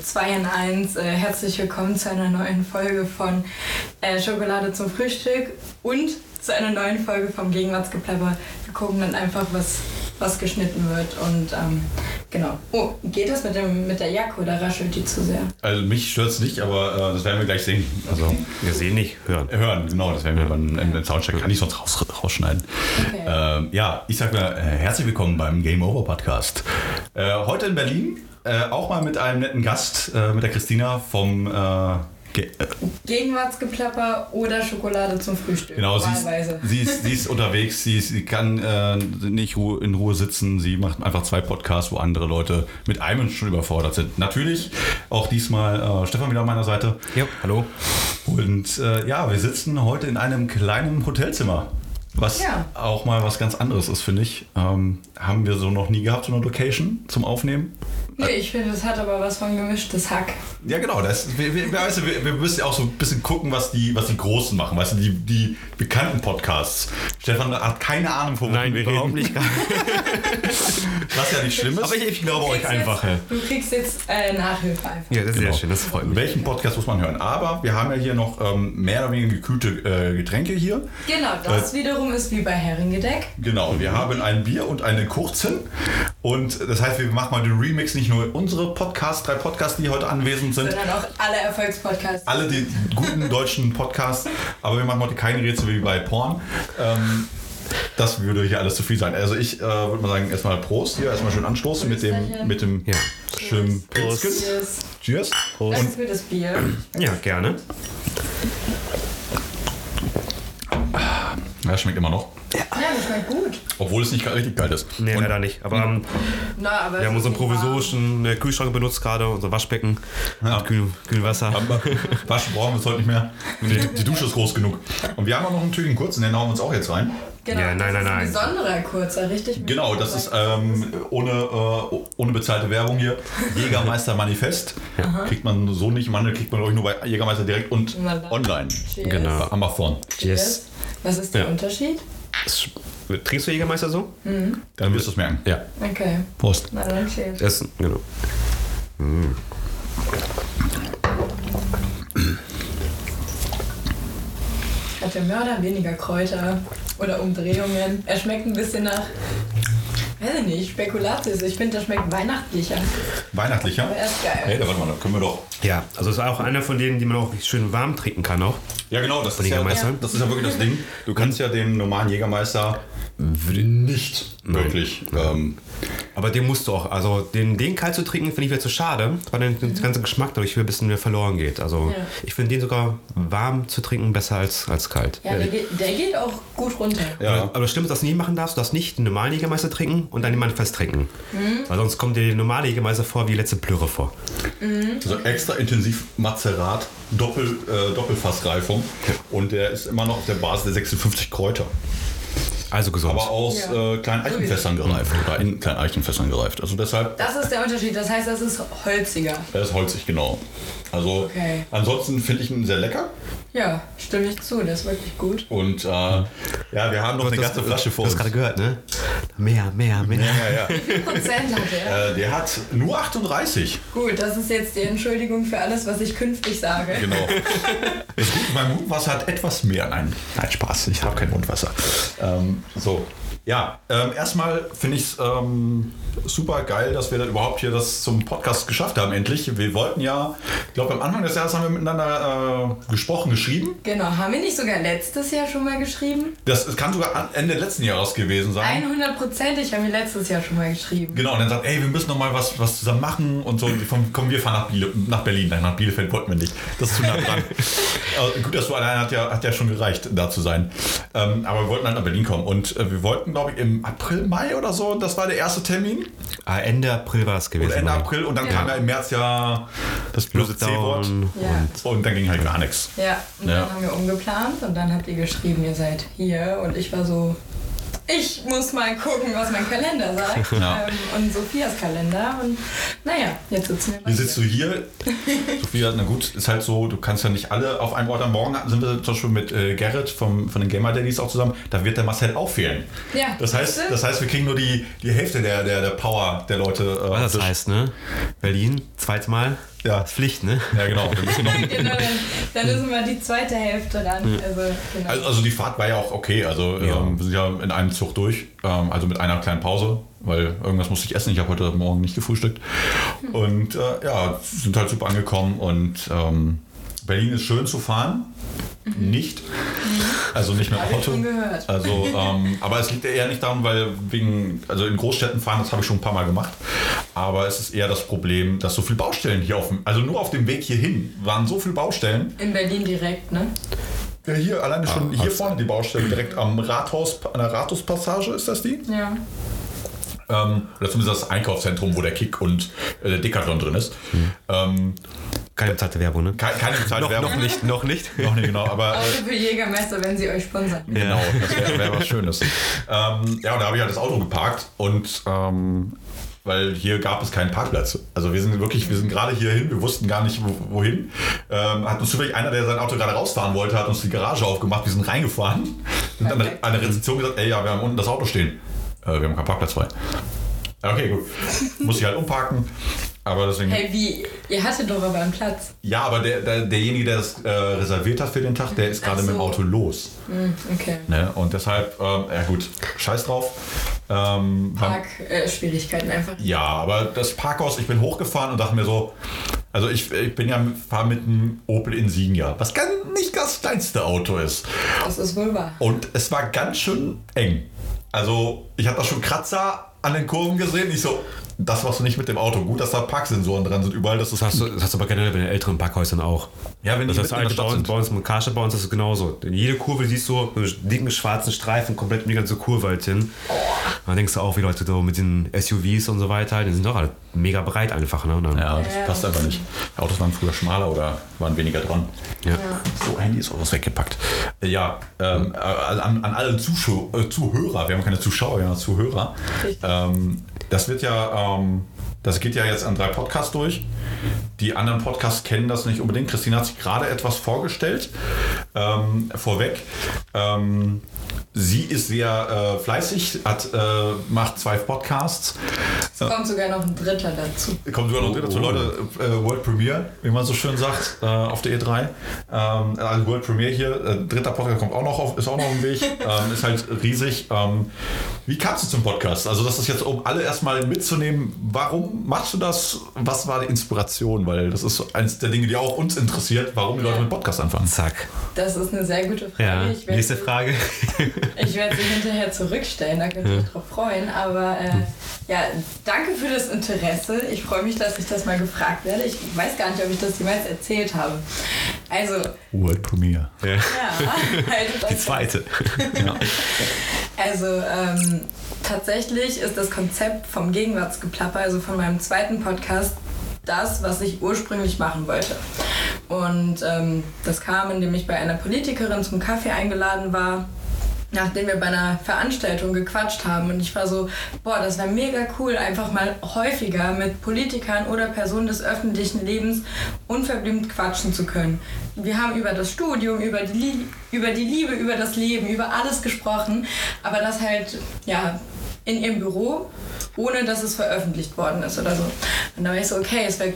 2 in 1. Äh, herzlich willkommen zu einer neuen Folge von äh, Schokolade zum Frühstück und zu einer neuen Folge vom Gegenwartsgeplapper. Wir gucken dann einfach, was, was geschnitten wird und ähm, genau. Oh, geht das mit, dem, mit der Jacke oder raschelt die zu sehr? Also mich stört es nicht, aber äh, das werden wir gleich sehen. Also Okay. Wir sehen nicht, hören. hören, genau, das werden wir beim im, im Soundcheck, kann ich sonst raus, rausschneiden. Okay. Ähm, ja, ich sage mal, äh, herzlich willkommen beim Game Over Podcast. Äh, heute in Berlin, äh, auch mal mit einem netten Gast, äh, mit der Christina vom... Äh, Ge äh, Gegenwartsgeplapper oder Schokolade zum Frühstück? Genau, sie ist, sie, ist, sie ist unterwegs, sie, ist, sie kann äh, nicht Ruhe, in Ruhe sitzen, sie macht einfach zwei Podcasts, wo andere Leute mit einem schon überfordert sind. Natürlich auch diesmal äh, Stefan wieder an meiner Seite. Ja, hallo. Und äh, ja, wir sitzen heute in einem kleinen Hotelzimmer. Was Ja. auch mal was ganz anderes ist, finde ich. Ähm, haben wir so noch nie gehabt, so eine Location zum Aufnehmen. Nee, ich finde, das hat aber was von gemischtes Hack. Ja, genau. Das, wir, wir, weißt du, wir, wir müssen ja auch so ein bisschen gucken, was die, was die Großen machen. Weißt du, die, die bekannten Podcasts. Stefan hat keine Ahnung, von Nein, wir reden nicht. Was ja nicht schlimm ist. Aber ich, ich glaube euch einfach. Jetzt, du kriegst jetzt äh, Nachhilfe einfach. Ja, das ist Genau. sehr schön, das freut mich. Welchen Podcast muss man hören? Aber wir haben ja hier noch ähm, mehr oder weniger gekühlte äh, Getränke hier. Genau, das wiederum ist wie bei Heringedeck. Genau, wir haben ein Bier und eine Kurzen. Und das heißt, wir machen mal den Remix, nicht nur unsere Podcasts, drei Podcasts, die heute anwesend sind, Sondern auch alle Erfolgspodcasts. alle die guten deutschen Podcasts, aber wir machen heute keine Rätsel wie bei Porn. Ähm, das würde hier alles zu viel sein. Also ich äh, würde mal sagen, erstmal Prost hier, erstmal schön anstoßen mit dem, mit dem Ja. schönen Prost. Cheers. Cheers. Danke für das Bier. Ja, gerne. Ja, schmeckt immer noch. Ja, das schmeckt gut. Obwohl es nicht richtig kalt ist. Nee, Und- leider nicht. Aber ähm, Na, aber wir haben unseren nicht warm. provisorischen äh, Kühlschrank benutzt gerade, unser Waschbecken. Ja. Mit kühlem, kühlem Wasser. Aber Waschen brauchen wir es heute nicht mehr. Die, die Dusche ist groß genug. Und wir haben auch noch einen Tüten kurzen, den hauen wir uns auch jetzt rein. Genau, Ja, nein, das nein, ist ein nein. besonderer kurzer, richtig? Genau, das ist ähm, ohne, äh, ohne bezahlte Werbung hier. Jägermeister Manifest. Kriegt man so nicht. Mandel kriegt man, glaube ich, nur bei Jägermeister direkt und online. Cheers. Genau. Bei Amazon. Was ist der Ja. Unterschied? Das- Trinkst du Jägermeister so? Dann wirst du es merken. Ja. Okay, Prost. na dann cheers. Essen, genau. Hat der Mörder weniger Kräuter oder Umdrehungen? Er schmeckt ein bisschen nach, weiß ich nicht, Spekulatius. Ich finde, der schmeckt weihnachtlicher. Weihnachtlicher. Aber er ist geil. Hey, da warte mal, da können wir doch. Ja, also es ist auch einer von denen, die man auch schön warm trinken kann auch. Ja, genau, das ist ja, Jägermeister? das ist ja wirklich das Ding. Du kannst ja den normalen Jägermeister nicht wirklich. Ähm, Aber den musst du auch, also den, den kalt zu trinken, finde ich wäre zu schade, weil dann der ganze Geschmack dadurch ein bisschen mehr verloren geht. Also Ja. ich finde den sogar warm zu trinken besser als, als kalt. Ja, der geht, der geht auch gut runter. ja. Aber das Stimmt, was du nie machen darfst, du darfst nicht den normalen Jägermeister trinken und dann den Manifest trinken. Weil sonst kommt dir der normale Jägermeister vor wie letzte Plöre vor. Also extra intensiv Mazerat, Doppel, äh, Doppelfassreifung. Und der ist immer noch auf der Basis der 56 Kräuter. Also gesund. Aber aus Ja. äh, kleinen Eichenfässern gereift. Oder in kleinen Eichenfässern gereift. Also deshalb, Das ist der Unterschied. Das heißt, das ist holziger. er ist holzig, genau. Also Okay. ansonsten finde ich ihn sehr lecker. Ja, stimme ich zu. Der ist wirklich gut. Und äh, ja, wir haben noch eine ganze Flasche vor Du hast uns. gerade gehört, ne? Mehr, mehr, mehr. Ja, ja, Wie viel Prozent hat der? ja. äh, der hat nur 38. Gut, das ist jetzt die Entschuldigung für alles, was ich künftig sage. Genau. Ist gut, mein Mundwasser hat etwas mehr. Nein, nein Spaß, ich habe kein Mundwasser. Ähm, so. Ja, ähm, erstmal finde ich es ähm, super geil, dass wir dann überhaupt hier das zum Podcast geschafft haben, endlich. Wir wollten ja, ich glaube, am Anfang des Jahres haben wir miteinander äh, gesprochen, geschrieben. Genau, haben wir nicht sogar letztes Jahr schon mal geschrieben? Das kann sogar Ende letzten Jahres gewesen sein. 100%ig haben wir letztes Jahr schon mal geschrieben. Genau, und dann sagt, ey, wir müssen noch mal was, was zusammen machen und so. Komm, komm wir fahren nach, Biele, nach Berlin. Nein, nach Bielefeld wollten wir nicht. Das ist zu nah dran. Aber gut, dass du allein hat ja, hat ja schon gereicht, da zu sein. Ähm, aber wir wollten halt nach Berlin kommen. Und äh, wir wollten, glaube ich, im April, Mai oder so, das war der erste Termin. Ah, Ende April war es gewesen. Oder Ende Mai. April. Und dann Ja. kam ja im März ja das böse C-Wort. Ja. Und dann ging halt gar nichts. Ja, und Ja. dann haben wir umgeplant und dann habt ihr geschrieben, ihr seid hier und ich war so, ich muss mal gucken, was mein Kalender sagt. Ja. Ähm, und Sophias Kalender und naja, jetzt sitzen wir Wie sitzt du hier? Sophia, na gut, ist halt so, du kannst ja nicht alle auf einem Ort. Am Morgen sind wir zum Beispiel mit äh, Gerrit vom, von den Gamer Daddies auch zusammen. Da wird der Marcel auch fehlen. Ja, Das heißt, das heißt, wir kriegen nur die, die Hälfte der, der, der Power der Leute. Äh, Was das durch- heißt, ne? Berlin, zweites Mal. Ja. Das ist Pflicht, ne? Ja, genau. Wir müssen noch, genau, dann, dann ist immer die zweite Hälfte ran. Also, genau. also, also die Fahrt war ja auch okay. Also Ja. ähm, wir sind ja in einem Zug durch, ähm, also mit einer kleinen Pause, weil irgendwas musste ich essen. Ich habe heute Morgen nicht gefrühstückt. Und äh, ja, sind halt super angekommen und ähm, Berlin ist schön zu fahren. Nicht. Also nicht mit dem ich Auto. schon gehört. Also, ähm, aber es liegt eher nicht daran, weil wegen, also in Großstädten fahren, das habe ich schon ein paar Mal gemacht. Aber es ist eher das Problem, dass so viele Baustellen hier auf dem, also nur auf dem Weg hierhin waren so viele Baustellen. In Berlin direkt, ne? Ja, hier alleine schon Ah, hier also- vorne die Baustelle direkt am Rathaus, an der Rathauspassage ist das die? Ja. Ähm, oder zumindest das Einkaufszentrum, wo der Kick und äh, der Decathlon drin ist. Ähm, Keine bezahlte Werbung, ne? keine, keine bezahlte Noch, Werbung. noch nicht, noch nicht. Noch nicht genau, aber äh, Auto für Jägermeister, wenn sie euch sponsern. Genau, das wäre wär was Schönes. ähm, ja, und da habe ich halt das Auto geparkt und ähm, weil hier gab es keinen Parkplatz. Also wir sind wirklich, wir sind gerade hier hin, wir wussten gar nicht wo, wohin. Ähm, hat uns zufällig einer, der sein Auto gerade rausfahren wollte, hat uns die Garage aufgemacht, wir sind reingefahren. Sind an der, an der Rezeption gesagt, ey ja, wir haben unten das Auto stehen. Äh, wir haben keinen Parkplatz frei. Okay, gut. Muss ich halt umparken. Aber deswegen. Hey, wie? Ihr hattet doch aber einen Platz. Ja, aber der, der, derjenige, der das äh, reserviert hat für den Tag, der ist gerade Ach mit dem so. Auto los. Hm, okay. Ne? Und deshalb, ähm, ja gut, scheiß drauf. Ähm, Park-Schwierigkeiten einfach. ja, aber das Parkhaus, ich bin hochgefahren und dachte mir so, also ich, ich bin ja fahre mit einem Opel Insignia, was ganz, nicht das kleinste Auto ist. Das ist wohl wahr. Und es war ganz schön eng. Also ich habe da schon Kratzer an den Kurven gesehen. Ich so, das machst du nicht mit dem Auto. Gut, dass da Parksensoren dran sind überall. Das ist Das hast, du, das hast du aber generell bei den älteren Parkhäusern auch. Ja, wenn das mitten in der bei Stadt uns, sind. bei uns mit Karstadt, bei uns ist es genauso. In jede Kurve siehst du so einen dicken schwarzen Streifen komplett um die ganze Kurve halt hin. Dann denkst du auch, wie Leute so mit den SUVs und so weiter, die sind doch alle mega breit einfach. Ne? Und dann, Ja, das Ja. passt einfach nicht. Die Autos waren früher schmaler oder waren weniger dran. Ja. So, Handy ist auch was weggepackt. Ja, ähm, äh, an, an alle Zuschau äh, Zuhörer, wir haben keine Zuschauer, wir haben Zuhörer. Ähm, das wird ja, ähm, das geht ja jetzt an drei Podcasts durch. Die anderen Podcasts kennen das nicht unbedingt. Christine hat sich gerade etwas vorgestellt, ähm, vorweg. Ähm, sie ist sehr äh, fleißig, hat, äh, macht zwei Podcasts. Es kommt sogar noch ein dritter dazu. Kommt sogar noch dazu, Leute. Äh, World Premiere, wie man so schön sagt, äh, auf der E3. Ähm, also World Premiere hier, äh, dritter Podcast kommt auch noch auf, ist auch noch auf dem Weg. ähm, ist halt riesig. Ähm, wie kamst du zum Podcast? Also, das ist jetzt, um alle erstmal mitzunehmen, warum machst du das? Was war die Inspiration? Weil das ist so eins der Dinge, die auch uns interessiert, warum die Leute mit Podcast anfangen. Zack. Das ist eine sehr gute Frage. Ja, ich werde nächste sie- Frage. Ich werde sie hinterher zurückstellen, da könnt ihr euch drauf freuen. Aber äh, ja, danke für das Interesse. Ich freue mich, dass ich das mal gefragt werde. Ich weiß gar nicht, ob ich das jemals erzählt habe. Also, World Premiere. ja. ja, euch Die zweite. Ja. Also ähm, tatsächlich ist das Konzept vom Gegenwartsgeplapper, also von meinem zweiten Podcast, das, was ich ursprünglich machen wollte. Und ähm, das kam, indem ich bei einer Politikerin zum Kaffee eingeladen war. Nachdem wir bei einer Veranstaltung gequatscht haben und ich war so, boah, das wäre mega cool, einfach mal häufiger mit Politikern oder Personen des öffentlichen Lebens unverblümt quatschen zu können. Wir haben über das Studium, über die, über die Liebe, über das Leben, über alles gesprochen, aber das halt, ja, in ihrem Büro, ohne dass es veröffentlicht worden ist oder so. Und da war ich so, okay, es wäre,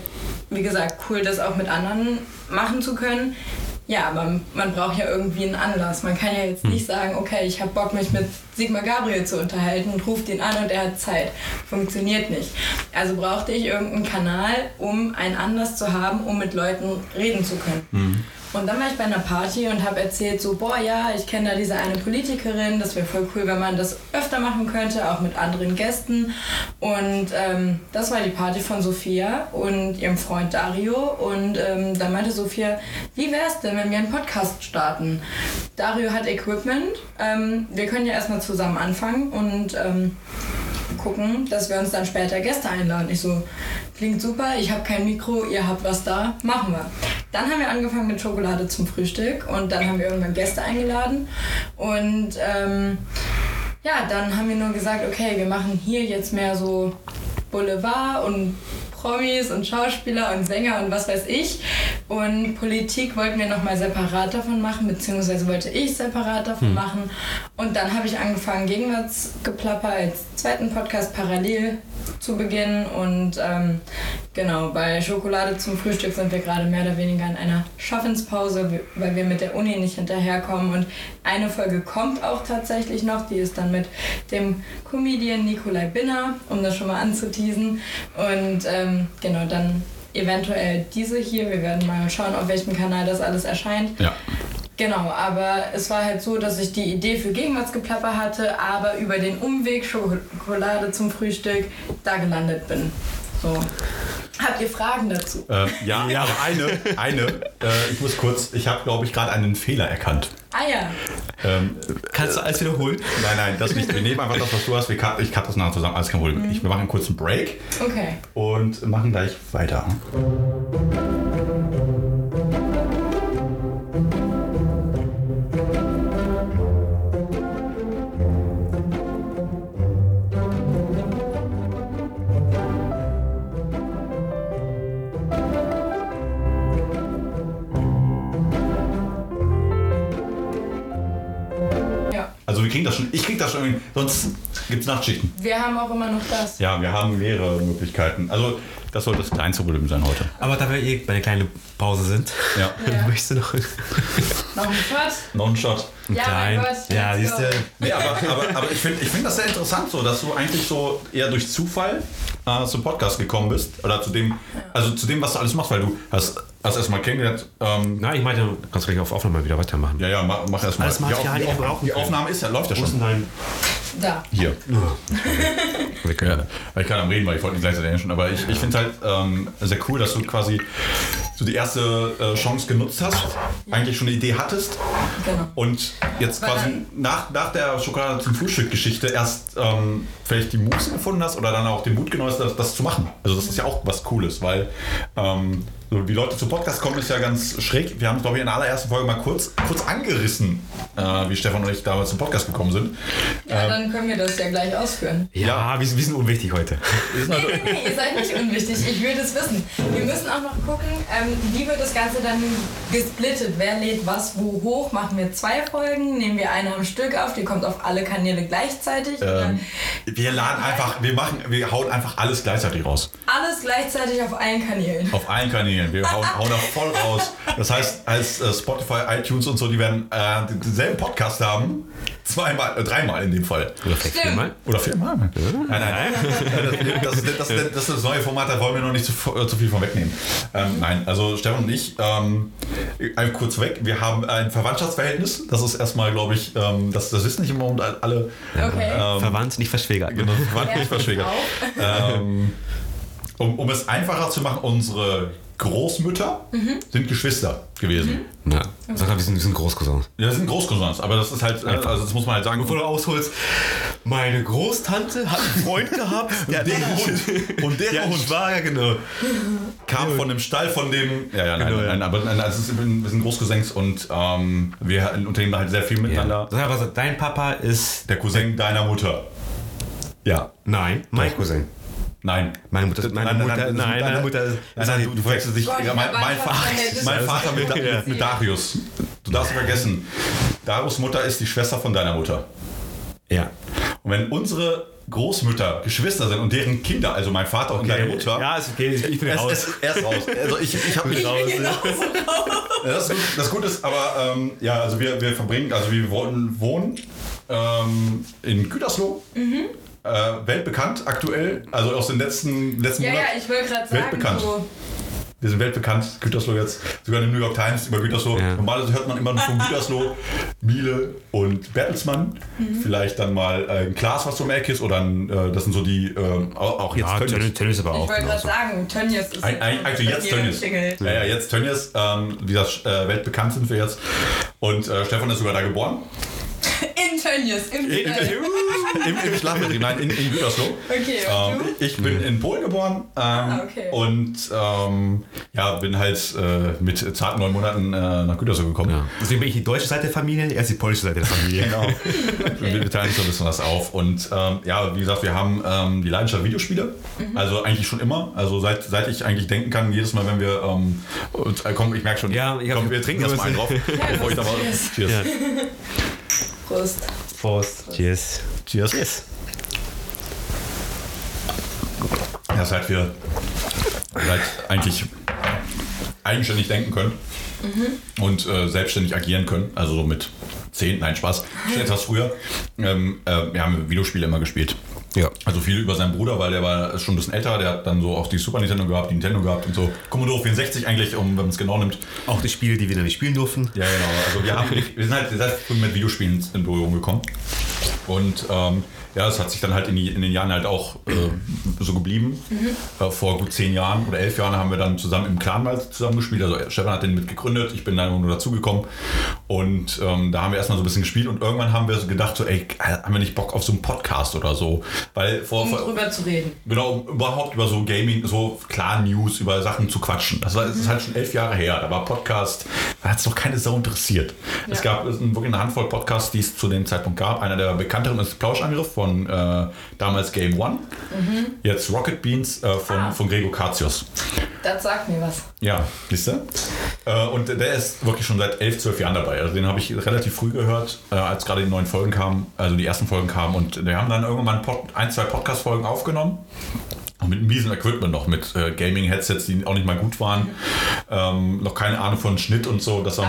wie gesagt, cool, das auch mit anderen machen zu können. Ja, aber man braucht ja irgendwie einen Anlass. Man kann ja jetzt nicht sagen, okay, ich habe Bock, mich mit Sigmar Gabriel zu unterhalten und ruft ihn an und er hat Zeit. Funktioniert nicht. Also brauchte ich irgendeinen Kanal, um einen Anlass zu haben, um mit Leuten reden zu können. Und dann war ich bei einer Party und habe erzählt, so, boah, ja, ich kenne da diese eine Politikerin, das wäre voll cool, wenn man das öfter machen könnte, auch mit anderen Gästen. Und ähm, das war die Party von Sophia und ihrem Freund Dario. Und ähm, da meinte Sophia, wie wäre es denn, wenn wir einen Podcast starten? Dario hat Equipment. Ähm, wir können ja erstmal zusammen anfangen und ähm, gucken, dass wir uns dann später Gäste einladen. Ich so, klingt super, ich habe kein Mikro, ihr habt was da, machen wir. Dann haben wir angefangen mit Schokolade zum Frühstück und dann haben wir irgendwann Gäste eingeladen und ähm, ja, dann haben wir nur gesagt, okay, wir machen hier jetzt mehr so Boulevard und Promis und Schauspieler und Sänger und was weiß ich. Und Politik wollten wir nochmal separat davon machen, beziehungsweise wollte ich separat davon machen. Und dann habe ich angefangen, Gegenwartsgeplapper als zweiten Podcast parallel zu beginnen. Und ähm, Genau, bei Schokolade zum Frühstück sind wir gerade mehr oder weniger in einer Schaffenspause, weil wir mit der Uni nicht hinterherkommen. Und eine Folge kommt auch tatsächlich noch, die ist dann mit dem Comedian Nikolai Binner, um das schon mal anzuteasen. Und ähm, genau, dann eventuell diese hier. Wir werden mal schauen, auf welchem Kanal das alles erscheint. Ja. Genau, aber es war halt so, dass ich die Idee für Gegenwartsgeplapper hatte, aber über den Umweg Schokolade zum Frühstück da gelandet bin. So. Habt ihr Fragen dazu? Äh, ja, ja, aber eine, eine, äh, ich muss kurz, ich habe, glaube ich, gerade einen Fehler erkannt. Ah ja. Ähm, Kannst du alles wiederholen? nein, nein, das nicht. Wir nehmen einfach das, was du hast. Wir cut, ich cut das nachher zusammen. Alles kein Problem. Ich, wir machen einen kurzen Break Okay. und machen gleich weiter. Wir kriegen das schon, ich krieg das schon irgendwie, sonst gibt es Nachtschichten. Wir haben auch immer noch das. Ja, wir haben mehrere Möglichkeiten. Also das sollte das kleinste Problem sein heute. Aber da wir eh bei einer kleinen Pause sind, Ja. Ja. möchtest du noch einen Noch ein Shot? Noch ein Shot. Ja, mein kleinen? Gott, Ja, siehst du. Nee, aber, aber, aber ich finde ich find das sehr interessant, so, dass du eigentlich so eher durch Zufall äh, zum Podcast gekommen bist. Oder zu dem, also zu dem, was du alles machst, weil du hast, hast erstmal kennengelernt. Ähm, Na, ich meine, du kannst gleich auf Aufnahme wieder weitermachen. ja, ja, mach, mach erstmal. Alles Material, die, die Auf- die. Aufnahme ist ja, läuft ja schon. Da. Hier. Wir können, Ja, ich kann am Reden, weil ich wollte nicht gleichzeitig einschen, aber ich, ich finde es halt ähm, sehr cool, dass du quasi so die erste äh, Chance genutzt hast, eigentlich schon eine Idee hattest Genau. und jetzt Weil quasi nach, nach der Schokolade zum Frühstück-Geschichte erst ähm, vielleicht die Muße gefunden hast oder dann auch den Mut genossen hast, das, das zu machen. Also das ist ja auch was Cooles, weil ähm, so wie Leute zu Podcast kommen, ist ja ganz schräg. Wir haben es, glaube ich, in der allerersten Folge mal kurz, kurz angerissen, äh, wie Stefan und ich damals zum Podcast gekommen sind. Ja, dann können wir das ja gleich ausführen. ja, wir, sind- wir sind unwichtig heute. Nee, nee, nee, ihr seid nicht unwichtig. Ich will das wissen. Wir müssen auch noch gucken, ähm, wie wird das Ganze dann gesplittet? Wer lädt was wo hoch? Machen wir zwei Folgen? Nehmen wir eine am Stück auf? Die kommt auf alle Kanäle gleichzeitig? Ähm, wir laden einfach, wir machen, wir hauen einfach alles gleichzeitig raus. alles gleichzeitig auf allen Kanälen. Auf allen Kanälen. Wir hauen, hauen da voll raus. Das heißt, als äh, Spotify, iTunes und so, die werden äh, denselben Podcast haben. Zweimal, äh, dreimal in dem Fall. Oder vielleicht viermal. Oder viermal. Nein, nein. Das, das, das, das, das ist das neue Format, da wollen wir noch nicht zu, äh, zu viel von wegnehmen. Ähm, nein, also Stefan und ich, ähm, kurz weg, wir haben ein Verwandtschaftsverhältnis. Das ist erstmal, glaube ich, ähm, das, das wissen nicht immer und alle. Okay. Ähm, Verwandt, nicht verschwägert. Genau, verwandt nicht verschwägert. Ähm, um, um es einfacher zu machen, unsere Großmütter sind Geschwister gewesen. Ja. Sag mal, wir sind, wir sind Großcousins. Ja, das sind Großcousins, aber das ist halt, äh, also das muss man halt sagen. Bevor du ausholst, meine Großtante hat einen Freund gehabt, der hat einen Hund. Und der einen Hund. Schwager, genau. kam von dem Stall von dem. Ja, ja, nein, Genau, nein, ja. nein, aber nein, also wir sind Großcousins und ähm, wir unternehmen halt sehr viel Ja. miteinander. Sag mal, dein Papa ist. Der Cousin deiner Mutter. Ja. Nein, mein. Cousin. Nein. Meine Mutter, meine Mutter, das ist- nein, meine Mutter ist. Nein, nein, du, du verwechselst dich. Mein, mein, Vater, mein ist Vater mit, mit, mit Darius. Du darfst nicht vergessen, Darius Mutter ist die Schwester von deiner Mutter. Ja. Und wenn unsere Großmütter Geschwister sind und deren Kinder, also mein Vater und deine Mutter, Ja, ist okay, ich bin es, raus. es, er ist raus. Also ich, ich habe mich raus. Ja, Das, gut, das Gute ist, aber ähm, ja, also wir, wir verbringen, also wir wollten wohnen ähm, in Gütersloh. Äh, weltbekannt aktuell, also aus den letzten, letzten Ja, ja, Monaten. ich wollte gerade sagen, Weltbekannt. so, Wir sind weltbekannt, Gütersloh jetzt, sogar in den New York Times über Gütersloh. Ja. Normalerweise hört man immer nur von Gütersloh, Miele und Bertelsmann. Vielleicht dann mal äh, ein Glas, was zum Eck ist, oder ein, äh, das sind so die, ähm, auch, auch jetzt Ja, Tönnies. Tennis, Tennis aber ich auch. wollte gerade genauso. sagen, Tönnies ist Ein, ein, also jetzt Tönnies. klingelt. Ja, ja, jetzt Tönnies. Ähm, wie gesagt, äh, weltbekannt sind wir jetzt. Und äh, Stefan ist sogar da geboren. In Tönnies, im In, Im, im Schlafbetrieb, nein, in, in Gütersloh. Okay, und Ähm, du? ich bin in Polen geboren ähm, Ah, okay. und ähm, ja, bin halt äh, mit zarten neun Monaten äh, nach Gütersloh gekommen. Ja. Deswegen bin ich die deutsche Seite der Familie, er ist die polnische Seite der Familie. Genau. Wir, wir teilen uns so ein bisschen was auf. Und ähm, ja, wie gesagt, wir haben ähm, die Leidenschaft Videospiele. Mhm. Also eigentlich schon immer. Also seit, seit ich eigentlich denken kann, jedes Mal, wenn wir. Ähm, und, äh, komm, ich merke schon. Ja, ich hab- komm, wir trinken erstmal einen drauf. bevor ich da mal, Cheers. Cheers. Ja. Prost. Prost. Cheers. Cheers. Yes. Ja, seit wir seit eigentlich eigenständig denken können und äh, selbstständig agieren können, also so mit 10, nein, Spaß, schon etwas früher. Ähm, äh, wir haben Videospiele immer gespielt. Ja. Also viel über seinen Bruder, weil der war schon ein bisschen älter, der hat dann so auch die Super Nintendo gehabt, die Nintendo gehabt und so. Commodore 64 eigentlich, um, wenn man es genau nimmt. Auch die Spiele, die wir dann nicht spielen durften. Ja, genau. Also wir, haben, wir sind halt sehr früh mit Videospielen in Berührung gekommen. Und ähm, ja, es hat sich dann halt in, die, in den Jahren halt auch äh, so geblieben. Äh, vor gut zehn Jahren oder elf Jahren haben wir dann zusammen im Clan mal zusammen gespielt. Also Stefan hat den mitgegründet, ich bin dann nur dazugekommen. Und ähm, da haben wir erstmal so ein bisschen gespielt und irgendwann haben wir so gedacht, so, ey, haben wir nicht Bock auf so einen Podcast oder so? Weil vor, Um vor drüber zu reden. Genau, um überhaupt über so Gaming, so klar News, über Sachen zu quatschen. Das, war, das ist halt schon elf Jahre her. Da war Podcast, da hat es doch keine Sau interessiert. Es Ja. gab es sind wirklich eine Handvoll Podcasts, die es zu dem Zeitpunkt gab. Einer der bekannteren ist Plauschangriff von äh, damals Game One. Jetzt Rocket Beans äh, von, Ah. von Gregor Katius. Das sagt mir was. Ja, siehst du? Äh, und der ist wirklich schon seit elf, zwölf Jahren dabei. Also den habe ich relativ früh gehört, äh, als gerade die neuen Folgen kamen, also die ersten Folgen kamen. Und wir haben dann irgendwann Pod, ein, zwei Podcast-Folgen aufgenommen. Und mit miesem Equipment noch, mit äh, Gaming-Headsets, die auch nicht mal gut waren. Ähm, noch keine Ahnung von Schnitt und so. Das wir-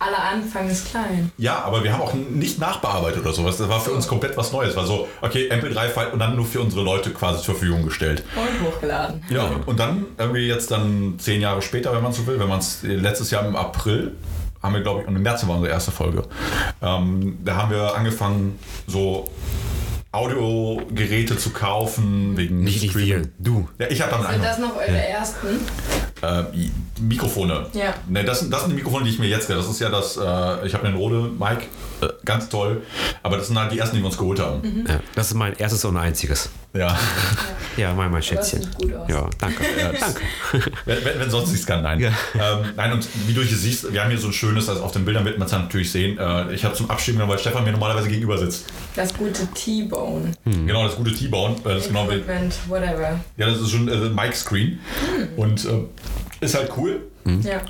Aller, Anfang ist klein. ja, aber wir haben auch nicht nachbearbeitet oder sowas. Das war für uns komplett was Neues. War so, okay, MP3-File und dann nur für unsere Leute quasi zur Verfügung gestellt. Und hochgeladen. Ja, und dann irgendwie jetzt dann zehn Jahre später, wenn man so will, wenn man es letztes Jahr im April, haben wir, glaube ich, und im März war unsere erste Folge. Ähm, da haben wir angefangen, so Audiogeräte zu kaufen, wegen Nicht, nicht Streaming. wir, du. Ja, ich habe damit Sind das noch eure ersten? Äh, Mikrofone. Ja. Ne, das, sind- das sind die Mikrofone, die ich mir jetzt, das ist ja das, äh, ich habe einen Rode Mic, äh, ganz toll, aber das sind halt die ersten, die wir uns geholt haben. Mhm. Ja, das ist mein erstes und einziges. Ja. Ja, mein, mein Das Schätzchen. sieht gut aus. Ja, danke. danke. Wenn, wenn, wenn sonst nichts kann, nein. Ja. Ähm, nein, und wie du hier siehst, wir haben hier so ein schönes, also auf den Bildern wird man es natürlich sehen. Äh, ich habe zum Abschieben genommen, weil Stefan mir normalerweise gegenüber sitzt. Das gute T-Bone. Genau, das gute T-Bone. Äh, das ist genau whatever. ja, das ist schon äh, Mic-Screen. Und äh, ist halt cool. Ja.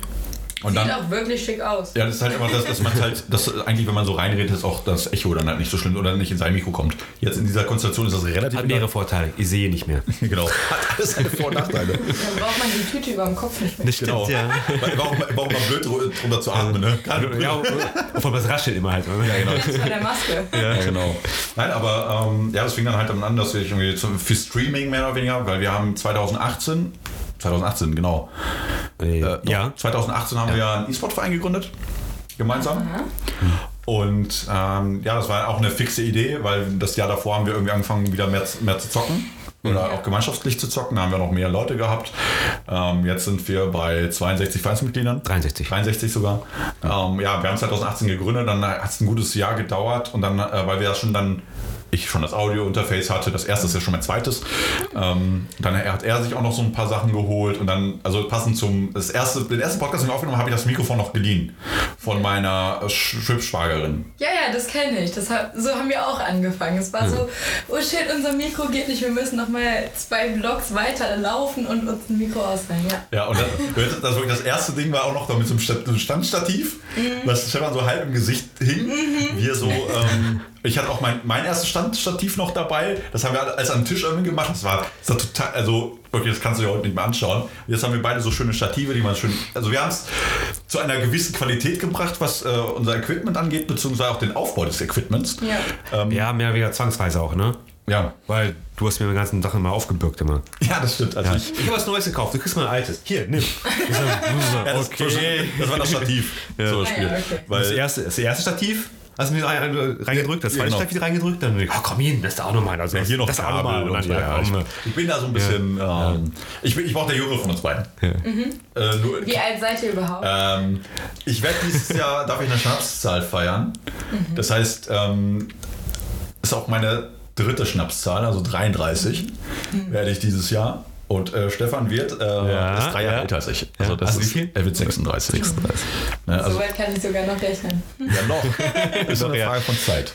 Und Sieht dann. auch wirklich schick aus. Ja, das ist halt immer das, dass man halt, das eigentlich, wenn man so reinredet, ist auch das Echo dann halt nicht so schlimm oder nicht in sein Mikro kommt. Jetzt in dieser Konstellation ist das relativ Hat mehrere Vorteile. Ich sehe nicht mehr. Genau. Hat alles seine Vor- und Nachteile. Dann braucht man die Tüte über dem Kopf nicht mehr. Das stimmt, Genau. ja. War auch, mal- war auch mal blöd dr- drunter zu atmen, ne? Ja, und vor allem das raschelt immer halt. Ja, genau. Das war der Maske. Ja, genau. Nein, aber ähm, ja, das fing dann halt an, dass wir irgendwie zum, für Streaming mehr oder weniger, weil wir haben 2018, 2018, genau. Äh, Äh, doch, ja. 2018 haben wir ja einen E-Sport-Verein gegründet, gemeinsam. Und ähm, ja, das war auch eine fixe Idee, weil das Jahr davor haben wir irgendwie angefangen, wieder mehr, mehr zu zocken. Oder auch gemeinschaftlich zu zocken, da haben wir noch mehr Leute gehabt. Ähm, jetzt sind wir bei 62 Vereinsmitgliedern. 63. 63 sogar. Ähm, ja, wir haben 2018 gegründet, dann hat es ein gutes Jahr gedauert und dann, äh, weil wir ja schon dann, ich schon das Audio-Interface hatte, das erste ist ja schon mein zweites, ähm, dann hat er sich auch noch so ein paar Sachen geholt und dann, also passend zum, das erste, den ersten Podcast, den wir aufgenommen haben, habe ich das Mikrofon noch geliehen von meiner Sch- Schwibschwagerin. Ja, ja, das kenne ich. Das hat, so haben wir auch angefangen. Es war so, oh shit, unser Mikro geht nicht, wir müssen noch mal zwei Blocks weiter laufen und uns ein Mikro ausleihen. Ja. Ja, und das, das, wirklich das erste Ding war auch noch da mit so einem Standstativ, was Stefan so halb im Gesicht hing. Wir so, ähm, ich hatte auch mein, mein erstes Standstativ noch dabei. Das haben wir an den Tisch irgendwie gemacht. Das war, das war total, also wirklich, das kannst du dir heute nicht mehr anschauen. Jetzt haben wir beide so schöne Stative, die man schön, also wir haben es zu einer gewissen Qualität gebracht, was äh, unser Equipment angeht, beziehungsweise auch den Aufbau des Equipments. Ja. Ja, mehr oder weniger zwangsweise auch, ne? Ja, Weil du hast mir die ganzen Sachen mal aufgebürgt immer. ja das stimmt. Also Ja. ich, Ich habe was Neues gekauft, du kriegst mal ein altes. Hier, nimm. Ja, das, okay. das war das Stativ. So das Spiel. ja, okay. Weil, Das erste, das erste Stativ hast du mir rein- reingedrückt, das Ja, zweite genau. Stativ reingedrückt, dann, oh, komm hin, das ist auch nochmal. Also, Ja, hier noch das auch Kabel nochmal. und Und so, dann, ja, ja, ich, komm. ich bin da so ein bisschen. Ähm, ich bin, ich war auch der Jüngere von uns beiden. Äh, nur, Wie alt seid ihr überhaupt? ähm, ich werde dieses Jahr, darf ich eine Schnapszahl feiern. Das heißt, ähm, ist auch meine dritte Schnapszahl, also 33 werde ich dieses Jahr. Und äh, Stefan wird, äh, Ja, ist drei Jahre ja. älter als ich. Also Ja. das Also wie ist, viel? Er wird 36. 36. Ne, also, Soweit kann ich sogar noch rechnen. ja, noch. ist eine ja. Frage von Zeit.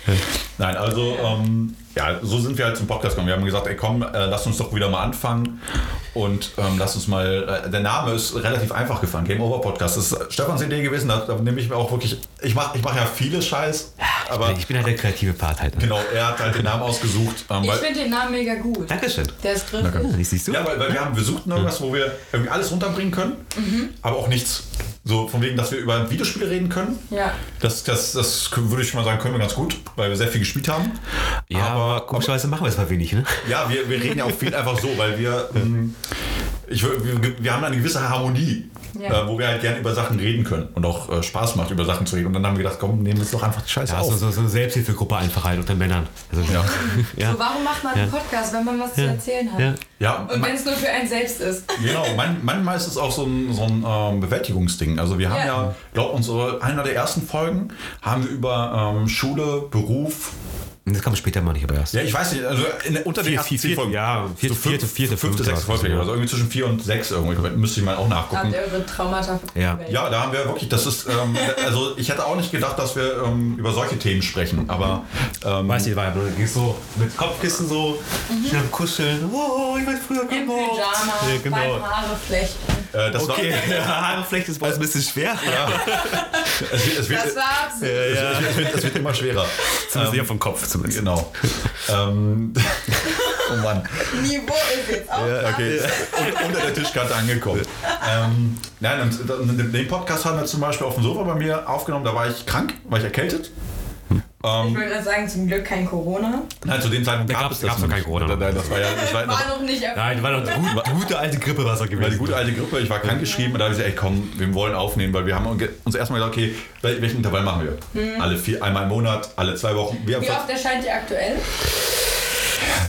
Nein, also ähm, ja, so sind wir halt zum Podcast gekommen. Wir haben gesagt, ey komm, äh, lass uns doch wieder mal anfangen und ähm, lass uns mal. Äh, der Name ist relativ einfach gefallen. Game Over Podcast. Das ist Stefans Idee gewesen. Da, da nehme ich mir auch wirklich. Ich mache ich mach ja viele Scheiß aber ich bin halt der kreative Part halt. Ne? genau, er hat halt den Namen ausgesucht. Ähm, Ich finde den Namen mega gut. Dankeschön. Der ist griffig. Ja, siehst du? ja, weil, weil wir haben, wir suchten irgendwas, wo wir irgendwie alles runterbringen können, Mhm. aber auch nichts. So von wegen, dass wir über Videospiele reden können. Ja. Das, das, das würde ich mal sagen, können wir ganz gut, weil wir sehr viel gespielt haben. Ja, aber, komischerweise machen wir es mal wenig, ne? Ja, wir, wir reden ja auch viel einfach so, weil wir, ähm, ich, wir, wir haben eine gewisse Harmonie, Ja. äh, wo wir halt gerne über Sachen reden können und auch äh, Spaß macht, über Sachen zu reden. Und dann haben wir gedacht, komm, nehmen wir es doch einfach die Scheiße Ja, auf. so, so, so eine Selbsthilfegruppe einfach halt unter Männern. Also, Ja. ja. So, warum macht man einen Podcast, wenn man was zu erzählen hat? Ja. Ja, Und wenn es nur für einen selbst ist. Genau, man, manchmal ist es auch so ein, so ein ähm, Bewältigungsding. Also wir haben Ja. ja, glaube unsere einer der ersten Folgen haben wir über ähm, Schule, Beruf. Das kommt später mal nicht, aber erst. Ja, ich weiß nicht, also in, unter den Vier- ersten vier- vier- Folgen. ja, vierte- fünf- vierte- vierte, fünfte, fünfte sechste Folge, ja. also irgendwie zwischen vier und sechs irgendwie. Müsste ich mal auch nachgucken. Habt ihr eure Traumata Ja. Ja, da haben wir wirklich, das ist, ähm, also ich hätte auch nicht gedacht, dass wir ähm, über solche Themen sprechen, aber ähm, Weißt du, war ja nur, gehst so mit Kopfkissen so, schnell am Kuscheln. Oh, ich weiß früher Im. Pyjama, Ja, genau. Haare flechten. äh, das Okay, war, ja, Haareflecht ist bei uns ein bisschen schwer. es, wird- es, wird, Das war Absicht. es, wird- es, wird, es wird immer schwerer. Zumindest eher vom Kopf zumindest. Genau. ähm, oh Mann. Niveau ist jetzt auch Ja, okay. Un- Unter der Tischkante angekommen. ähm, nein, und, und den Podcast haben wir zum Beispiel auf dem Sofa bei mir aufgenommen. Da war ich krank, war ich erkältet. Ich würde gerade sagen, zum Glück kein Corona. Nein, zu dem Zeitpunkt gab es noch kein Corona. Nein, Das war ja das war, War noch nicht. Nein, war doch eine gute, gute alte Grippewasser war die gewesen. gute alte Grippe. Ich war krank geschrieben und da habe ich gesagt, ey komm, wir wollen aufnehmen, weil wir haben uns erstmal gesagt, okay, wel- welchen Intervall machen wir? Alle vier, einmal im Monat, alle zwei Wochen. Wir haben, Wie oft erscheint ihr aktuell?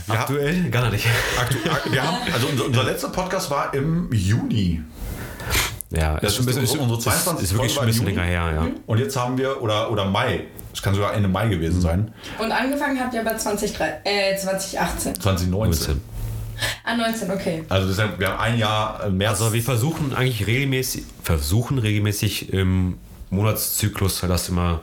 wir haben, Aktuell? Gar nicht. aktu, ak- wir haben also unser, unser letzter Podcast war im Juni. Ja, Das ist unsere- unsere 22. ist wirklich schon ein bisschen länger her, ja. Und jetzt haben wir, oder, oder Mai, es kann sogar Ende Mai gewesen sein, Und angefangen habt ihr aber 2003, äh, 2018. 2019. Ah, 19, okay. Also heißt, wir haben ein Jahr äh, März. Also wir versuchen eigentlich regelmäßig, versuchen regelmäßig im Monatszyklus das immer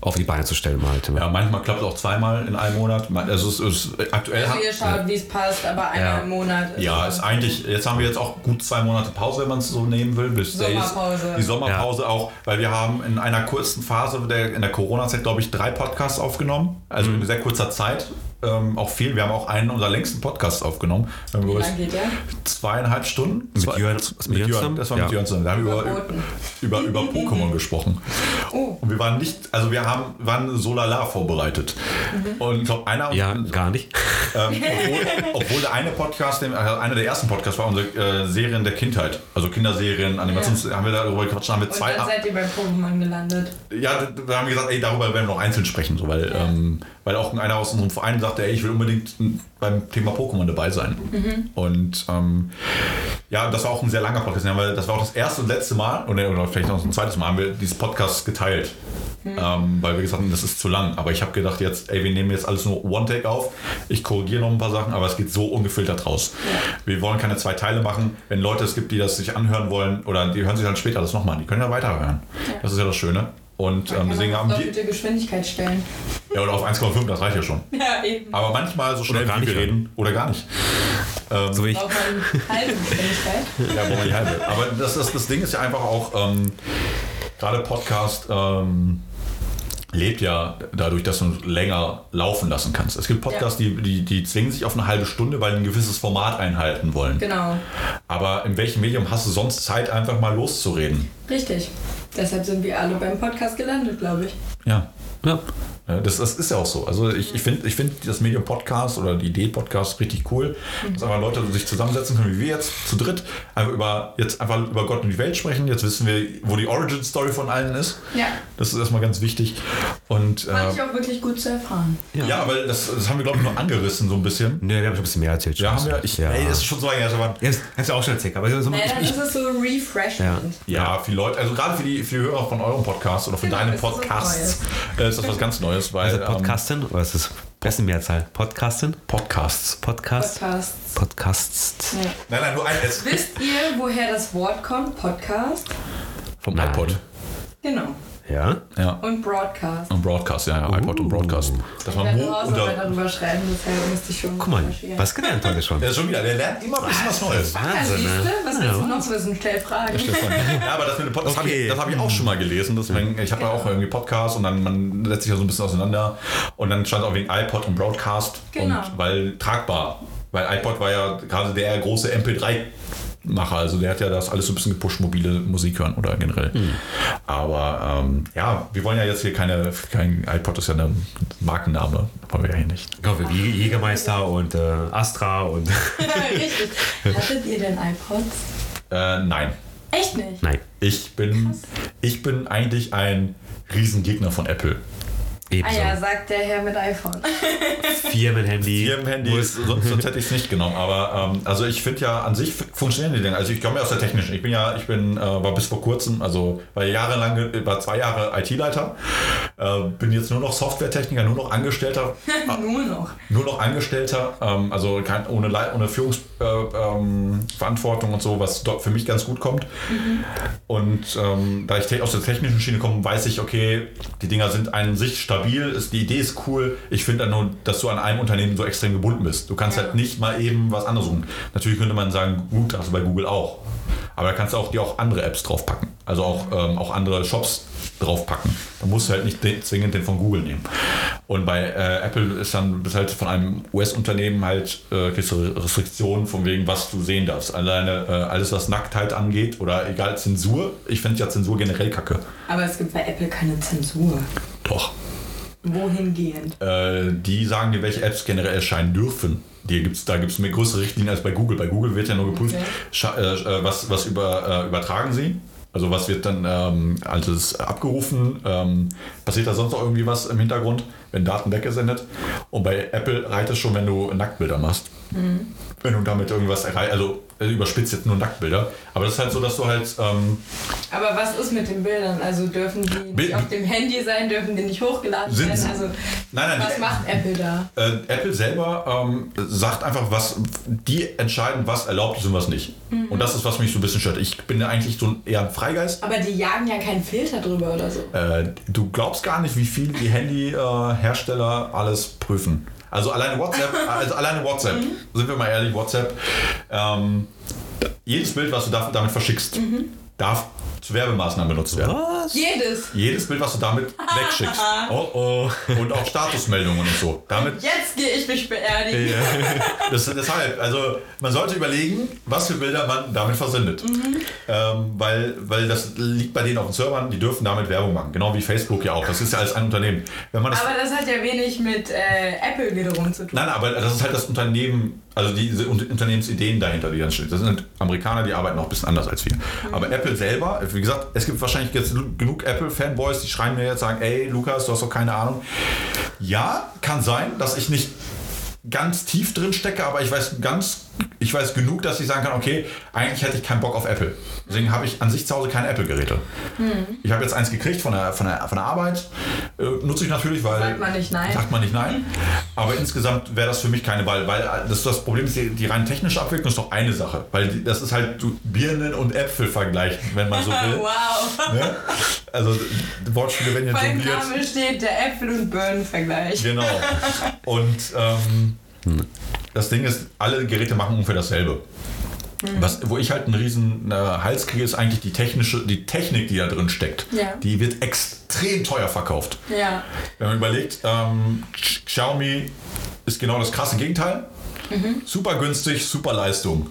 auf die Beine zu stellen mal ja, manchmal klappt es auch zweimal in einem Monat. Also es ist aktuell. Also ihr schaut, wie es passt, aber einmal Ja. im Monat. Ist Ja, ist eigentlich, jetzt haben wir jetzt auch gut zwei Monate Pause, wenn man es so nehmen will. Bis. Sommerpause. Die Sommerpause auch, weil wir haben in einer kurzen Phase der, in der Corona-Zeit, glaube ich, drei Podcasts aufgenommen. Also in sehr kurzer Zeit. Ähm, auch viel. Wir haben auch einen unserer längsten Podcasts aufgenommen. Wir Wie lange geht der? zweieinhalb Stunden. Mit Jörn- mit Jörn das war mit Ja. Jörn zusammen. Da haben wir über, über, über Pokémon gesprochen. Oh. Und wir waren nicht, also wir haben, waren so lala vorbereitet. Mhm. Und ich glaube, einer, Ja, gar nicht. ähm, obwohl, obwohl der eine Podcast, äh, einer der ersten Podcasts war unsere äh, Serien der Kindheit. Also Kinderserien, Animations, haben wir darüber gequatscht, haben wir Und zwei. dann seid ihr bei Pokémon gelandet. Ja, da- haben wir gesagt, ey, darüber werden wir noch einzeln sprechen, so, weil, ähm, weil auch einer aus unserem Verein sagte, ey, ich will unbedingt beim Thema Pokémon dabei sein. Und ähm, ja, das war auch ein sehr langer Podcast, weil das war auch das erste und letzte Mal, oder, oder vielleicht noch ein zweites Mal, haben wir dieses Podcast geteilt. Ähm, weil wir gesagt haben, das ist zu lang. Aber ich habe gedacht, jetzt, ey, wir nehmen jetzt alles nur One-Take auf. Ich korrigiere noch ein paar Sachen, aber es geht so ungefiltert raus. Wir wollen keine zwei Teile machen. Wenn Leute es gibt, die das sich anhören wollen, oder die hören sich dann später das nochmal an, die können ja weiterhören. Das ist ja das Schöne. Und ähm, deswegen Kann haben die. doppelte Geschwindigkeit stellen. Ja, oder auf 1,5, das reicht ja schon. Ja, eben. Aber manchmal so schnell gar wie wir reden. Oder gar nicht. Ähm, So wie ich. Braucht man halbe Geschwindigkeit. ja, wo man die halbe. Aber das, das, das Ding ist ja einfach auch, ähm, gerade Podcast ähm, lebt ja dadurch, dass du länger laufen lassen kannst. Es gibt Podcasts, die, die, die zwingen sich auf eine halbe Stunde, weil die ein gewisses Format einhalten wollen. Genau. Aber in welchem Medium hast du sonst Zeit, einfach mal loszureden? Richtig. Deshalb sind wir alle beim Podcast gelandet, glaube ich. Ja. Ja. Ja, Das, das ist ja auch so. Also ich, ich finde ich find das Medium Podcast oder die Idee Podcast richtig cool. Dass einfach Leute sich zusammensetzen können, wie wir jetzt zu dritt, einfach über, jetzt einfach über Gott und die Welt sprechen. Jetzt wissen wir, wo die Origin Story von allen ist. Ja. Das ist erstmal ganz wichtig. Und Fand ich äh, auch wirklich gut zu erfahren. ja, weil das, das haben wir, glaube ich, nur angerissen so ein bisschen. Ne, wir haben schon ein bisschen mehr erzählt. Ja, haben wir. Ich, ja. Ey, das ist schon so lange her. aber- Ja, das hast du auch schon erzählt, aber so, Naja, ich, ist es so refreshment. Ja, viele Leute, also gerade für die, für die Hörer von eurem Podcast oder von Genau, deinem das ist Podcasts, äh, ist das was ganz Neues, weil also Podcasten, oder ist das Mehrzahl? Podcasten? ähm, Podcasts. Podcast? Podcasts. Podcasts. Ja. Nein, nein, nur ein S Wisst ihr, woher das Wort kommt? Podcast? vom Nein. iPod. Genau. Ja? Ja. Und Broadcast. Und Broadcast, ja, ja, iPod und Broadcast. Dass Ich man werde Hausarbeit unter. darüber schreiben, deshalb müsste ich schon Guck mal, was gelernt heute schon. Ja, schon wieder, der lernt immer ein bisschen was Neues. Ja, Wahnsinn, siehst ne? du? Was willst du noch wissen? Stell Fragen. Ja, aber das mit dem Podcast habe Okay. ich, das hab ich auch schon mal gelesen. Deswegen, ich habe ja auch irgendwie Podcast und dann man setzt sich ja so ein bisschen auseinander. Und dann stand auch wegen iPod und Broadcast. Genau. Und weil tragbar. Weil iPod war ja gerade der große MP3-Macher. Also der hat ja das alles so ein bisschen gepusht, mobile Musik hören oder generell. Aber ähm, ja, wir wollen ja jetzt hier keine, kein iPod ist ja ein Markenname. Wollen wir ja hier nicht. Ich glaube, wie Jägermeister und äh, Astra und. Richtig. Hattet ihr denn iPods? Äh, nein. Echt nicht? Nein, Ich bin, ich bin eigentlich ein Riesengegner von Apple. Ah ebenso. ja, sagt der Herr mit iPhone. Firmenhandy. Firmenhandy, sonst, sonst hätte ich es nicht genommen. Aber ähm, also ich finde ja an sich funktionieren die Dinge. Also ich komme ja aus der technischen. Ich bin ja, ich bin, äh, war bis vor kurzem, also war jahrelang, ge- war zwei Jahre IT-Leiter, äh, bin jetzt nur noch Softwaretechniker, nur noch Angestellter, Nur noch. nur noch Angestellter, ähm, also kein, ohne, Lei- ohne Führungsverantwortung äh, ähm, und so, was dort für mich ganz gut kommt. Und ähm, da ich aus der technischen Schiene komme, weiß ich, okay, die Dinger sind an sich stabil, ist, die Idee ist cool. Ich finde dann nur, dass du an einem Unternehmen so extrem gebunden bist. Du kannst Ja. halt nicht mal eben was anderes suchen. Natürlich könnte man sagen, gut, du bei Google auch. Aber da kannst du auch dir auch andere Apps draufpacken. Also auch, ähm, auch andere Shops draufpacken. Da musst du halt nicht den, zwingend den von Google nehmen. Und bei äh, Apple ist dann bist halt von einem US-Unternehmen halt äh, Restriktionen von wegen, was du sehen darfst. Alleine äh, alles, was Nacktheit angeht oder egal Zensur. Ich finde ja Zensur generell kacke. Aber es gibt bei Apple keine Zensur. Doch. Wohingehend? Äh, die sagen dir, welche Apps generell erscheinen dürfen. Die gibt's, da gibt es mehr größere Richtlinien als bei Google. Bei Google wird ja nur geprüft, Okay. äh, äh, was, was über, äh, übertragen sie. Also was wird dann ähm, alles abgerufen? Ähm, passiert da sonst noch irgendwie was im Hintergrund, wenn Daten weggesendet? Und bei Apple reicht es schon, wenn du Nacktbilder machst. Wenn du damit irgendwas erreichst, also äh, überspitzt jetzt nur Nacktbilder. Aber das ist halt so, dass du halt ähm, Aber was ist mit den Bildern? Also dürfen die Bild- nicht auf dem Handy sein, dürfen die nicht hochgeladen Sind- werden? Also Nein, nein, was die- macht Apple da? Äh, Apple selber ähm, sagt einfach, was die entscheiden, was erlaubt ist und was nicht. Und das ist, was mich so ein bisschen stört. Ich bin ja eigentlich so ein, eher ein Freigeist. Aber die jagen ja keinen Filter drüber oder so. Äh, du glaubst gar nicht, wie viel die Handyhersteller alles prüfen. Also alleine WhatsApp, also alleine WhatsApp, sind wir mal ehrlich, WhatsApp, ähm, jedes Bild, was du da- damit verschickst, darf zu Werbemaßnahmen benutzt werden. Was? Jedes. Jedes Bild, was du damit wegschickst. Oh oh. Und auch Statusmeldungen und so. Damit Jetzt gehe ich mich beerdigen. Das, deshalb, also man sollte überlegen, was für Bilder man damit versendet. Ähm, weil, weil das liegt bei denen auf den Servern, die dürfen damit Werbung machen. Genau wie Facebook ja auch. Das ist ja alles ein Unternehmen. Wenn man das, Aber das hat ja wenig mit äh, Apple wiederum zu tun. nein, aber das ist halt das Unternehmen, also diese Un- Unternehmensideen dahinter, die dann stehen. Das sind Amerikaner, die arbeiten auch ein bisschen anders als wir. Aber Apple selber, wie gesagt, es gibt wahrscheinlich jetzt genug Apple-Fanboys, die schreien mir jetzt, sagen, ey Lukas, du hast doch keine Ahnung. Ja, kann sein, dass ich nicht ganz tief drin stecke, aber ich weiß ganz, ich weiß genug, dass ich sagen kann, okay, eigentlich hätte ich keinen Bock auf Apple. Deswegen habe ich an sich zu Hause keine Apple-Geräte. Ich habe jetzt eins gekriegt von der, von der, von der Arbeit. Äh, nutze ich natürlich, weil. Sagt man nicht nein. Sagt man nicht nein. Aber insgesamt wäre das für mich keine Wahl, weil das, das Problem ist, die, die rein technische Abwicklung ist doch eine Sache. Weil die, das ist halt Birnen und Äpfel vergleichen, wenn man so will. wow. ne? Also Wortspiele werden ja Beim. Namen steht der Äpfel- und Birnen-Vergleich. Genau. Und ähm, das Ding ist, alle Geräte machen ungefähr dasselbe. Was, wo ich halt einen riesen äh, Hals kriege, ist eigentlich die technische, die Technik, die da drin steckt. Ja. Die wird extrem teuer verkauft. Ja. Wenn man überlegt, ähm, Xiaomi ist genau das krasse Gegenteil. Super günstig, super Leistung.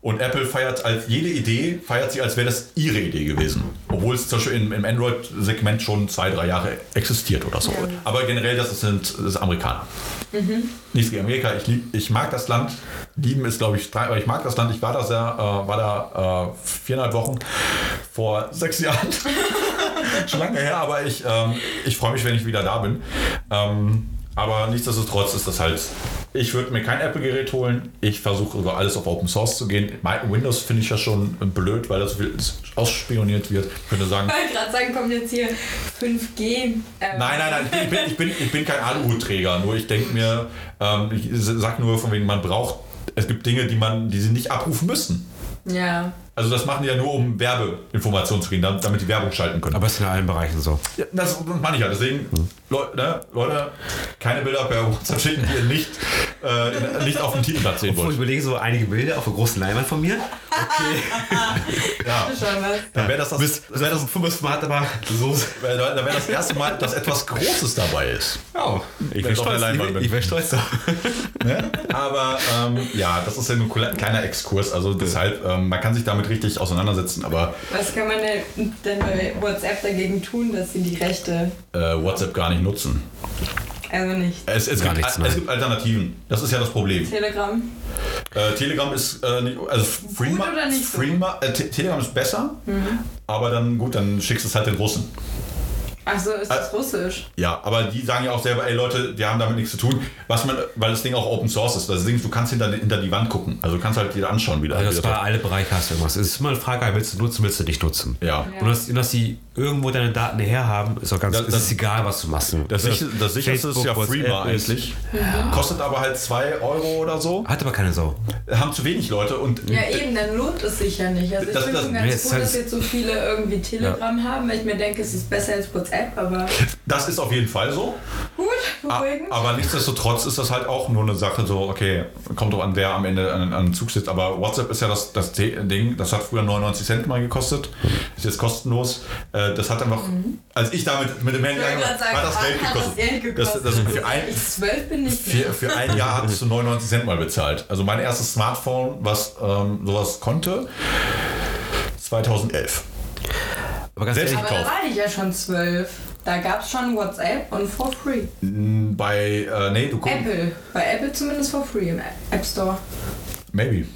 Und Apple feiert als jede Idee, feiert sie, als wäre das ihre Idee gewesen. Obwohl es zum Beispiel im, im Android-Segment schon zwei, drei Jahre existiert oder so. Aber generell, das sind das Amerikaner. Nichts gegen Amerika. Ich, lieb, ich mag das Land. Lieben ist, glaube ich, drei, aber ich mag das Land. Ich war da sehr, äh, war da äh, viereinhalb Wochen vor sechs Jahren. Schon lange her, aber ich, ähm, ich freue mich, wenn ich wieder da bin. Ähm, aber nichtsdestotrotz ist das halt. Ich würde mir kein Apple-Gerät holen. Ich versuche über alles auf Open Source zu gehen. Windows finde ich ja schon blöd, weil das so viel ausspioniert wird. Ich könnte sagen, Ich wollte gerade sagen, kommt jetzt hier 5G. Ähm, Nein, nein, nein, ich bin, ich bin, ich bin, ich bin kein Aluhutträger. Nur ich denke mir, ähm, ich sag nur von wegen, man braucht, es gibt Dinge, die man, die sie nicht abrufen müssen. Ja. Also das machen die ja nur, um Werbeinformationen zu kriegen, damit die Werbung schalten können. Aber es ist in allen Bereichen so. Ja, das meine ich ja. Deswegen, Leute, ne, Leute, keine Bilder per WhatsApp schicken, die ihr nicht, äh, nicht auf dem Titelblatt sehen Obwohl, ich wollt. überlege so einige Bilder auf einer großen Leinwand von mir. Ja, Schon was. dann wäre das das, wäre das fünf Smart, aber so. dann wär das erste Mal, dass etwas Großes dabei ist. Ja, ich wäre der stolz, Leinwand ich, wär stolz. Ne? Aber ähm, ja, das ist ja nur ein kleiner Exkurs. Also deshalb, ähm, man kann sich damit richtig auseinandersetzen, aber Was kann man denn denn bei WhatsApp dagegen tun, dass sie die Rechte, äh, WhatsApp gar nicht nutzen. also nicht Es, es, Gar gibt, nichts, es gibt Alternativen. Das ist ja das Problem. Telegram? Äh, Telegram ist äh, nicht, also Freema, oder nicht? Freema, äh, Te- Telegram ist besser, aber dann gut, dann schickst du es halt den Russen. Achso, ist das Äh, Russisch? Ja, aber die sagen ja auch selber, ey Leute, die haben damit nichts zu tun, was man, weil das Ding auch Open Source ist. Das Ding, du kannst hinter, hinter die Wand gucken. Also du kannst halt dir anschauen, wie Also wie das bei alle Bereiche hast du irgendwas. Es ist immer eine Frage, willst du nutzen, willst du nicht nutzen. Ja. Ja. Und dass, dass die irgendwo deine Daten herhaben, ist auch ganz, Das- es das- ist egal, was du machst. Das, sicher, das sicherste ist ja Freema eigentlich. Kostet aber halt 2 Euro oder so. Hat aber keine Sau. Haben zu wenig Leute und Ja, eben, dann lohnt es sich ja nicht. Also ich Das- das- ganz es froh, ist halt- dass jetzt so viele irgendwie Telegram haben, weil ich mir denke, es ist besser als WhatsApp, aber das ist auf jeden Fall so. gut, beruhigend. Aber nichtsdestotrotz ist das halt auch nur eine Sache, so, okay, kommt doch an, wer am Ende an, an den Zug sitzt. Aber WhatsApp ist ja das, das Ding, das hat früher 99 Cent mal gekostet, ist jetzt kostenlos. Äh, Das hat dann noch, als ich damit mit dem Handy Mhm. Angefangen sagen, hat das Geld hat gekostet. das Geld Das, gekostet? das für, ein, ich zwölf bin nicht für, für ein Jahr hattest du 99 Cent mal bezahlt. Also mein erstes Smartphone, was ähm, sowas konnte, 2011. Aber ganz Selbst- ehrlich, Aber da gekauft. war ich ja schon zwölf. Da gab es schon WhatsApp und for free. Bei, äh, nee, du guckst. Apple. Bei Apple zumindest for free im App Store. Maybe.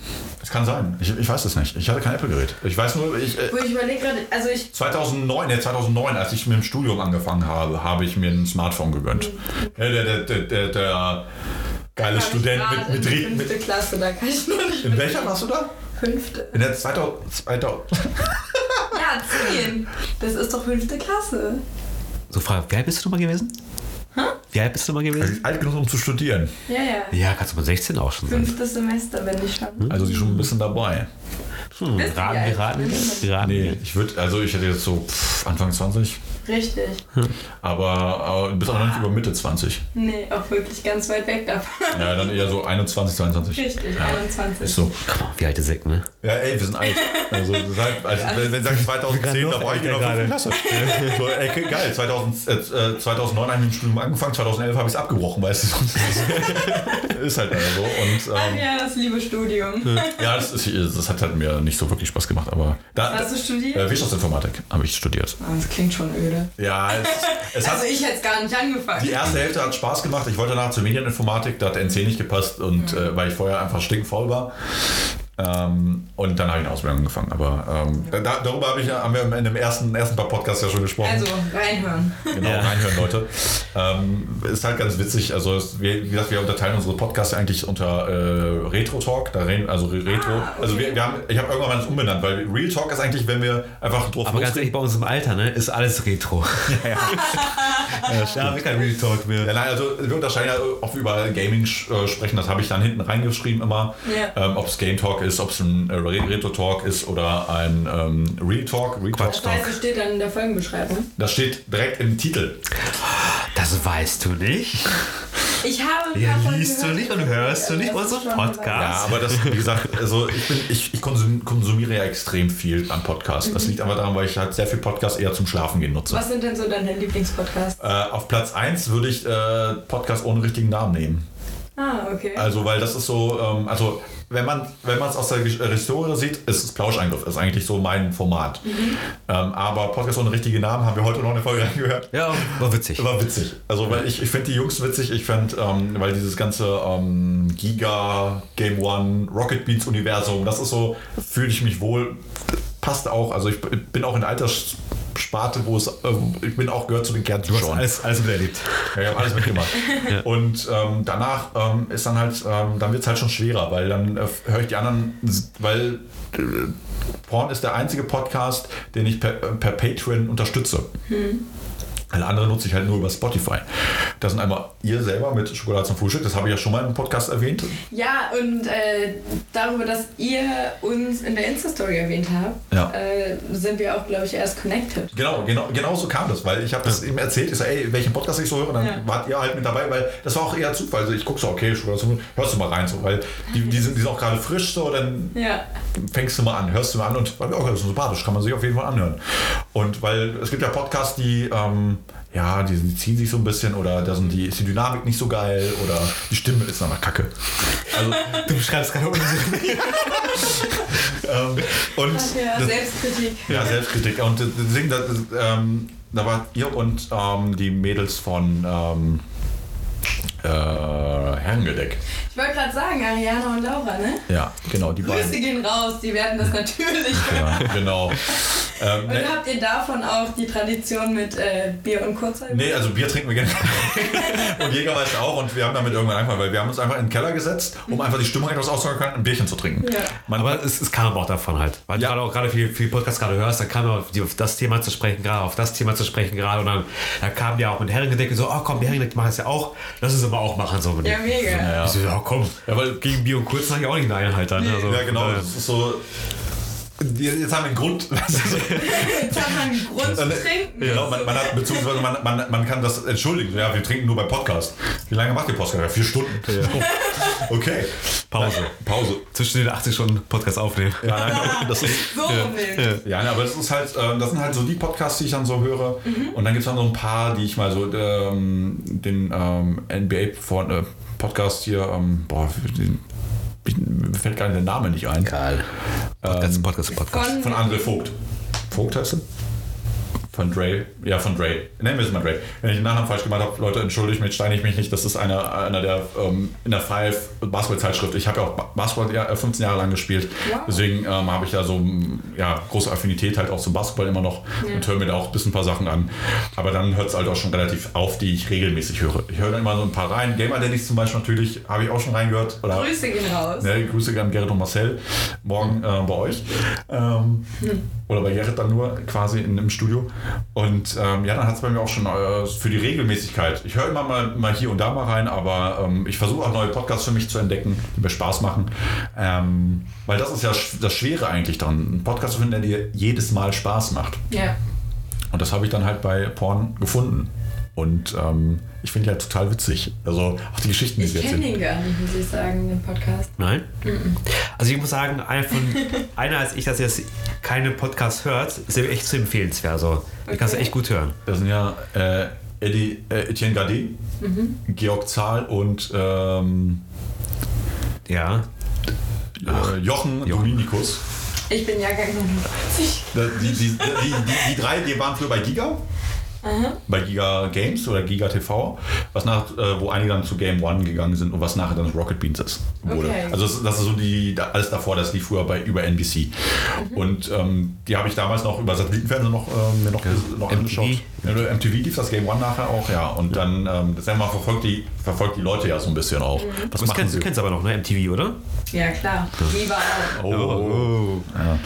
Es kann sein. Ich, ich weiß es nicht. Ich hatte kein Apple-Gerät. Ich weiß nur, ich, äh, Wo ich überlege gerade, also ich 2009, nee, 2009, als ich mit dem Studium angefangen habe, habe ich mir ein Smartphone gegönnt. Ja, der, der, der, der, der geile Student mit, mit, in fünfte mit Klasse, da kann ich nur nicht In mit- welcher warst du da? Fünfte. In der 2000, 2000 Ja, zehn. Das ist doch fünfte Klasse. so Frage, wie alt bist du nochmal gewesen? Wie alt bist du mal gewesen? alt genug, um zu studieren. Ja, ja. Ja, kannst du mal 16 auch schon sein. Fünftes Semester, wenn nicht schon. Also sie schon ein bisschen dabei. Hm, raten, wie alt wir raten, ich wir raten. Nee, ich würde, also ich hätte jetzt so pff, Anfang 20, Richtig. aber, aber du bist auch noch nicht über Mitte 20. Nee, auch wirklich ganz weit weg davon. Ja, dann eher so 21, 22. Richtig, Ja, 21. ist so. Komm, wie alte Säck, ne? Ja, ey, wir sind alt. Also, das halt, also wenn, wenn sagt 2010, da war ich genau gerade. Klasse. So, ey, geil. 2000, äh, 2009 habe ich mit dem Studium angefangen, 2011 habe ich es abgebrochen, weißt du. sonst- ist halt so. Und Ach ähm, ja, das liebe Studium. ja, das, ist, das hat halt mir nicht so wirklich Spaß gemacht. Aber da, Hast du studiert? Äh, Wirtschaftsinformatik habe ich studiert. Ah, das klingt schon öde. Ja, es, es hat, Also ich hätte es gar nicht angefangen. die erste Hälfte hat Spaß gemacht. Ich wollte danach zur Medieninformatik, da hat NC nicht gepasst und äh, weil ich vorher einfach stinkfaul war. Ähm, und dann habe ich eine Ausbildung angefangen. Aber ähm, da, darüber habe ich, ja- haben wir in dem ersten, ersten paar Podcasts ja schon gesprochen. Also, reinhören. Genau, Ja. reinhören, Leute. Ähm, ist halt ganz witzig. Also, es, wir, wie gesagt, wir unterteilen unsere Podcasts eigentlich unter äh, Retro Talk. Da reden, also Re- Retro. Ah, okay. Also, wir, wir haben, ich habe irgendwann mal das umbenannt, weil Real Talk ist eigentlich, wenn wir einfach drauf Aber ganz ehrlich, bei uns im Alter, ne, ist alles Retro. Ja, ja. da haben wir kein Real Talk mehr. Ja, nein, also wir unterscheiden ja auch über Gaming äh, sprechen, das habe ich dann hinten reingeschrieben immer. Ja. Ähm, ob es Game Talk ist, ob es ein äh, Re- Retro Talk ist oder ein ähm, Real Talk. Real Talk. Das heißt, steht dann in der Folgenbeschreibung. Das steht direkt im Titel. Das weißt du nicht. Ich habe ein Ja, liest du gehört. nicht und hörst du nicht unseren ist Podcast. Ja, aber das, wie gesagt, also ich, bin, ich, ich konsum, konsumiere ja extrem viel an Podcasts. Das liegt aber daran, weil ich halt sehr viel Podcasts eher zum Schlafen gehen nutze. Was sind denn so deine Lieblingspodcasts? Äh, auf Platz 1 würde ich äh, Podcast ohne richtigen Namen nehmen. Ah, okay. Also, weil das ist so, ähm, also wenn man wenn man es aus der äh, Historie sieht, ist es Plauscheingriff, ist eigentlich so mein Format. Ähm, aber Podcast ohne richtige Namen haben wir heute noch eine Folge reingehört. Ja, war witzig. War witzig. Also, weil ich, ich finde die Jungs witzig. Ich finde, ähm, weil dieses ganze ähm, Giga, Game One, Rocket Beats Universum, das ist so, fühle ich mich wohl. Passt auch. Also, ich bin auch in der Alterssparte, wo es, ähm, ich bin auch gehört zu den Du hast Kernzuschauern. alles, alles miterlebt. Ja, ich habe alles mitgemacht. Und ähm, danach ähm, ist dann halt, ähm, dann wird es halt schon schwerer, weil dann äh, höre ich die anderen, weil äh, Porn ist der einzige Podcast, den ich per, per Patreon unterstütze. Alle andere nutze ich halt nur über Spotify. Das sind einmal ihr selber mit Schokolade zum Frühstück, das habe ich ja schon mal im Podcast erwähnt. Ja, und äh, darüber, dass ihr uns in der Insta-Story erwähnt habt, Ja. äh, sind wir auch, glaube ich, erst connected. Genau, genau, genau so kam das, weil ich habe das eben erzählt, ich so, ey, welchen Podcast ich so höre, dann Ja. wart ihr halt mit dabei, weil das war auch eher Zufall. Also ich gucke so, okay, Schokolade zum Frühstück, hörst du mal rein, so, weil die, die, sind, die sind auch gerade frisch, so, dann Ja. fängst du mal an, hörst du mal an und war mir auch ganz sympathisch, kann man sich auf jeden Fall anhören. Und weil es gibt ja Podcasts, die, ähm, ja, die, die ziehen sich so ein bisschen oder da sind die, ist die Dynamik nicht so geil oder die Stimme ist einfach kacke. Also, Du beschreibst gerade Unsinn. ähm, und Ach ja, das, Selbstkritik. ja, Selbstkritik. Und deswegen, da, ähm, da war ihr und ähm, die Mädels von ähm, äh, Herrengedeck. Ich wollte gerade sagen, Ariana und Laura, ne? Ja, genau, die Grüße beiden. gehen raus, die werden das natürlich hören. Ja, genau. Ähm, Und habt ihr davon auch die Tradition mit äh, Bier und Kurzhalb? Nee, also Bier trinken wir gerne. und Jägermeister auch. Und wir haben damit irgendwann angefangen, weil wir haben uns einfach in den Keller gesetzt, um einfach die Stimmung etwas auszuhalten können, ein Bierchen zu trinken. Ja. Man, Aber es, es kam aber auch davon halt. Weil Ja. du gerade auch gerade viel, viel Podcast gerade hörst, dann kam auf, die- auf das Thema zu sprechen, gerade auf das Thema zu sprechen gerade. Und dann, dann kam ja auch mit Herrengedeck so, oh komm, Herrengedeck machen es ja auch. Lass uns aber auch machen. So. Ja, mega. so, ja komm. Ja, weil gegen Bier und Kurz habe ich auch nicht einen Einhalt dann. ne? Also, ja, genau. Das ist so. Jetzt haben wir einen Grund. Jetzt hat man einen Grund zu trinken. Genau, man, man hat, beziehungsweise man, man, man kann das entschuldigen. Ja, wir trinken nur beim Podcast. Wie lange macht ihr Podcast? Ja, vier Stunden. Okay. Pause. Pause. Zwischen den 80 Stunden Podcast aufnehmen. Ja, nein, das ist. So. Ja, ne, aber das ist halt, ähm, das sind halt so die Podcasts, die ich dann so höre. Und dann gibt es dann so ein paar, die ich mal so ähm, den ähm, NBA vor, äh, Podcast hier, ähm, boah, den, ich, mir fällt gerade der Name nicht ein. Geil. Podcast, Podcast, Podcast. Von, Von André Vogt. Vogt heißt er? Von Dre. Ja, von Dre. Nennen wir es mal Dre. Wenn ich den Nachnamen falsch gemacht habe, Leute, entschuldigt mich, steine ich mich nicht. Das ist einer, einer der ähm, in der Five Basketball-Zeitschrift. Ich habe ja auch Ba- Basketball ja, äh, 15 Jahre lang gespielt. Wow. Deswegen ähm, habe ich ja so ja, große Affinität halt auch zum Basketball immer noch und höre mir da auch ein bisschen ein paar Sachen an. Aber dann hört es halt auch schon relativ auf, die ich regelmäßig höre. Ich höre dann immer so ein paar rein. Gamer Daddies zum Beispiel natürlich, habe ich auch schon reingehört. Oder Grüße gehen raus. ja, Grüße an Gerrit und Marcel. Morgen äh, bei euch. Ähm, Oder bei Gerrit dann nur quasi in, im Studio. Und ähm, ja, dann hat es bei mir auch schon äh, für die Regelmäßigkeit. Ich höre immer mal, mal hier und da mal rein, aber ähm, ich versuche auch neue Podcasts für mich zu entdecken, die mir Spaß machen. Ähm, weil das ist ja das Schwere eigentlich dran, einen Podcast zu finden, der dir jedes Mal Spaß macht. Ja. Und das habe ich dann halt bei Porn gefunden. Und ähm, ich finde die halt total witzig. Also auch die Geschichten, die Ich sie kenne erzählen. den gar nicht, muss ich sagen, den Podcast. Nein? Also ich muss sagen, einer, von, einer als ich, das jetzt keine Podcast hört, ist ja echt zu empfehlenswert. Also, den kannst du Okay. echt gut hören. Das sind ja äh, Eddie, äh, Etienne Gade, Georg Zahl und ähm, Ja. äh, Jochen, Dominikus. Ich bin Jahrgang 99. Die, die, die, die, die, die drei, die waren früher bei Giga. Bei Giga Games oder Giga TV, was nach, äh, wo einige dann zu Game One gegangen sind und was nachher dann Rocket Beans ist. Wurde. Okay. Also das, das ist so die, da- alles davor, das lief früher bei über NBC. Und ähm, die habe ich damals noch über Satellitenfernsehen noch, ähm, mir noch, noch MTV. angeschaut. Ja, MTV lief das Game One nachher auch, ja. Und dann, ähm, das mal verfolgt die, verfolgt die Leute ja so ein bisschen auch. Was Das machen kennst, sie? du kennst aber noch, ne? MTV, oder? Ja, klar. Die war auch. Oh. Ja.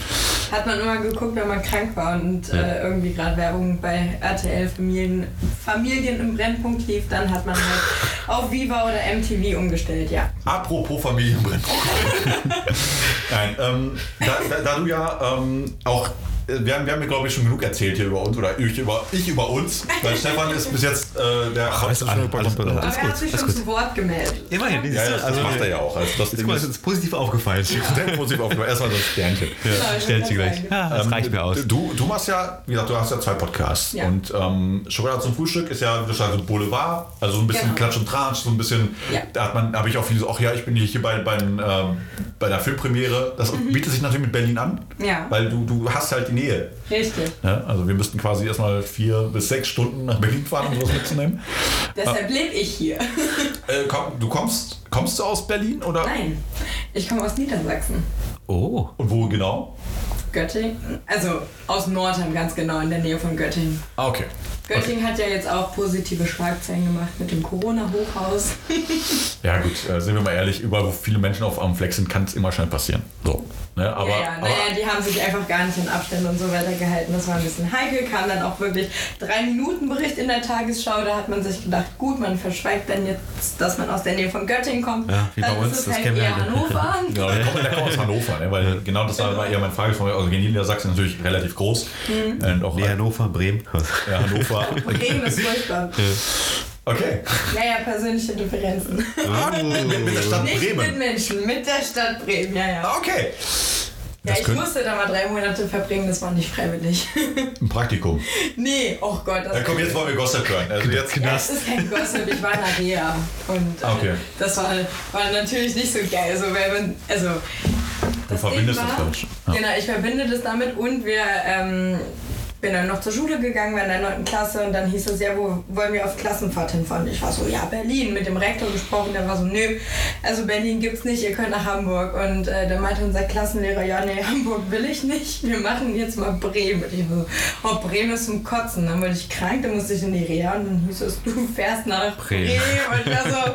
Hat man immer geguckt, wenn man krank war und äh, irgendwie gerade Werbung bei RTL Familien, Familien im Brennpunkt lief, dann hat man halt auf Viva oder MTV umgestellt, ja. Apropos Familienbrennpunkt. Nein, ähm, da, da, da du ja ähm, auch, äh, wir haben, wir haben ja glaube ich schon genug erzählt hier über uns oder ich über, ich über uns, weil Stefan ist bis jetzt äh, der alles- alles- alles- Aber Alles er hat gut, sich alles schon gut. zu Wort gemeldet. Immerhin, Ja, ja, das also, macht er ja auch. Also das Ist, ist positiv aufgefallen. sehr positiv aufgehört. Erstmal das Sternchen. Genau, ich Stellt sie wollte gleich. Ja, das Ähm, reicht mir aus. Du, du machst ja, wie gesagt, du hast ja zwei Podcasts. Ja. Und ähm, Schokolade zum Frühstück ist ja, ist also Boulevard, also so ein bisschen Genau. Klatsch und Tratsch, so ein bisschen, Ja. da hat man, habe ich auch viele so, ach ja, ich bin hier bei, bei, ähm, bei der Filmpremiere. Das bietet sich natürlich mit Berlin an, Ja, weil du, du hast halt die Nähe. richtig. Ja, also wir müssten quasi erstmal vier bis sechs Stunden nach Berlin fahren, um sowas mitzunehmen. Deshalb lebe ich hier. Äh, komm, du kommst, kommst du aus Berlin oder? Nein, ich komme aus Niedersachsen. Oh. Und wo genau? Göttingen. Also aus Nordheim ganz genau, in der Nähe von Göttingen. Ah, okay. Göttingen hat ja jetzt auch positive Schlagzeilen gemacht mit dem Corona-Hochhaus. Ja gut, äh, sind wir mal ehrlich, überall wo viele Menschen auf am Flex sind, kann es immer schnell passieren. So. Ne? Aber, ja, ja, aber naja, die haben sich einfach gar nicht in Abständen und so weiter gehalten. Das war ein bisschen heikel. Kam dann auch wirklich drei Minuten Bericht in der Tagesschau. Da hat man sich gedacht, gut, man verschweigt dann jetzt, dass man aus der Nähe von Göttingen kommt. Ja, wie bei dann uns, das halt kennen wir eher alle. Hannover. Genau, der kommt, der kommt aus Hannover, ne? weil genau das war eher mein Frage von mir. Also Niedersachsen ist natürlich relativ groß. Mhm. Und auch Nee, Hannover, Bremen. ja, Hannover. Bremen ist furchtbar. Okay. Naja, persönliche Differenzen. Ah, mit, mit, mit der Stadt Nicht mit Bremen. Menschen, mit der Stadt Bremen, ja, ja. Okay. Ja, Das ich könnte- musste da mal drei Monate verbringen, das war nicht freiwillig. Ein Praktikum. nee, oh Gott. Das Ja, komm, jetzt wollen wir Gossip hören. Also jetzt, Ja, es ist kein Gossip, ich war in der Reha. Und äh, Okay. das war, war natürlich nicht so geil. So, weil man, also, das verbindest Ding das war, falsch. Ja. Genau, ich verbinde das damit und wir ähm, bin dann noch zur Schule gegangen, war in der 9. Klasse und dann hieß es ja, wo wollen wir auf Klassenfahrt hinfahren? Ich war so, ja, Berlin, mit dem Rektor gesprochen, der war so, nö, also Berlin gibt's nicht, ihr könnt nach Hamburg. Und äh, dann meinte unser Klassenlehrer, ja, nee, Hamburg will ich nicht, wir machen jetzt mal Bremen. Und ich war so, oh, Bremen ist zum Kotzen. Dann wurde ich krank, dann musste ich in die Reha und dann hieß es, du fährst nach Bremen. Bremen. Und ich war so,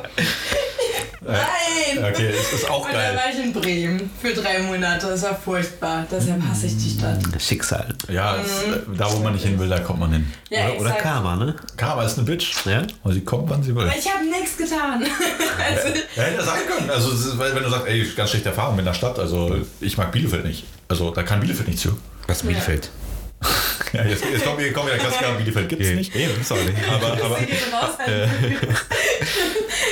nein! okay, es ist auch Und dann geil. war ich in Bremen für drei Monate. Das war furchtbar. Deshalb hasse ich die Stadt. Schicksal. Ja, es, äh, da wo man nicht hin will, da kommt man hin. Ja, oder, oder. Karma, ne? Karma ist eine Bitch. Ja? Und sie kommt, wann sie will. Ich habe nichts getan. also, Ja, hätte sein können. Also, wenn du sagst, ey, ganz schlechte Erfahrung mit der Stadt, also ich mag Bielefeld nicht. Also, da kann Bielefeld nicht zu. Was ist Bielefeld? Ja, jetzt, jetzt kommt, kommt wieder Klassiker, Bielefeld gibt es nicht. Eben, sorry. Aber, aber geht raus.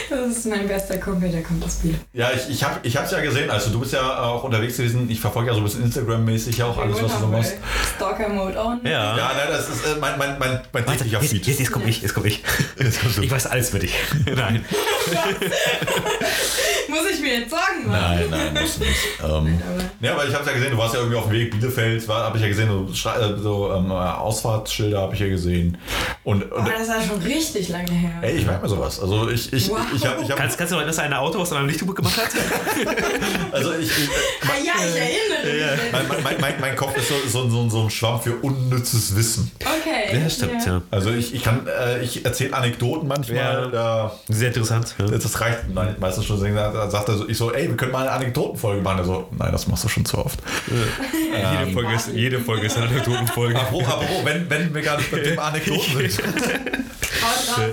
das ist mein bester Kumpel, der kommt aus Bielefeld. ja, ich, ich habe ich hab's ja gesehen. Also, du bist ja auch unterwegs gewesen. Ich verfolge ja so ein bisschen Instagram-mäßig auch alles, was du so machst. Stalker-Mode on. Ja. Ja, nein, das ist äh, mein, mein, mein, mein Warte, täglicher jetzt, Feed. jetzt, jetzt komm ich, jetzt komm ich. Jetzt kommst du. Ich weiß alles für dich. Nein. Muss ich mir jetzt Sorgen machen? Nein, nein, musst du nicht. Ähm, Aber- ja, aber ich habe ja gesehen, du warst ja irgendwie auf dem Weg Bielefeld, habe ich ja gesehen, so, äh, so ähm, Ausfahrtsschilder habe ich ja gesehen. Und, und Aber das war schon richtig lange her. ey, ich merke mir sowas. Also ich, ich, Wow. ich habe, ich hab, Kannst, kannst du noch das eine Auto, was an einem Lichthupe gemacht hat? also ich, ich ah, ja, ich erinnere mich. mein, mein, mein, mein, mein Kopf ist so, so, so, so ein Schwamm für unnützes Wissen. Okay. Ja, stimmt, ja. Also ich, ich kann, äh, ich erzähle Anekdoten manchmal. Ja. Da, Sehr interessant. Ja. das reicht nein, meistens schon. Da sagt er so, ich so, ey, wir können mal eine Anekdotenfolge machen. Er so, nein, das machst du schon zu oft. Jede, Folge ist, jede Folge ist eine Anekdotenfolge. Apropos, apropos wenn, wenn wir gar nicht beim Thema Anekdoten sind.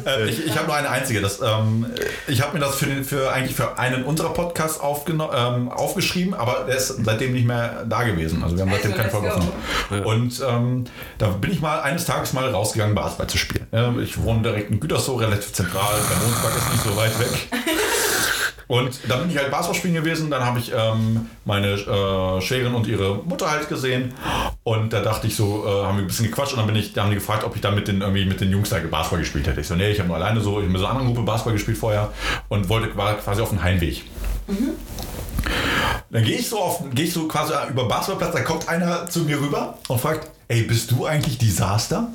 Äh, ich ich habe nur eine einzige. Das, ähm, ich habe mir das für, den, für eigentlich für einen unserer Podcasts ähm, aufgeschrieben, aber der ist seitdem nicht mehr da gewesen. Also wir haben seitdem Also, keine Folge aufgenommen. Und ähm, da bin ich mal eines Tages mal rausgegangen, Basketball zu spielen. Ich wohne direkt in Gütersloh, relativ zentral. Der Mondpark ist nicht so weit weg. Und dann bin ich halt Basketball spielen gewesen. Dann habe ich ähm, meine äh, Schwägerin und ihre Mutter halt gesehen. Und da dachte ich so, äh, haben wir ein bisschen gequatscht. Und dann bin ich, da haben die gefragt, ob ich da mit den, irgendwie mit den Jungs da Basketball gespielt hätte. Ich so, nee, ich habe nur alleine so, ich habe mit so einer anderen Gruppe Basketball gespielt vorher. Und wollte, war quasi auf dem Heimweg. Dann gehe ich so auf, gehe ich so quasi über den Basketballplatz, da kommt einer zu mir rüber und fragt, ey, bist du eigentlich Disaster?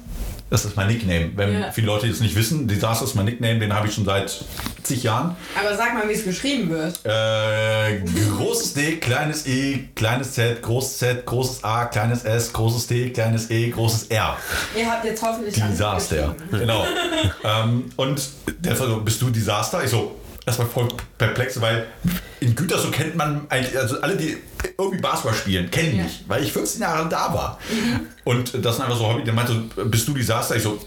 Das ist mein Nickname. Wenn Ja. viele Leute das nicht wissen, Disaster ist mein Nickname, den habe ich schon seit zig Jahren. Aber sag mal, wie es geschrieben wird. Äh, großes D, kleines E, kleines Z, großes Z, großes A, kleines S, großes D, kleines E, großes R. Ihr habt jetzt hoffentlich Disaster. geschrieben. Genau. ähm, und der so, bist du Disaster? Ich so, erstmal voll perplex, weil in Gütersloh kennt man eigentlich, also alle, die irgendwie Basketball spielen, kennen Ja. mich, weil ich 15 Jahre da war. Und das sind einfach so Hobby, der meinte, so, bist du Disaster? Ich so,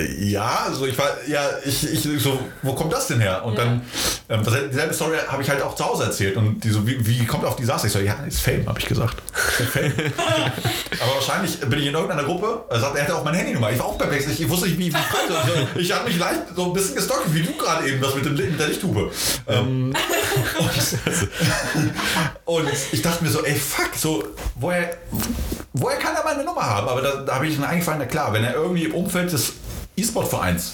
ja, also ich war, ja, ich, ich so, wo kommt das denn her? Und Ja. dann, ähm, dieselbe Story habe ich halt auch zu Hause erzählt. Und die so, wie, wie kommt auf Disaster? Ich so, ja, ist Fame, habe ich gesagt. Fame. Aber wahrscheinlich bin ich in irgendeiner Gruppe, er sagt, er hätte auch meine Handynummer. Ich war auch perplex, ich wusste nicht, wie, wie frei soll. Ich habe mich leicht so ein bisschen gestockt, wie du gerade eben, das mit, dem, mit der Lichttube. Ähm, und, und ich dachte mir so, ey, fuck, so, woher, woher kann er meine Nummer haben? Aber da, da habe ich mir eingefallen, na klar, wenn er irgendwie im Umfeld des E-Sport-Vereins,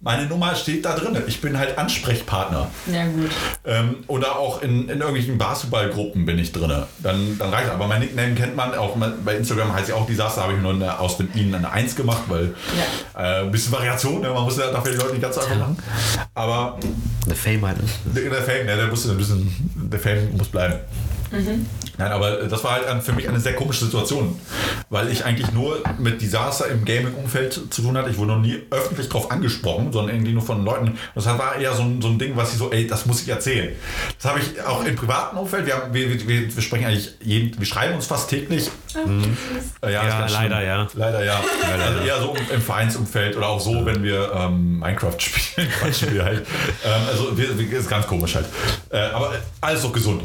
meine Nummer steht da drin. Ich bin halt Ansprechpartner. Ja, gut. Ähm, oder auch in, in irgendwelchen Basketballgruppen bin ich drin. Dann, dann reicht Aber mein Nickname kennt man. Auch bei Instagram heißt ja auch Disaster. habe ich nur eine, aus Ihnen eine 1 gemacht, weil äh, ein bisschen Variation. Ne? Man muss ja dafür die Leute nicht ganz so einfach machen. Aber Eine Fame halt. der, der Fame, ne, der, muss, ein bisschen, der Fame muss bleiben. Nein, aber das war halt für mich eine sehr komische Situation, weil ich eigentlich nur mit Desaster im Gaming-Umfeld zu tun hatte. Ich wurde noch nie öffentlich drauf angesprochen, sondern irgendwie nur von Leuten. Das war eher so ein, so ein Ding, was ich so, ey, das muss ich erzählen. Das habe ich auch im privaten Umfeld. Wir, haben, wir, wir, wir sprechen eigentlich jeden, wir schreiben uns fast täglich. Äh, Ja, ganz leider, ja. Leider ja. Also eher so im Vereinsumfeld oder auch so, wenn wir ähm, Minecraft spielen, quatschen wir halt. Ähm, also wir, wir, ist ganz komisch halt. Äh, aber alles doch gesund.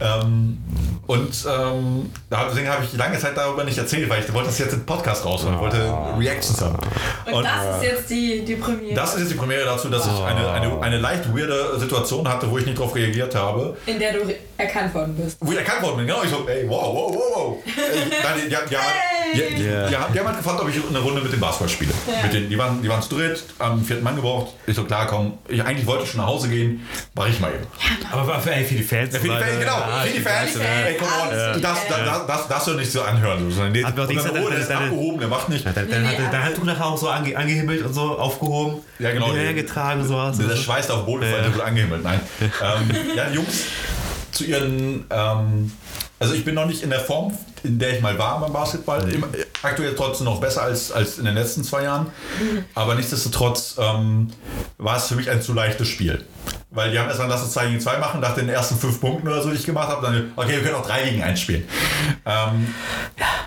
Ähm, und ähm, deswegen habe ich lange Zeit darüber nicht erzählt, weil ich wollte das jetzt im Podcast raus und wollte Reactions haben. Und, das ist jetzt die, die Premiere. das ist jetzt die Premiere dazu, dass ich eine, eine, eine leicht weirde Situation hatte, wo ich nicht darauf reagiert habe. in der du erkannt worden bist. Wo ich erkannt worden bin, genau. Ich so, ey, wow, wow, wow, wow. Ey, nein, die, die, die, haben, die, die, Yeah. die, haben, die haben halt gefragt, ob ich eine Runde mit dem Basketball spiele. Ja. Mit den, die, waren, die waren zu dritt, haben vierten Mann gebraucht. Ich so, klar, komm, ich, eigentlich wollte ich schon nach Hause gehen, mach ich mal eben. Aber war für, ey, für die Fans. Ja, für die. Fans, genau, Ja, für die Fans. Fans, Ey, come on, alles die das, das, das, du nicht so anhören. Sondern dann, oh, der ist abgehoben, der macht nicht. Dann, dann, Nee, dann hat du nachher auch so ange, angehimmelt und so aufgehoben. Ja, genau. Hergetragen und sowas. Der Schweiß auf Boden gefallen, der wird angehimmelt. Nein. ähm, ja, Jungs zu ihren. Ähm, also ich bin noch nicht in der Form, in der ich mal war beim Basketball. Immer, aktuell trotzdem noch besser als, als in den letzten zwei Jahren. Aber nichtsdestotrotz ähm, war es für mich ein zu leichtes Spiel. Weil die haben erst dann lass uns 2 gegen 2 machen, nach den ersten fünf Punkten oder so, die ich gemacht habe. Dann, okay, wir können auch 3 gegen 1 spielen. Ähm,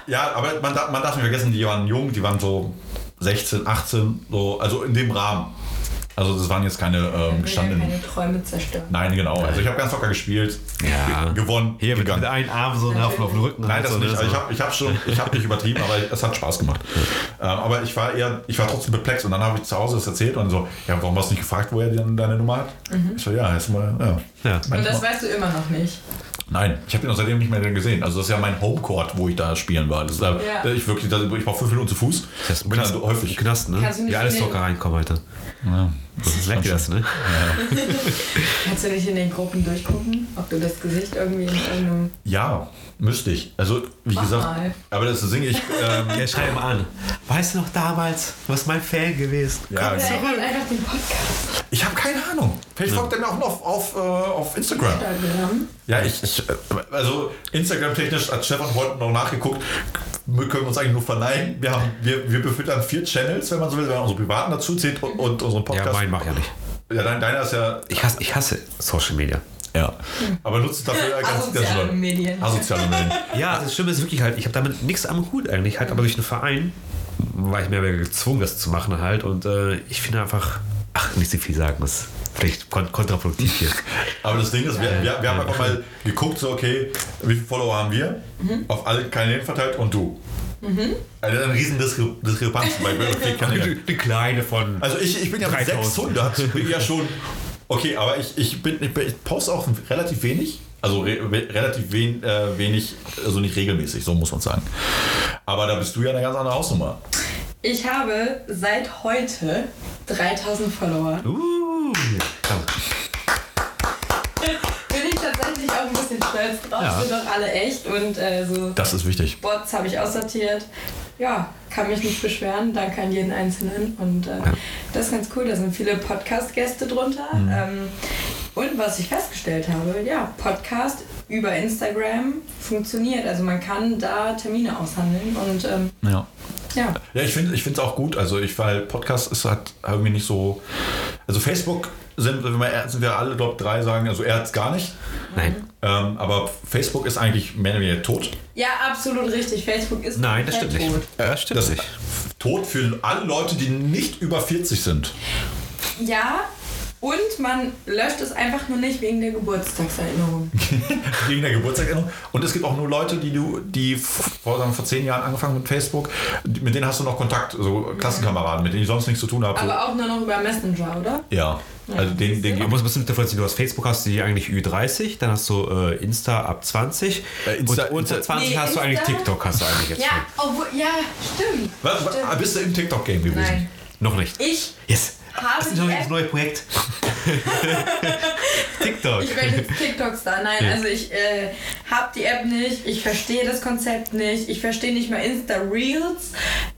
ja, aber man, darf- man darf nicht vergessen, die waren jung, die waren so 16, 18, so, also in dem Rahmen. Also das waren jetzt keine ähm, ja gestandenen. keine Träume zerstören. Nein, genau. Also ich habe ganz locker gespielt, Ja. ge- gewonnen, Hier mit, gegangen. mit einem Arm so auf, auf den Rücken. Nein, das so, nicht. ne, Also ich so. habe ich hab schon, ich habe nicht übertrieben, aber es hat Spaß gemacht. Ähm, aber ich war eher, ich war trotzdem perplex und dann habe ich zu Hause das erzählt und so, ja, warum hast du nicht gefragt, woher denn deine Nummer hat? Ich so, ja, erstmal, ja. Ja. Und das weißt du immer noch nicht. Nein, ich habe ihn auch seitdem nicht mehr gesehen. Also das ist ja mein Homecourt, wo ich da spielen war. Das ist, ja. Ja. Ich wirklich, das- ich brauche fünf Minuten zu Fuß. Das ist bin dann häufig. Knast, ne? Wie alles locker reinkommen, Alter. Ja, Das ist lecker, das, ne? Kannst du nicht in den Gruppen durchgucken, ob du das Gesicht irgendwie in irgendeinem. ja, müsste ich. Also wie Mach gesagt, mal. aber das singe ich. Ähm, Ja, schreib mal an. Weißt du noch damals, warst mein Fan gewesen? ja, Oder einfach, einfach den Podcast ich habe keine Ahnung. Vielleicht folgt er mir auch noch auf, auf, äh, auf Instagram. Instagram. Ja, ich, ich äh, also Instagram-technisch hat Stefan heute noch nachgeguckt. Wir können uns eigentlich nur verneinen. Wir, haben, wir, wir befüttern vier Channels, wenn man so will, wenn man unsere privaten dazu zählt und, und unseren Podcast. Ja, mein mach ja nicht. Ja, dein, deiner ist ja. Ich hasse, ich hasse Social Media. Ja. Aber nutzt dafür ganz, ganz Asoziale. Medien. Asoziale Medien. Ja, das Schlimme ist wirklich halt, ich habe damit nichts am Hut eigentlich, halt, aber durch den Verein war ich mehr oder weniger gezwungen, das zu machen halt. Und äh, ich finde einfach, ach, nicht so viel sagen, das ist vielleicht kon kontraproduktiv hier. Aber das Ding ist, wir, wir, wir haben einfach mal geguckt, so, okay, wie viele Follower haben wir? Auf alle Kanäle verteilt und du. Also eine riesen Diskre Diskrepanz bei vier Kanälen. Eine kleine von. Also ich, ich bin ja mit 3000. 600, bin ja schon. Okay, aber ich, ich, bin, ich, bin, ich poste auch relativ wenig. Also re, relativ wen, äh, wenig, also nicht regelmäßig, so muss man sagen. Aber da bist du ja eine ganz andere Hausnummer. Ich habe seit heute 3000 Follower. Uh, komm. Bin ich tatsächlich auch stolz drauf. Ja. Sind doch alle echt und äh, so Das ist wichtig. Bots habe ich aussortiert. Ja, kann mich nicht beschweren. Danke an jeden Einzelnen. Und äh, das ist ganz cool. Da sind viele Podcast-Gäste drunter. Ähm, und was ich festgestellt habe, ja, Podcast über Instagram funktioniert. Also man kann da Termine aushandeln. Und ähm, Ja. Ja, Ja, ich finde es auch gut. Also ich, weil Podcast ist halt irgendwie nicht so. Also Facebook sind, wenn wir, sind wir alle, glaube drei sagen, also er hat es gar nicht. Nein. Ähm, aber Facebook ist eigentlich mehr oder weniger tot. ja, absolut richtig. Facebook ist Nein, das stimmt nicht. tot. Ja, das stimmt Das nicht. tot für alle Leute, die nicht über 40 sind. Ja, und man löscht es einfach nur nicht wegen der Geburtstagserinnerung. Wegen der Geburtstagserinnerung. Und es gibt auch nur Leute, die du, die vor, sagen vor zehn Jahren angefangen mit Facebook, mit denen hast du noch Kontakt, so Klassenkameraden, mit denen ich sonst nichts zu tun habe. Aber auch nur noch über Messenger, oder? Ja, also den, den Man muss, muss differenzieren, du hast Facebook, hast du die eigentlich Ü30, dann hast du äh, Insta ab 20 Äh, Insta- und unter Insta- 20 Nee, hast du eigentlich Insta- TikTok, hast du eigentlich jetzt Ja, obwohl, ja, stimmt. Was, Stimmt. bist du im TikTok-Game gewesen? Nein. schon. Noch nicht. Ich Yes. Habe das ist die noch App- das neue Projekt. TikTok. Ich werde jetzt TikTok-Star. Nein, Ja. also ich äh, habe die App nicht, ich verstehe das Konzept nicht, ich verstehe nicht mal Insta-Reels.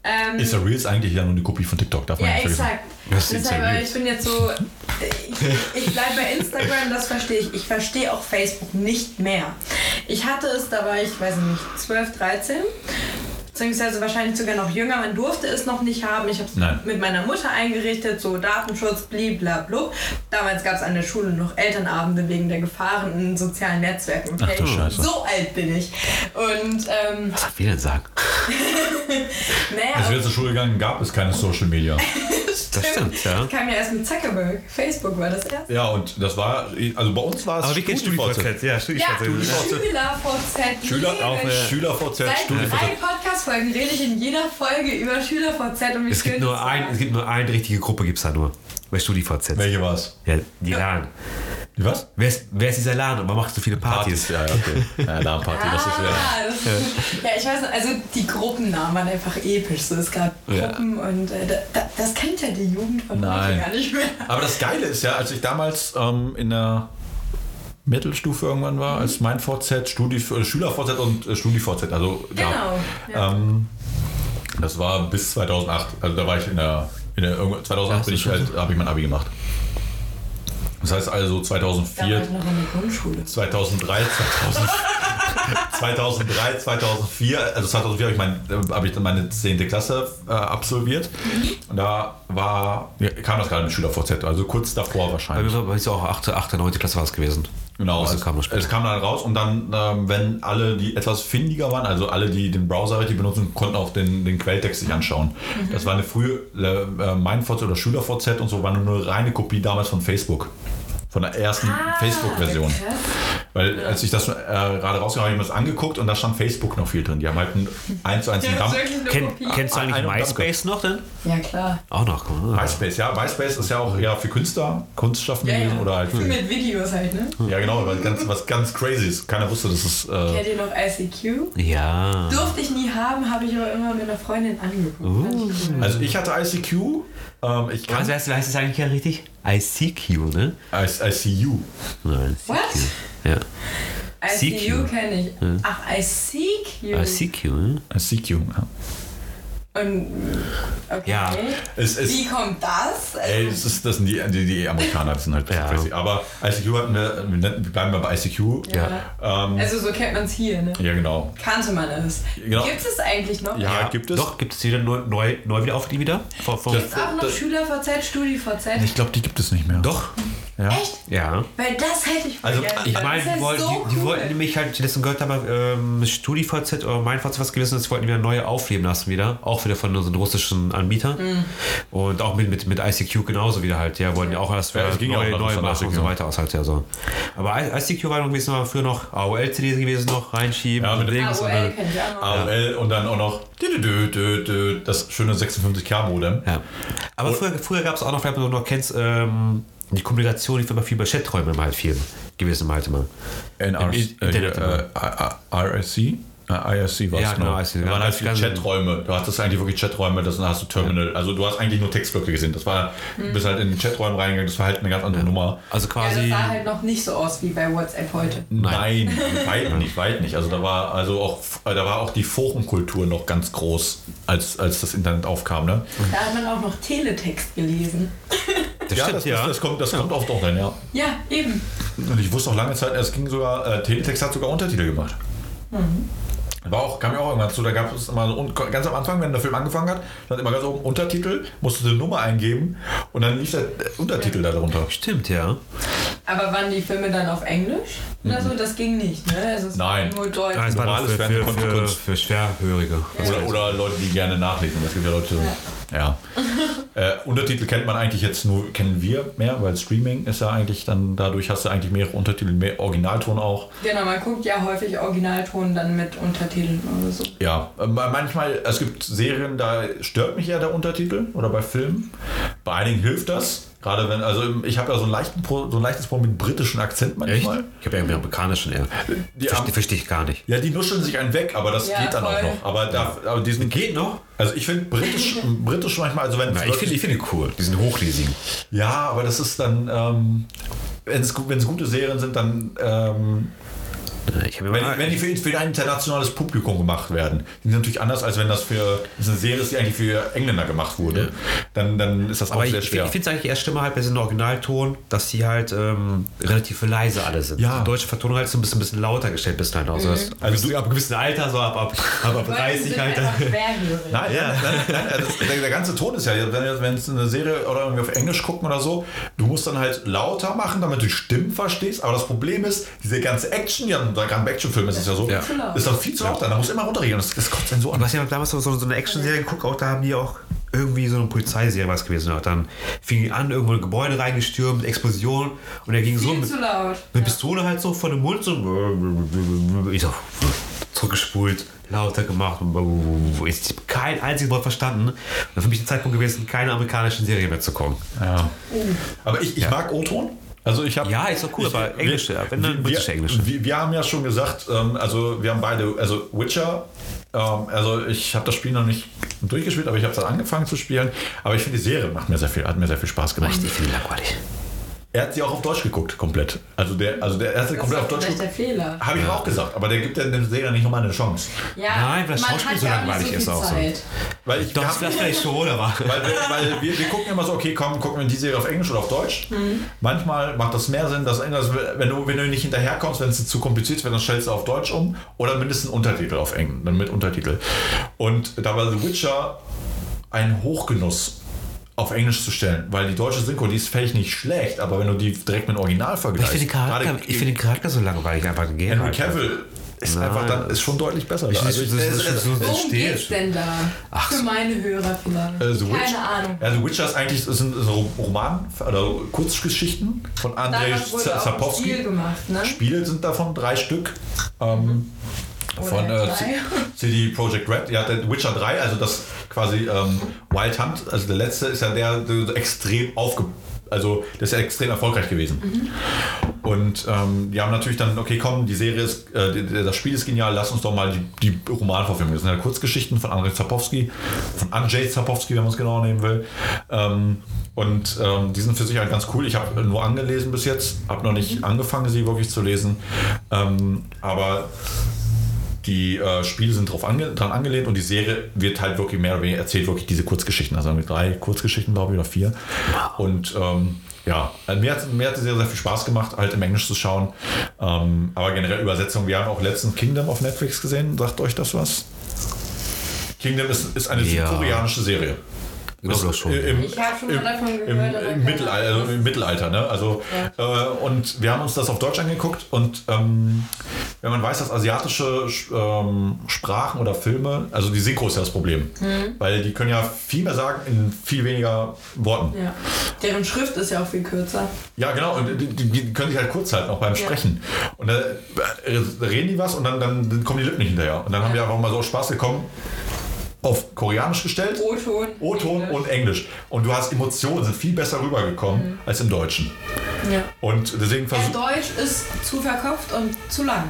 Ähm, Ist der Reels eigentlich ja nur eine Kopie von TikTok, darf man ja, nicht vergessen. exakt. Das ist Deshalb, ich bin jetzt so ich, ich bleibe bei Instagram, das verstehe ich. Ich verstehe auch Facebook nicht mehr. Ich hatte es, da war ich, weiß ich nicht, 12, 13 beziehungsweise wahrscheinlich sogar noch jünger. Man durfte es noch nicht haben. Ich habe es mit meiner Mutter eingerichtet, so Datenschutz, blablabla. Damals gab es an der Schule noch Elternabende wegen der Gefahren in sozialen Netzwerken. Ach du Scheiße. So alt bin ich. Und, ähm, Was darf ich denn sagen? naja, Als wir zur Schule gegangen, gab es keine Social Media. Das stimmt, ja. Ich kam ja erst mit Zuckerberg. Facebook war das erste. Ja, und das war, also bei uns war es Aber wie geht StudiVZ. StudiVZ? Ja, Ja, StudiVZ. SchülerVZ. Schüler. SchülerVZ, Seit StudiVZ. drei Podcast-Folgen rede ich in jeder Folge über SchülerVZ und wie Es gibt, nur ein, es gibt nur eine richtige Gruppe, gibt es da nur. Bei StudiVZ. Welche war es? Ja, die LAN. Die was? Wer ist, wer ist dieser LAN und warum machst du so viele Partys? ja, ja, okay. Ja, LAN-Party, das ist ja. Ah, das, ja, ich weiß nicht, also die Gruppennamen waren einfach episch. So, es gab Ja. Gruppen und äh, da, da, das kennt ja die Jugend von heute gar nicht mehr. Aber das Geile ist ja, als ich damals ähm, in der Mittelstufe irgendwann war, als mein VZ, Studi, äh, Schüler-VZ und äh, Studi-VZ, also Genau. Ja. Ähm, das war bis 2008. Also da war ich in der, in der irgendwann- 2008 bin ich halt, habe ich mein Abi gemacht. Das heißt also da war 2004, ich noch in der Grundschule. 2003, 2000, 2003, 2004, also 2004 habe ich, mein, habe ich dann meine 10. Klasse äh, absolviert. Und da war, kam das gerade mit Schüler-VZ, also kurz davor Bei wahrscheinlich. mir war es ja auch 8., 8., 9. Klasse war es gewesen. Genau, Also es, kam es kam dann raus und dann, ähm, wenn alle, die etwas findiger waren, also alle, die den Browser richtig benutzen, konnten auch den, den Quelltext sich anschauen. Das war eine frühe äh, MeinVZ oder SchülerVZ und so, war nur eine reine Kopie damals von Facebook. Von der ersten Ah, Facebook-Version. Weil als ich das äh, gerade rausgekommen habe, habe ich mir das angeguckt und da stand Facebook noch viel drin. Die haben halt ein 1 zu 1 Ja, einen das ist Dump. wirklich eine Kenn, Kopie. kennst du eigentlich Ein- ein- MySpace noch denn? Ja, klar. Auch noch. Ah. MySpace, ja. MySpace ist ja auch ja, für Künstler, Kunstschaffen Ja, gewesen ja. oder halt für. Mit Videos halt, ne? Ja, genau, weil ganz, was ganz crazy ist. Keiner wusste, dass es. Äh, Kennt ihr noch ICQ? Ja. Durfte ich nie haben, habe ich aber immer mit einer Freundin angeguckt. Cool. also ich hatte ICQ. Ähm, ich kann Was heißt, heißt es eigentlich ja richtig? ICQ, ne? I- ICU. Nein, What? Ja. ICU kenne ich. Ach, ICQ. ICQ, ne? ICQ, ja. Und, okay. Ja. Es, es, Wie kommt das? ey, das, ist, das sind die, die, die Amerikaner, die sind halt Ja. crazy. Aber ICQ hatten wir, wir bleiben mal bei ICQ. ja. Ähm, Also so kennt man es hier, ne? ja, genau. Kannte man es. Genau. Gibt es eigentlich noch? Ja, gibt es. Doch, gibt es wieder neu, neu, neu wieder wieder? Vor, vor, Das- Gibt es auch noch Das- SchülerVZ, StudiVZ? Ich glaube, die gibt es nicht mehr. doch, Ja. Echt? ja. Weil das hätte ich Also, vergessen. Ich meine, die, wollten, so die, die cool. wollten nämlich halt, die letzten gehört haben, ähm, StudiVZ oder MeinVZ was gewesen ist, wollten wieder neue aufleben lassen wieder. Auch wieder von unseren russischen Anbietern. Mhm. Und auch mit, mit, mit ICQ genauso wieder halt. Ja, wollten ja auch erst Ja, neue, auch neue machen und so weiter aus halt ja so. Aber ICQ war noch gewesen, war früher noch AOL-CDs gewesen noch, reinschieben Ja, und mit- Dings. und AOL dann- kennt ihr auch noch. AOL und dann auch noch das schöne 56K-Modem. Ja. Aber früher, früher gab es auch noch, vielleicht wenn du noch kennst, ähm, die Kommunikation, war immer viel bei Chaträumen immer halt viel gewesen halt immer. NRC, Im Internet äh, äh, RSC? Äh, IRC war es Ja, genau, IRC, Da waren ja, halt viele Chaträume. Du hattest eigentlich wirklich Chaträume, das dann hast du Terminal. Also du hast eigentlich nur Textblöcke gesehen. Das war, du bist halt in den Chaträumen reingegangen, das war halt eine ganz andere Nummer. Also Ja, quasi. das sah halt noch nicht so aus wie bei WhatsApp heute. Nein, weit nicht, weit nicht. Also da war also auch äh, da war auch die Forenkultur noch ganz groß, als, als das Internet aufkam. Ne? Da hat man auch noch Teletext gelesen. das ja, stimmt, das, ja. Das, das kommt, das kommt oft auch dann, ja. Ja, eben. Und ich wusste auch lange Zeit, es ging sogar, äh, Teletext hat sogar Untertitel gemacht. War auch, kam ja auch irgendwann zu, da gab es immer so, ganz am Anfang, wenn der Film angefangen hat, stand immer ganz oben Untertitel, musste eine Nummer eingeben und dann lief der Untertitel da drunter. Stimmt, ja. Aber waren die Filme dann auf Englisch? Oder so? Das ging nicht, ne? Also es Mhm. Nein. war Nur Deutsch. Ja, es war Normales für, für, für, für Schwerhörige. Oder, oder Leute, die gerne nachlesen. Es gibt ja Leute, ja. äh, Untertitel kennt man eigentlich jetzt nur, kennen wir mehr, weil Streaming ist ja eigentlich dann, dadurch hast du eigentlich mehrere Untertitel, mehr Originalton auch. Genau, man guckt ja häufig Originalton dann mit Untertiteln oder so. Ja, äh, manchmal, es gibt Serien, da stört mich ja der Untertitel oder bei Filmen. Bei einigen hilft das. Gerade wenn, also ich habe ja so, einen leichten, Pro- so ein leichtes Problem mit britischen Akzent Echt? manchmal. Ich habe ja irgendwie amerikanischen eher. Die Verstehe ich gar nicht. Ja, die nuscheln sich einen weg, aber das Ja, geht dann voll. auch noch. Aber, da, aber diesen Geht noch? Also ich finde britisch, britisch manchmal, also wenn es Na, ich finde ich finde die cool. Die sind hochlesigen. Ja, aber das ist dann, ähm, wenn es gute Serien sind, dann ähm, Wenn, immer, wenn die für, für ein internationales Publikum gemacht werden, die sind natürlich anders, als wenn das für das ist eine Serie ist, die eigentlich für Engländer gemacht wurde. Dann, dann ist das auch aber ich, sehr ich, schwer. ich finde es eigentlich erst schlimmer halt bei diesem Originalton, dass die halt ähm, relativ leise alle sind. Ja. Die deutsche Vertonung halt so ein bisschen, ein bisschen lauter gestellt bis halt auch. So, dass- also du ab einem gewissen Alter, so ab, ab, ab, ab 30 halt. Nein, nein, nein, nein, das, der, der ganze Ton ist ja, wenn wenn es eine Serie oder irgendwie auf Englisch gucken oder so, du musst dann halt lauter machen, damit du die Stimmen verstehst. Aber das Problem ist, diese ganze Action, ja, gerade bei Actionfilmen ist es ja so, Ja. Ist das viel zu laut. Da muss immer runtergehen. Das, das kotzt einen so an. Was ja damals so, so eine Action-Serie geguckt, auch da haben die auch irgendwie so eine Polizeiserie was gewesen. Auch dann fing die an, irgendwo in ein Gebäude reingestürmt, mit Explosion und er ging so Viel mit, zu laut. mit Pistole halt so vor dem Mund so ich so zurückgespult, lauter gemacht ich habe kein einziges Wort verstanden. Und dann für mich der Zeitpunkt gewesen, keine amerikanischen Serie mehr zu kommen. Ja. Aber ich, ich mag O-Ton. Also ich habe Ja, ist doch cool, aber englische, ja, wenn dann wir, britische englische. Wir, wir haben ja schon gesagt, ähm, also wir haben beide, also Witcher, ähm, also ich habe das Spiel noch nicht durchgespielt, aber ich habe es dann angefangen zu spielen. Aber ich finde die Serie macht mir sehr viel, hat mir sehr viel Spaß gemacht. Ich finde die langweilig. Er hat sie auch auf Deutsch geguckt, komplett. Also der, also der erste Das komplett ist auf Deutsch vielleicht der geguckt. Fehler. Habe ich auch gesagt, aber der gibt ja der Serie nicht nochmal eine Chance. Ja, Nein, weil das Schauspiel so gar nicht langweilig so ist auch so. Weil ich Doch, wir das vielleicht schon, aber. Weil, wir, weil wir, wir gucken immer so, okay, komm, gucken wir die Serie auf Englisch oder auf Deutsch. Manchmal macht das mehr Sinn, dass Englisch, wenn du, wenn du nicht hinterherkommst, wenn es zu kompliziert wird, dann stellst du auf Deutsch um oder mindestens einen Untertitel auf Englisch, dann mit Untertitel. Und da war The Witcher ein Hochgenuss auf Englisch zu stellen, weil die deutsche Synchro, die ist vielleicht nicht schlecht, aber wenn du die direkt mit dem Original Ich vergleichst, finde den, ich find den Charakter so langweilig, einfach ein Henry Geralt. Cavill ist Nein. einfach dann ist schon deutlich besser. Ich, da. Also ich- das, es- das, es- das, das Worum geht's denn da? Ach Für meine Hörer vielleicht. Äh, The Witch, Keine Ahnung. Ja, The Witcher ist eigentlich ist ein, ist ein Roman oder Kurzgeschichten von Andrzej Sapkowski. Spiel gemacht, ne? Spiele sind davon drei Stück. Ähm, von äh. CD Projekt Red. Ja, der Witcher 3, also das quasi ähm, Wild Hunt, also der letzte ist ja der, der so extrem aufge... Also der ist ja extrem erfolgreich gewesen. Und ähm, die haben natürlich dann, okay, komm, die Serie ist, äh, das Spiel ist genial, lass uns doch mal die, die Romanverfilmung. Das sind ja Kurzgeschichten von Andrzej Zapowski, von Andrzej Zapowski, wenn man es genau nehmen will. Ähm, und ähm, die sind für sich halt ganz cool. Ich habe nur angelesen bis jetzt, habe noch nicht angefangen, sie wirklich zu lesen. Ähm, aber die äh, Spiele sind drauf ange dran angelehnt und die Serie wird halt wirklich mehr oder weniger erzählt, wirklich diese Kurzgeschichten. Also mit drei Kurzgeschichten, glaube ich, oder vier. Und ähm, ja, also mir hat, mir hat die Serie sehr viel Spaß gemacht, halt im Englisch zu schauen. Ähm, aber generell Übersetzung. Wir haben auch letztens Kingdom auf Netflix gesehen. Sagt euch das was? Kingdom ist, ist eine Ja. südkoreanische Serie. Ich glaube doch schon. Im, Ich habe schon mal im, davon gehört. im, im, Mittelalter, Ahnung. also im Mittelalter, ne? Also äh, und wir haben uns das auf Deutsch angeguckt und ähm, wenn man weiß, dass asiatische ähm, Sprachen oder Filme, also die Synchro ist ja das Problem, Mhm. weil die können ja viel mehr sagen in viel weniger Worten. Ja. Deren Schrift ist ja auch viel kürzer. Ja, genau, und die, die, die können sich halt kurz halten, auch beim Sprechen. Und da äh, reden die was und dann, dann, dann kommen die Lippen nicht hinterher. Und dann haben wir einfach mal so Spaß gekommen, auf Koreanisch gestellt. O-Ton. O-Ton und Englisch. Und du hast Emotionen, sind viel besser rübergekommen Mhm. als im Deutschen. Ja. Und deswegen Ja, versuch, Deutsch ist zu verkopft und zu lang.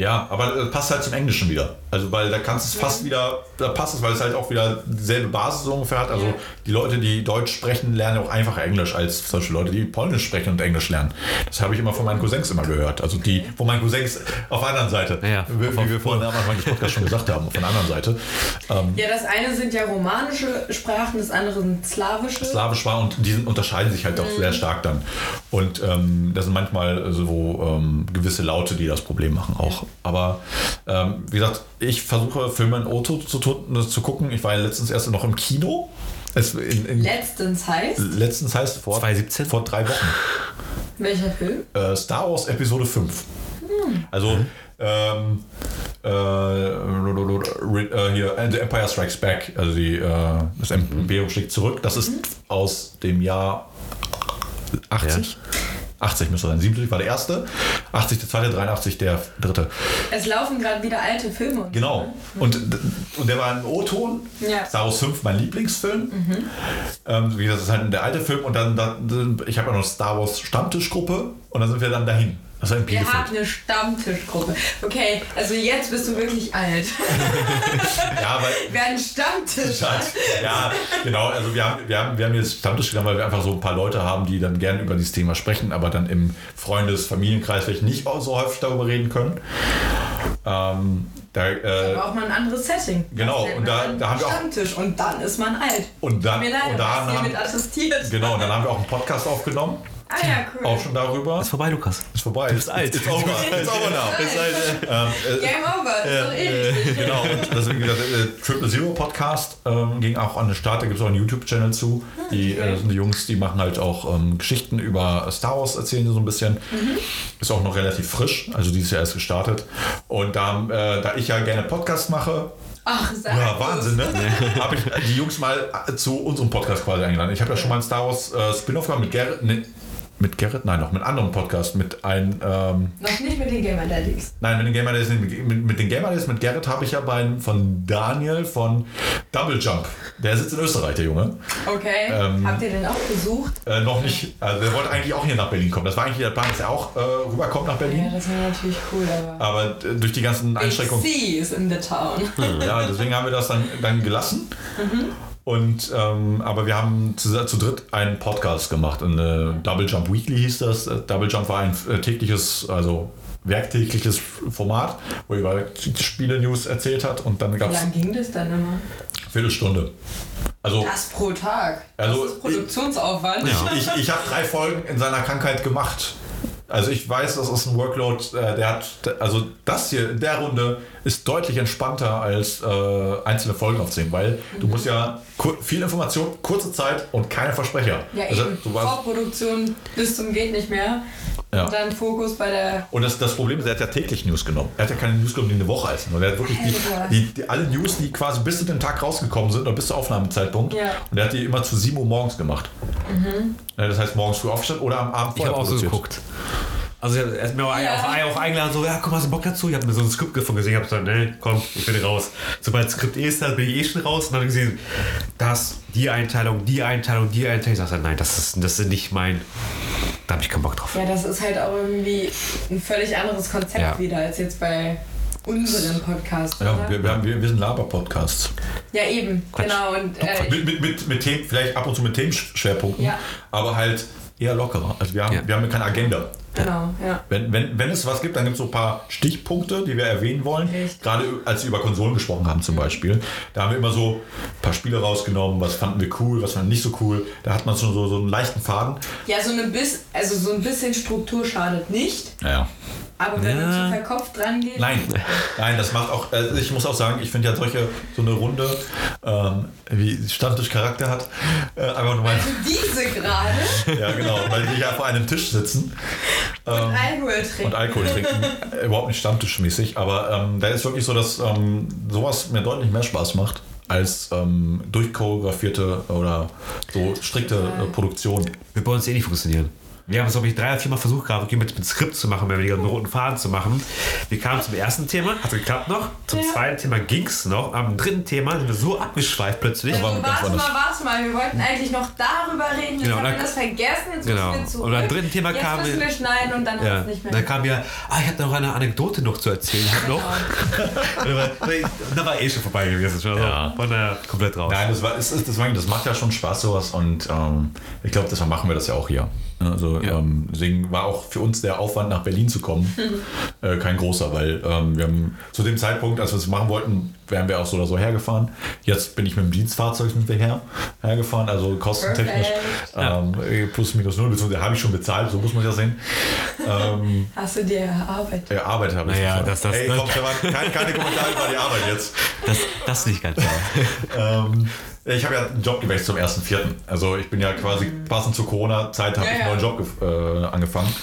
Ja, aber das passt halt zum Englischen wieder. Also, weil da kannst du es fast wieder, da passt es, weil es halt auch wieder dieselbe Basis so ungefähr hat. Also, Ja. die Leute, die Deutsch sprechen, lernen auch einfacher Englisch als Beispiel Leute, die Polnisch sprechen und Englisch lernen. Das habe ich immer von meinen Cousins immer gehört. Also, die von meinen Cousins auf der anderen Seite. Ja, wie, auf- wie wir vorhin am Anfang des Podcasts schon gesagt haben, von der anderen Seite. Ähm, Ja, das eine sind ja romanische Sprachen, das andere sind slawische. Slawisch war und die sind, unterscheiden sich halt auch sehr stark dann. Und ähm, das sind manchmal so ähm, gewisse Laute, die das Problem machen auch. Aber ähm, wie gesagt, ich versuche Filme in Auto zu, zu gucken. Ich war ja letztens erst noch im Kino. Es, in, in, Letztens heißt, letztens heißt vor, 2017? vor drei Wochen. welcher Film? Äh, Star Wars Episode 5. Also ähm, äh, äh, hier, The Empire Strikes Back, also die, äh, das Imperium schlägt zurück. Das ist aus dem Jahr 80. 80 müsste sein. 70 war der erste, 80 der zweite, 83 der dritte. Es laufen gerade wieder alte Filme. Genau. Und, und der war ein O-Ton. Ja. Star Wars 5, mein Lieblingsfilm. Ähm, wie gesagt, das ist halt der alte Film. Und dann, dann ich habe ja noch Star Wars Stammtischgruppe und dann sind wir dann dahin. Ist ein Wir Bielefeld. haben eine Stammtischgruppe. Okay, also jetzt bist du wirklich alt. Ja, weil Wer einen Stammtisch hat. ja, genau. Also wir haben, wir haben, wir haben jetzt Stammtisch gegangen, weil wir einfach so ein paar Leute haben, die dann gerne über dieses Thema sprechen, aber dann im Freundes-, Familienkreis vielleicht nicht so häufig darüber reden können. Ähm, da, äh, braucht man ein anderes Setting. Genau, und da- da haben wir auch- Stammtisch und dann ist man alt. und dann, Tut mir leid, und aber da hast hiermit haben, attestiert. genau, und dann haben wir auch einen Podcast aufgenommen, Ah ja, cool. auch schon darüber. Ist vorbei, Lukas. Ist vorbei. Du bist alt. It's over. It's over now. Ähm, äh, Game over, das ist eh richtig. Genau, und deswegen gesagt, äh, Triple Zero Podcast ähm, ging auch an den Start. Da gibt es auch einen YouTube-Channel zu. Die okay. äh, sind die Jungs, die machen halt auch ähm, Geschichten über Star Wars, erzählen sie so ein bisschen. Ist auch noch relativ frisch, also dieses Jahr erst gestartet. Und da, äh, da ich ja gerne Podcast mache, Ach, sag ja. Wahnsinn, ne? habe ich die Jungs mal äh, zu unserem Podcast quasi eingeladen. Ich habe ja schon mal einen Star Wars äh, Spin-off gemacht mit Gerrit. Ne, mit Gerrit? Nein, noch mit anderen Podcast. Mit einem. Ähm, Noch nicht mit den Gamer Daddies. Nein, mit den Gamer Days, nicht. mit, mit den Gamer Days, mit Gerrit habe ich ja bei von Daniel von Double Jump. Der sitzt in Österreich, der Junge. Okay. Ähm, Habt ihr den auch besucht? Äh, noch nicht. Also der wollte eigentlich auch hier nach Berlin kommen. Das war eigentlich der Plan, dass er auch äh, rüberkommt nach Ja, Berlin. das wäre natürlich cool, aber. Aber äh, durch die ganzen Einschränkungen. C is in the town. Ja, deswegen haben wir das dann, dann gelassen. Und, ähm, aber wir haben zu, zu dritt einen Podcast gemacht. Äh, Double Jump Weekly hieß das. Äh, Double Jump war ein äh, tägliches, also werktägliches Format, wo er über Spiele-News erzählt hat. Und dann gab Wie lange ging das dann immer? eine Viertelstunde. Also Das pro Tag. Also, das ist Produktionsaufwand. ich, ich habe drei Folgen in seiner Krankheit gemacht. Also ich weiß, das ist ein Workload, äh, der hat, also das hier in der Runde ist deutlich entspannter als äh, einzelne Folgen aufzunehmen, weil du musst ja viel Information, kurze Zeit und keine Versprecher. Ja, also, eben. du warst, Vorproduktion bis zum geht nicht mehr. Ja. Und dann Fokus bei der. und das, das Problem ist, er hat ja täglich News genommen. Er hat ja keine News genommen, die eine Woche ist. Und er hat wirklich die, die, die, alle News, die quasi bis zu dem Tag rausgekommen sind oder bis zum Aufnahmezeitpunkt. Ja. Und er hat die immer zu 7 Uhr morgens gemacht. Ja, Das heißt, morgens früh aufgestanden oder am Abend Ich habe vorher auch so geguckt. Also er hat mir auch, Ja. auch, auch eingeladen, so, ja, komm, hast du Bock dazu? Ich habe mir so ein Skript davon gesehen, ich habe gesagt, nee, komm, ich bin raus. Sobald das Skript eh ist, dann bin ich eh schon raus und dann habe ich gesehen, das, die Einteilung, die Einteilung, die Einteilung. Ich sagte, nein, das ist, das ist nicht mein, da habe ich keinen Bock drauf. Ja, das ist halt auch irgendwie ein völlig anderes Konzept Ja. wieder als jetzt bei unseren Podcasts. Ja, wir, wir, haben, wir, wir sind Laber-Podcasts. ja eben, genau. Und äh, Mit, mit, mit, mit Themen, vielleicht ab und zu mit Themenschwerpunkten, Ja. aber halt eher lockerer. Also wir haben, Ja. wir haben keine Agenda. Genau, ja. Wenn, wenn, wenn es was gibt, dann gibt es so ein paar Stichpunkte, die wir erwähnen wollen. Richtig. Gerade als wir über Konsolen gesprochen haben zum Beispiel. Da haben wir immer so ein paar Spiele rausgenommen, was fanden wir cool, was fanden wir nicht so cool. Da hat man schon so, so einen leichten Faden. Ja, so, eine bis, also so ein bisschen Struktur schadet nicht, Naja. Aber wenn Ja. du zu verkopft dran gehst. Nein, nein, das macht auch, also ich muss auch sagen, ich finde ja solche, so eine Runde, ähm, wie Stammtisch Charakter hat, äh, einfach nur mal, Also diese gerade ja genau, weil die ja vor einem Tisch sitzen. und Alkohol trinken. und Alkohol trinken. Äh, Überhaupt nicht stammtischmäßig, aber ähm, da ist wirklich so, dass ähm, sowas mir deutlich mehr Spaß macht als ähm, durchchoreografierte oder so strikte äh, Produktion. Wird bei uns eh nicht funktionieren. Wir haben es, glaube ich, drei oder vier Mal versucht okay, mit, mit Skript zu machen, mit einem roten Faden zu machen. Wir kamen zum ersten Thema, hat geklappt noch. Zum Ja. zweiten Thema ging es noch. Am dritten Thema sind wir so abgeschweift plötzlich. Also, ganz warte mal, warte mal, wir wollten eigentlich noch darüber reden, jetzt Genau, haben wir das vergessen, jetzt genau. müssen wir zurück. Und beim dritten Thema jetzt kamen müssen wir- wir schneiden und dann Ja, hat es nicht mehr. dann kam ja, ah, ich habe da noch eine Anekdote noch zu erzählen. War- da war eh schon vorbei gewesen. Schon Ja. so, von der komplett raus. Nein, das, war, deswegen, das macht ja schon Spaß sowas und ähm, ich glaube, deshalb machen wir das ja auch hier. Also Ja. ähm, deswegen war auch für uns der Aufwand nach Berlin zu kommen äh, kein großer, weil ähm, wir haben zu dem Zeitpunkt, als wir es machen wollten, wären wir auch so oder so hergefahren. Jetzt bin ich mit dem Dienstfahrzeug wir her, hergefahren, also kostentechnisch ähm, plus minus null, beziehungsweise habe ich schon bezahlt, so muss man ja sehen. Ähm, Hast du dir erarbeitet? äh, Arbeit habe ich Naja, das- das- Ey, das- komm, Stefan, keine, keine Kommentare über die Arbeit jetzt. Das, das nicht ganz. Ähm, ich habe ja einen Job gewechselt zum 1.4. Also ich bin ja quasi passend zur Corona-Zeit habe Ja, ich einen neuen Job äh, angefangen.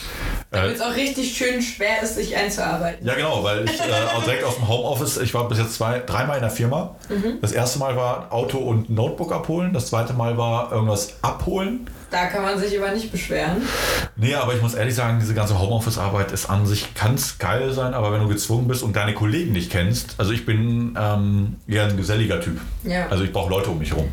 Damit Äh, es auch richtig schön schwer ist, sich einzuarbeiten. ja genau, weil ich äh, auch direkt aus dem Homeoffice, ich war bis jetzt zwei, dreimal in der Firma. Mhm. Das erste Mal war Auto und Notebook abholen, das zweite Mal war irgendwas abholen. Da kann man sich aber nicht beschweren. Nee, aber ich muss ehrlich sagen, diese ganze Homeoffice-Arbeit ist an sich, kann es geil sein, aber wenn du gezwungen bist und deine Kollegen nicht kennst, also ich bin ähm, eher ein geselliger Typ. Ja. Also ich brauche Leute um mich herum.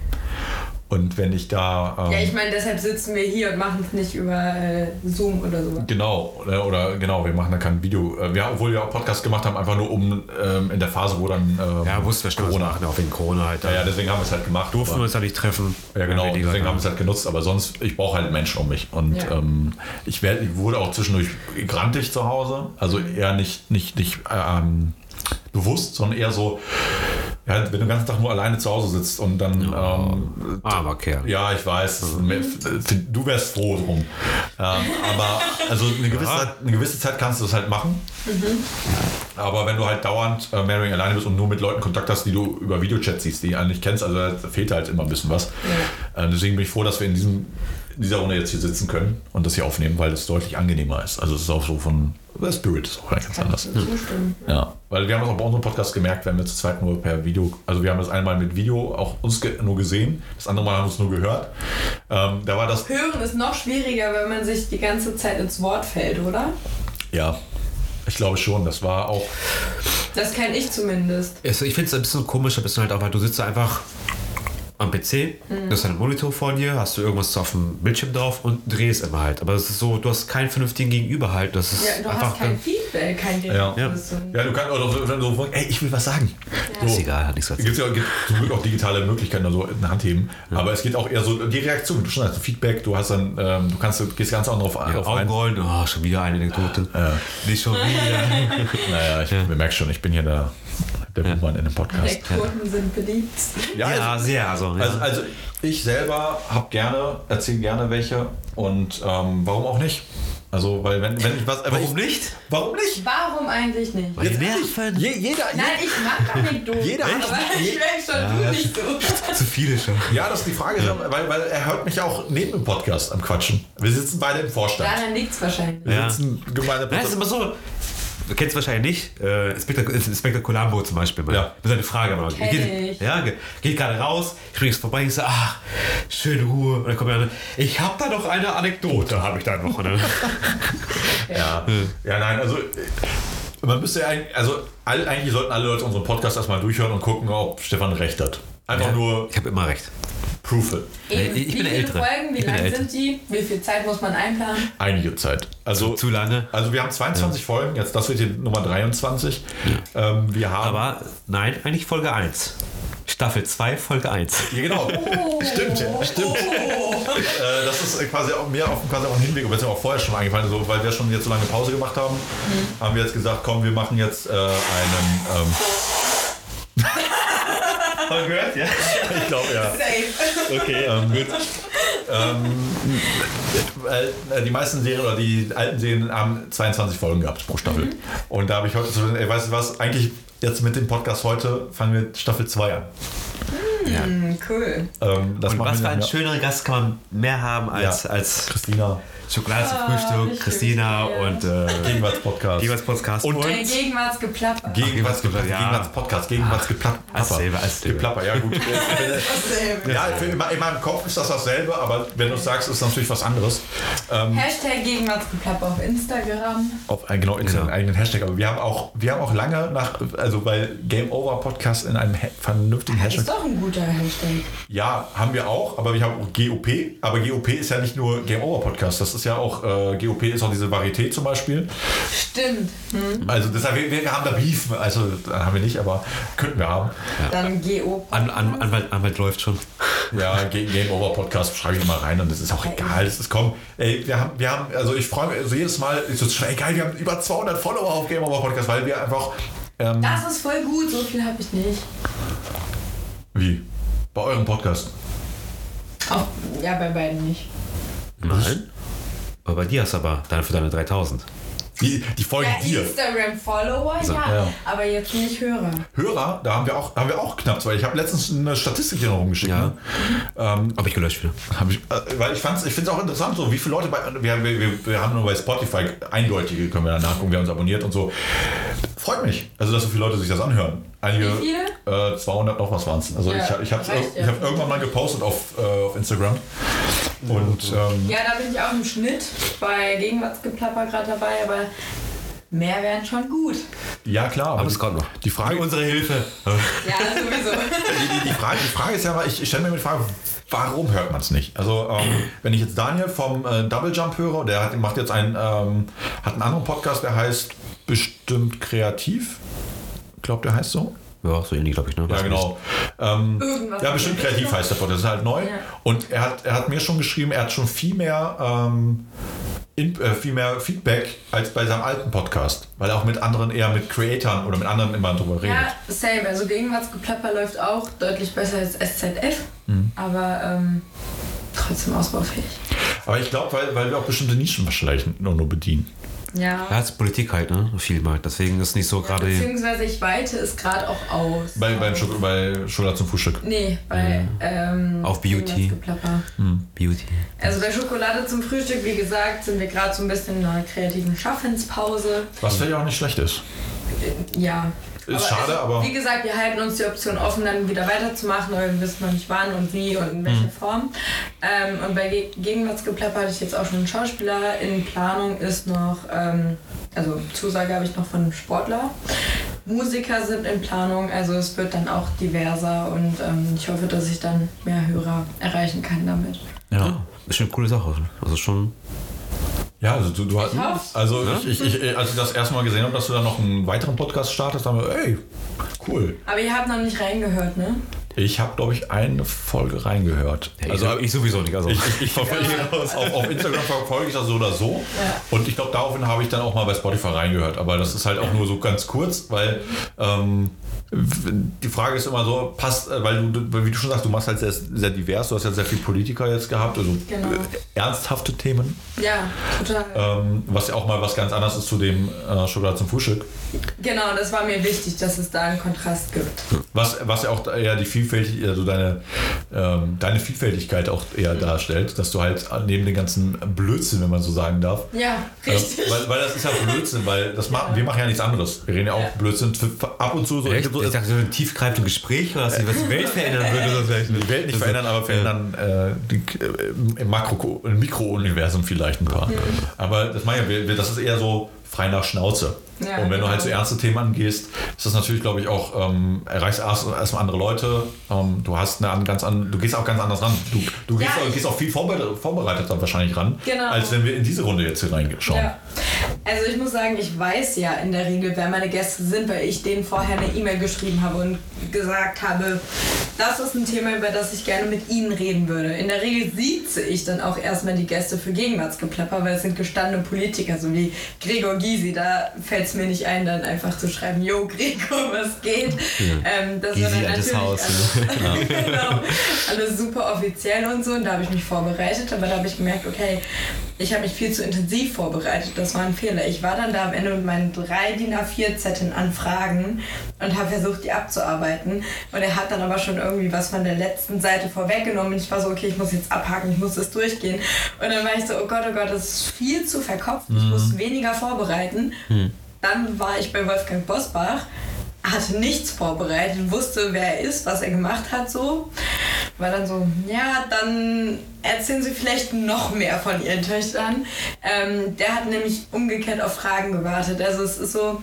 Und wenn ich da. Ähm, Ja, ich meine, deshalb sitzen wir hier und machen es nicht über äh, Zoom oder so. Genau, oder, oder genau, wir machen da kein Video. Äh, Wir, obwohl wir auch Podcast gemacht haben, einfach nur um ähm, in der Phase, wo dann ähm, Ja, wussten wir schon Corona. machen, auch wegen Corona halt. Ja, ja, deswegen haben wir es halt gemacht. Durften wir uns ja nicht treffen. Ja, genau, deswegen haben wir es halt genutzt, aber sonst, ich brauche halt Menschen um mich. Und Ja. ähm, ich, werd, ich wurde auch zwischendurch grantig zu Hause. Also eher nicht, nicht, nicht ähm, bewusst, sondern eher so, ja, wenn du den ganzen Tag nur alleine zu Hause sitzt und dann. Ähm, Armer Kerl. ja, ich weiß, du wärst froh drum. Ähm, aber also eine gewisse, Ja. Zeit, eine gewisse Zeit kannst du das halt machen. Aber wenn du halt dauernd äh, weniger alleine bist und nur mit Leuten Kontakt hast, die du über Videochat siehst, die du eigentlich kennst, also da fehlt halt immer ein bisschen was. Äh, deswegen bin ich froh, dass wir in, diesem, in dieser Runde jetzt hier sitzen können und das hier aufnehmen, weil es deutlich angenehmer ist. Also es ist auch so von, der Spirit ist auch ganz anders. zustimmen. Ja, weil wir haben das auch bei unserem Podcast gemerkt, wenn wir zu zweit nur per Video, also wir haben das einmal mit Video auch uns ge nur gesehen, das andere Mal haben wir es nur gehört. Ähm, da war das, Hören ist noch schwieriger, wenn man sich die ganze Zeit ins Wort fällt, oder? ja, ich glaube schon, das war auch, Das kenne ich zumindest. Also ich finde es ein bisschen komisch, ein bisschen halt auch, weil du sitzt da einfach am PC, du hast einen Monitor vor dir, hast du irgendwas auf dem Bildschirm drauf und drehst immer halt. Aber es ist so, du hast keinen vernünftigen Gegenüber halt. Das ist Ja, du einfach hast kein Feedback, kein Ja. direktes. und- ja, du kannst oder so, so, ey, ich will was sagen. Ja. ist egal, hat nichts Es dazu. gibt ja gibt zum Glück auch digitale Möglichkeiten, also in der Hand heben. Aber es geht auch eher so die Reaktion. Du schon hast Feedback, du hast dann, ähm, du kannst, du gehst ganz anders drauf, Ja, drauf ein. Augenrollen, oh, schon wieder eine Anekdote. Ja. Nicht schon wieder. Naja, ich merke schon, ich bin hier der, der Buhmann in dem Podcast. Elektroden sind beliebt. Ja, ja, also, sehr. Also, ja. also, also ich selber habe gerne, erzähle gerne welche und ähm, warum auch nicht? Also, weil wenn, wenn ich was. Warum ich, nicht? Warum nicht? Warum eigentlich nicht? Weil nerven. Je, jeder, Nein, ich mag Anekdoten. Jeder hat- aber ich merke schon, du nicht so. Zu viele schon. Ja, das ist die Frage, weil, weil er hört mich auch neben dem Podcast am Quatschen. Wir sitzen beide im Vorstand. Daran liegt es wahrscheinlich. Wir Ja. sitzen gemeine Nein, ist immer so. Du kennst wahrscheinlich nicht. Äh, Inspektor, Inspektor Columbo zum Beispiel. Mal. Ja. Das ist eine Frage. Mal. Kenn Geht, ich. ja, ge- geht gerade raus, ich bringe es vorbei, ich sage, ach, schöne Ruhe. Und dann kommt er ich habe da noch eine Anekdote, habe ich da noch. Dann, Ja. ja, nein, also äh, man müsste ja eigentlich, also all, eigentlich sollten alle Leute unseren Podcast erstmal durchhören und gucken, ob Stefan recht hat. Einfach nur ich habe immer recht. proof it. Eben, Ich bin wie der viele Ältere. Folgen, wie Ich bin lang sind die? Wie viel Zeit muss man einplanen? Einige Zeit. Also, Zu lange. also wir haben 22 Folgen, jetzt das wird hier Nummer 23. Ähm, wir haben. Aber nein, eigentlich Folge 1. Staffel 2, Folge 1. ja, genau. Stimmt, ja, stimmt. Äh, das ist quasi auch mir auf quasi auch ein Hinweg, aber ist mir auch vorher schon eingefallen, so, weil wir schon jetzt so lange Pause gemacht haben, haben wir jetzt gesagt, komm, wir machen jetzt äh, einen. Ähm, Haben wir gehört, ja? ich glaube, ja. Safe. Okay, gut. Weil äh, die meisten Serien oder die alten Serien haben 22 Folgen gehabt pro Staffel. Und da habe ich heute so, ey, weißt du was, eigentlich jetzt mit dem Podcast heute fangen wir Staffel 2 an. Hm, cool. Ähm, das Und was für einen ja. schöneren Gast kann man mehr haben als, Ja. als Christina, Schokolade zum Ah, Frühstück, ich Christina und äh, Gegenwartspodcast. Gegenwarts-Podcast. Und- Ein Gegenwartsgeplapper. Gegenwartsgeplapper, Ja. Gegenwartspodcast, Gegenwartsgeplapper. Alles selbe, alles selbe. Geplapper, ja gut. Dasselbe. ja, für, in meinem Kopf ist das dasselbe, aber wenn du es sagst, ist natürlich was anderes. Ähm, Hashtag Gegenwartsgeplapper auf Instagram. auf einen, genau, in Genau. eigenen Hashtag. Aber wir haben auch, wir haben auch lange nach, also bei Game Over Podcast in einem ha vernünftigen Das Hashtag. ist doch ein guter Hashtag. Ja, haben wir auch, aber wir haben auch GOP. Aber GOP ist ja nicht nur Game Over Podcast, das ist ja auch, äh, GOP ist auch diese Varieté zum Beispiel. Stimmt. Hm. Also deshalb, wir, wir haben da Beef, also äh, haben wir nicht, aber könnten wir haben. Dann GO. An, an, Anwalt, Anwalt läuft schon. Ja, Game Over Podcast schreibe ich mal rein und das ist auch egal. Das ist komm, ey, wir haben, wir haben, also ich freue mich, also jedes Mal ist es schon egal, wir haben über 200 Follower auf Game Over Podcast, weil wir einfach, ähm, Das ist voll gut, so viel habe ich nicht. wie? Bei eurem Podcast. Auf, ja, bei beiden nicht. Nein. Aber bei dir hast du aber deine für deine 3000. Die, die folgen Ja, dir. Instagram-Follower, ja, ja. aber jetzt nicht Hörer. Hörer, da haben wir auch, haben wir auch knapp, weil ich habe letztens eine Statistik hier noch rumgeschickt. Ja. Ne? Ähm, Habe ich gelöscht wieder. hab ich, äh, weil ich fand's, ich finde es auch interessant, so wie viele Leute bei, wir, wir, wir, wir haben nur bei Spotify eindeutige, können wir da nachgucken, wer uns abonniert und so. Freut mich, also dass so viele Leute sich das anhören. Einige, Wie viele? Äh, 200 noch was waren es. Also Ja, ich, ich habe ja. hab irgendwann mal gepostet auf, äh, auf Instagram. Und ähm, Ja, da bin ich auch im Schnitt bei Gegenwartsgeplapper gerade dabei, aber mehr wären schon gut. ja klar, aber, Aber es kommt noch. die Frage, unsere Hilfe. Ja, sowieso. die, die, die, Frage, die Frage ist ja mal, ich, ich stelle mir die Frage, warum hört man es nicht? Also, ähm, wenn ich jetzt Daniel vom äh, Double Jump höre, der hat, macht jetzt einen, ähm, hat einen anderen Podcast, der heißt bestimmt kreativ. Ich glaube, der heißt so. Ja, so ähnlich, glaube ich. Ne? Ja, genau. Ähm, Irgendwas ja, bestimmt kreativ heißt der Podcast. Das ist halt neu. Ja. Und er hat, er hat mir schon geschrieben, er hat schon viel mehr, ähm, in, äh, viel mehr Feedback als bei seinem alten Podcast. Weil er auch mit anderen, eher mit Creatoren oder mit anderen immer drüber redet. Ja, same. Also Gegenwartsgeplapper läuft auch deutlich besser als SZF, Mhm. aber ähm, trotzdem ausbaufähig. Aber ich glaube, weil, weil wir auch bestimmte Nischen wahrscheinlich nur, nur bedienen. Ja. Ja, es ist Politik halt, ne? Viel mal. Deswegen ist nicht so gerade. Beziehungsweise ich weite es gerade auch aus. Bei, beim Schok bei Schokolade zum Frühstück. Nee, bei ähm, Auf Beauty. Gegenwartsgeplapper. Beauty. Also bei Schokolade zum Frühstück, wie gesagt, sind wir gerade so ein bisschen in einer kreativen Schaffenspause. Was vielleicht auch nicht schlecht ist. Ja. Ist schade, aber- Wie gesagt, wir halten uns die Option offen, dann wieder weiterzumachen, aber wir wissen noch nicht wann und wie und in welcher Form. Ähm, und bei Ge Gegenwartsgeplapper hatte ich jetzt auch schon einen Schauspieler. In Planung ist noch, ähm, also Zusage habe ich noch von einem Sportler. Musiker sind in Planung, also es wird dann auch diverser und ähm, ich hoffe, dass ich dann mehr Hörer erreichen kann damit. Ja. Ist schon eine coole Sache. Also schon. Ja, also du, du hast. Also ich, ich, ich, als ich das erste Mal gesehen habe, dass du dann noch einen weiteren Podcast startest, haben wir, ey, cool. Aber ihr habt noch nicht reingehört, ne? Ich habe, glaube ich, eine Folge reingehört. Ja, also ich, ich sowieso nicht. Also. ich, ich, ich verfolge auf, auf Instagram verfolge ich das so oder so. Ja. Und ich glaube, daraufhin habe ich dann auch mal bei Spotify reingehört. Aber das ist halt auch nur so ganz kurz, weil ähm, die Frage ist immer so, passt, äh, weil du, wie du schon sagst, du machst halt sehr, sehr divers, du hast ja sehr viel Politiker jetzt gehabt, also Genau. äh, ernsthafte Themen, Ja, total. ähm, was ja auch mal was ganz anderes ist zu dem äh, Schokolade zum Frühstück. Genau, das war mir wichtig, dass es da einen Kontrast gibt. Was, was ja auch eher die Vielfältigkeit, also deine, ähm, deine Vielfältigkeit auch eher darstellt, dass du halt neben den ganzen Blödsinn, wenn man so sagen darf, Ja, äh, richtig. weil, weil das ist ja Blödsinn, weil das machen, wir machen ja nichts anderes. Wir reden ja auch Ja. Blödsinn für- für ab und zu so. Echt? Ich dachte, so ein tiefgreifendes Gespräch, was die, was die Welt verändern würde. Oder vielleicht. die Welt nicht verändern, aber verändern äh, die, äh, im Makro, im Mikrouniversum vielleicht ein paar. Aber das meine ich, das ist eher so frei nach Schnauze. Ja, und wenn du halt so genau. ernste Themen angehst, ist das natürlich, glaube ich, auch, ähm, erreichst erst- erstmal andere Leute. Ähm, du hast eine an- ganz an, du gehst auch ganz anders ran. Du, du gehst, Ja, auch, ich- gehst auch viel vorbereitet, vorbereiteter wahrscheinlich ran, Genau. als wenn wir in diese Runde jetzt hier reinschauen. Ja. Also ich muss sagen, ich weiß ja in der Regel, wer meine Gäste sind, weil ich denen vorher eine E-Mail geschrieben habe und gesagt habe, das ist ein Thema, über das ich gerne mit ihnen reden würde. In der Regel sieze ich dann auch erstmal die Gäste für Gegenwartsgeplapper, weil es sind gestandene Politiker, so wie Gregor Gysi. Da fällt es mir nicht ein, dann einfach zu schreiben, yo Gregor, was geht? Ähm, das Gysi, war dann natürlich Haus, alles, genau, alles super offiziell und so. Und da habe ich mich vorbereitet, aber da habe ich gemerkt, okay, ich habe mich viel zu intensiv vorbereitet. Das war ein Fehler. Ich war dann da am Ende mit meinen drei DIN A4-Zetteln an Fragen und habe versucht, die abzuarbeiten. Und er hat dann aber schon irgendwie was von der letzten Seite vorweggenommen. Und ich war so, okay, ich muss jetzt abhaken, ich muss das durchgehen. Und dann war ich so, oh Gott, oh Gott, das ist viel zu verkopft. Ich muss weniger vorbereiten. Dann war ich bei Wolfgang Bosbach hatte nichts vorbereitet, wusste, wer er ist, was er gemacht hat, so. War dann so, ja, dann erzählen Sie vielleicht noch mehr von Ihren Töchtern. Ähm, der hat nämlich umgekehrt auf Fragen gewartet. Also es ist so,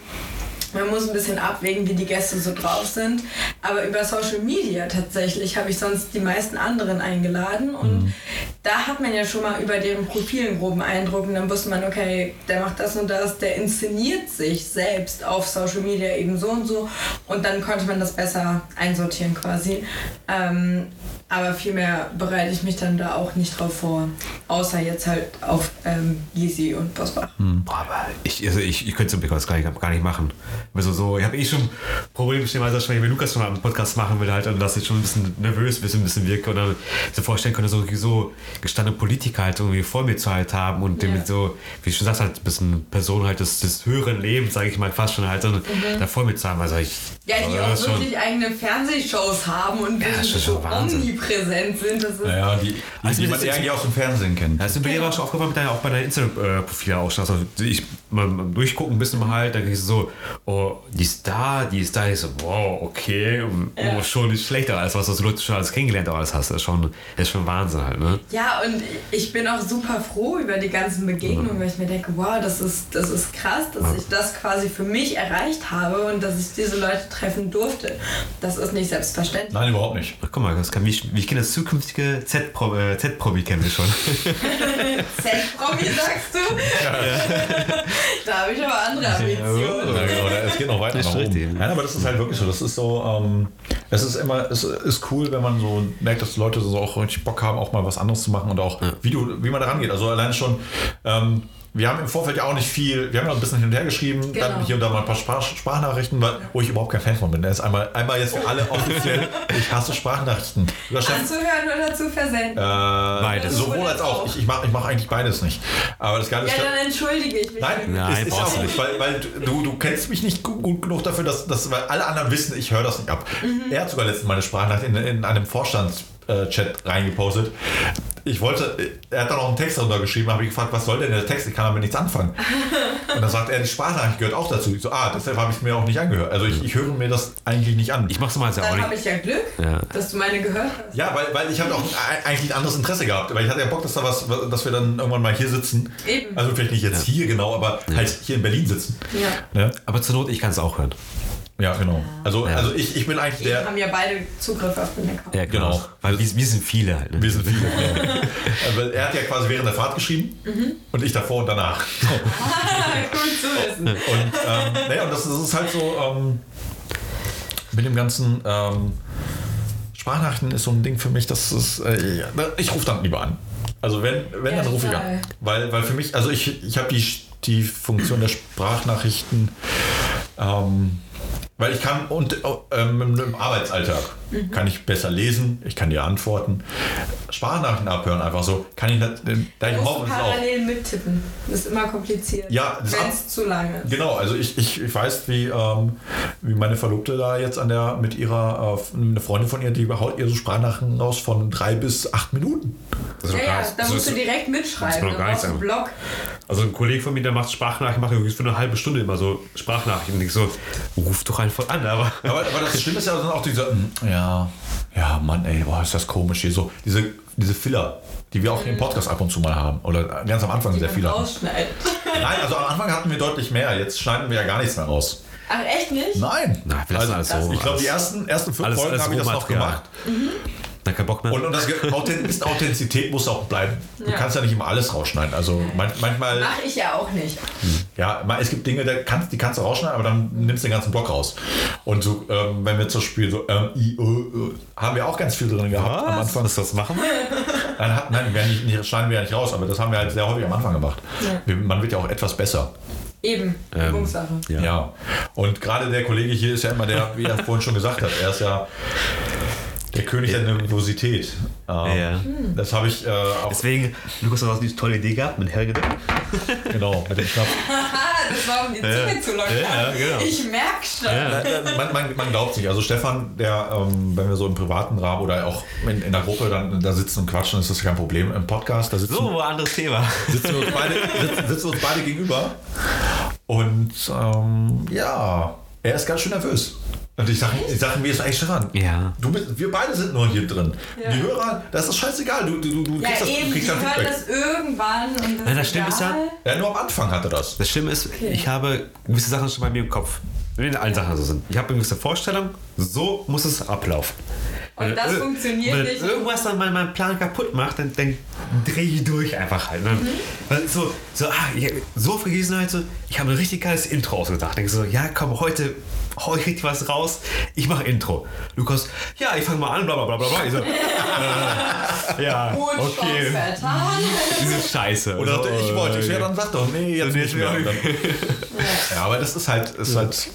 man muss ein bisschen abwägen, wie die Gäste so drauf sind. Aber über Social Media tatsächlich habe ich sonst die meisten anderen eingeladen. Und da hat man ja schon mal über deren Profil einen groben Eindruck. Und dann wusste man, okay, der macht das und das, der inszeniert sich selbst auf Social Media eben so und so. Und dann konnte man das besser einsortieren quasi. Ähm, aber vielmehr bereite ich mich dann da auch nicht drauf vor. Außer jetzt halt auf ähm, Gysi und Bosbach. Boah, aber ich, also ich, ich könnte es gar nicht, gar nicht machen. Also so, ich habe eh schon Probleme mit dem Alter, wenn Lukas schon mal einen Podcast machen will, halt, und dass ich schon ein bisschen nervös bin, ein bisschen wirke und dann so vorstellen könnte, so, so gestandene Politiker halt irgendwie vor mir zu halt haben und Ja. mit so, wie du schon sagst, halt ein bisschen Person halt des, des höheren Lebens, sage ich mal, fast schon halt dann da vor mir zu haben. Also ich, Mhm. Ja, die also auch ist schon- wirklich eigene Fernsehshows haben und Ja, das ist wirklich schon so Wahnsinn. Omnipräsent sind. Das ist Naja, die, Also die das man ist- eigentlich aus dem Fernsehen kennt. Ja, ist mir Genau. genau. schon aufgefallen mit deiner auch bei deinem Instagram-Profil auch schon. Also ich mal, mal durchgucken, ein bisschen mal halt, dann kriegst du so, oh, die ist da, die ist da. Ich so, wow, okay. Ja. Oh, schon nicht schlechter als was, was du schon alles kennengelernt auch alles hast. Das ist schon, das ist schon Wahnsinn halt, ne? Ja, und ich bin auch super froh über die ganzen Begegnungen, weil ich mir denke, wow, das ist, das ist krass, dass ich das quasi für mich erreicht habe und dass ich diese Leute treffen durfte. Das ist nicht selbstverständlich. Nein, überhaupt nicht. Ach, guck mal, das kann, wie, ich, wie ich kenne das zukünftige äh, Z-Promi kennen wir schon. Z-Promi sagst du? da habe ich aber andere Ambitionen. Ja, genau, da- es geht noch weiter Das ist nach oben. richtig. Nein, aber das ist halt wirklich so. Das ist so, ähm, es ist immer, es ist cool, wenn man so merkt, dass Leute so auch richtig Bock haben, auch mal was anderes zu machen und auch wie du, wie man da rangeht. Also alleine schon, ähm, wir haben im Vorfeld ja auch nicht viel, wir haben ja ein bisschen hin und her geschrieben, Genau. dann hier und da mal ein paar Sprach Sprachnachrichten, weil- wo ich überhaupt kein Fan von bin. Das ist einmal, einmal jetzt für alle offiziell, ich hasse Sprachnachrichten. Anzuhören oder zu versenden? äh, Beides. Sowohl als auch. Ich, ich mache ich mach eigentlich beides nicht. Aber das Geile ja, ist, dann entschuldige ich mich. Nein, Nein, es ist brauchst auch nicht, weil, weil du, du kennst mich nicht gut, gut genug dafür, dass, dass weil alle anderen wissen, ich höre das nicht ab. Mhm. Er hat sogar letztens meine Sprachnachricht in, in einem Vorstandschat reingepostet. Ich wollte, er hat da noch einen Text darunter geschrieben, habe ich gefragt, was soll denn der Text? Ich kann damit nichts anfangen. Und dann sagt er, die Sprachnachricht gehört auch dazu. Ich so, ah, deshalb habe ich es mir auch nicht angehört. Also ich, ich höre mir das eigentlich nicht an. Ich mach's mal ja auch Dann habe ich ja Glück, Ja. dass du meine gehört hast. ja, weil, weil ich habe auch eigentlich ein anderes Interesse gehabt. Weil ich hatte ja Bock, dass, da was, dass wir dann irgendwann mal hier sitzen. Eben. Also vielleicht nicht jetzt hier genau, aber halt hier in Berlin sitzen. Ja. Ne? Aber zur Not, ich kann es auch hören. Ja, genau. Also, Ja. also ich, ich bin eigentlich Wir der. haben ja beide Zugriff auf den Account. Ja, Genau. genau. Weil wir, wir sind viele halt. Ne? Wir sind viele. Genau. Weil er hat ja quasi während der Fahrt geschrieben und ich davor und danach. Gut zu wissen. Und, ähm, naja, und das, das ist halt so ähm, mit dem ganzen ähm, Sprachnachrichten ist so ein Ding für mich, das ist, äh, ja, ich rufe dann lieber an. Also wenn, wenn Ja, dann rufe ich an. Weil, weil für mich, also ich, ich habe die, die Funktion der Sprachnachrichten, ähm, weil ich kann und ähm, im, Arbeitsalltag Mhm. kann ich besser lesen, ich kann dir antworten. Sprachnachrichten abhören, einfach so, kann ich nicht, da ich musst Homeoffice auch. parallel mittippen. Das ist immer kompliziert. Ja, das Wenn es zu lange ist. Genau, also ich, ich, ich weiß, wie, ähm, wie meine Verlobte da jetzt an der mit ihrer äh, eine Freundin von ihr, die haut ihr so Sprachnachrichten raus von drei bis acht Minuten. Das ist Ja, ja, da das musst du direkt mitschreiben. das gar nichts einen Blog. Also ein Kollege von mir, der macht Sprachnachrichten, macht irgendwie für eine halbe Stunde immer so Sprachnachrichten. Und ich so, ruf doch einfach an, aber. Aber, aber das Schlimme ist ja dann auch diese, mm, ja, ja, Mann, ey, boah, ist das komisch hier so. Diese, diese Filler, die wir auch im Podcast ab und zu mal haben. Oder ganz am Anfang sehr Die viele. hatten. rausschneidet. Nein, also am Anfang hatten wir deutlich mehr. Jetzt schneiden wir ja gar nichts mehr raus. Ach, echt nicht? Nein. Nein, wir lassen alles so. Ich glaube, die ersten, ersten fünf alles- Folgen habe ich das noch gemacht. Dann kein Bock mehr. Und, und das Ge- Authent- bisschen Authentizität muss auch bleiben. Du Ja. kannst ja nicht immer alles rausschneiden. Also man, manchmal, Mach ich ja auch nicht. ja, mal- es gibt Dinge, da kannst, die kannst du rausschneiden, aber dann nimmst du den ganzen Block raus. Und so, ähm, wenn wir zum Beispiel so, ähm, I, Ö, Ö, haben wir auch ganz viel drin gehabt am Anfang. Was das machen? Nein, hat, nein wir nicht, nicht, schneiden wir ja nicht raus, aber das haben wir halt sehr häufig am Anfang gemacht. Ja. Wir- Man wird ja auch etwas besser. Eben. Ähm, Übungssache. Ja. Ja. Und gerade der Kollege hier ist ja immer der, wie er vorhin schon gesagt hat, er ist ja der König der Nervosität. Ähm, Ja. Das habe ich äh, auch Deswegen, Lukas, du hast eine tolle Idee gehabt mit Helge. genau mit dem Schnaps. Haha, das war um die Zunge zu lockern. Ja, genau. Ich merk schon. Nein, Man, man, man glaubt nicht. Also Stefan, der, ähm, wenn wir so im privaten Rahmen oder auch in, in der Gruppe dann da sitzen und quatschen, ist das kein Problem. Im Podcast, da sitzen, So, anderes Thema. sitzen, wir, uns beide, sitzen, sitzen uns beide gegenüber. Und ähm, ja, er ist ganz schön nervös. Und ich sage, ich sag, mir ist eigentlich Stefan. Ja. Du bist, wir beide sind nur hier drin. Ja. Die Hörer, das ist scheißegal. Du, du, du Ja, kriegst das, du eben, die kriegst das Feedback. das irgendwann und das Nein, das Schlimme ist ja-. Ja, nur am Anfang hatte das. Das Schlimme ist, ich habe gewisse Sachen schon bei mir im Kopf. Wenn allen Sachen so sind. Ich habe eine gewisse Vorstellung, so muss es ablaufen. Und Wenn das funktioniert wenn nicht. irgendwas dann meinen mein Plan kaputt macht, dann, dann drehe ich durch einfach halt. Dann, weil so, so, ah, ich, so vergessen halt so, ich habe ein richtig geiles Intro ausgedacht. Denke so, ja, komm, heute hau ich richtig was raus, ich mache Intro. Lukas, ja, ich fange mal an, bla bla bla bla. bla. Ich so, äh, ja, Gut okay. Diese Scheiße. Oder So, ich wollte, ich, ja, dann sag doch, nee, jetzt Nee, nicht mehr. Ja, aber das ist halt, ist halt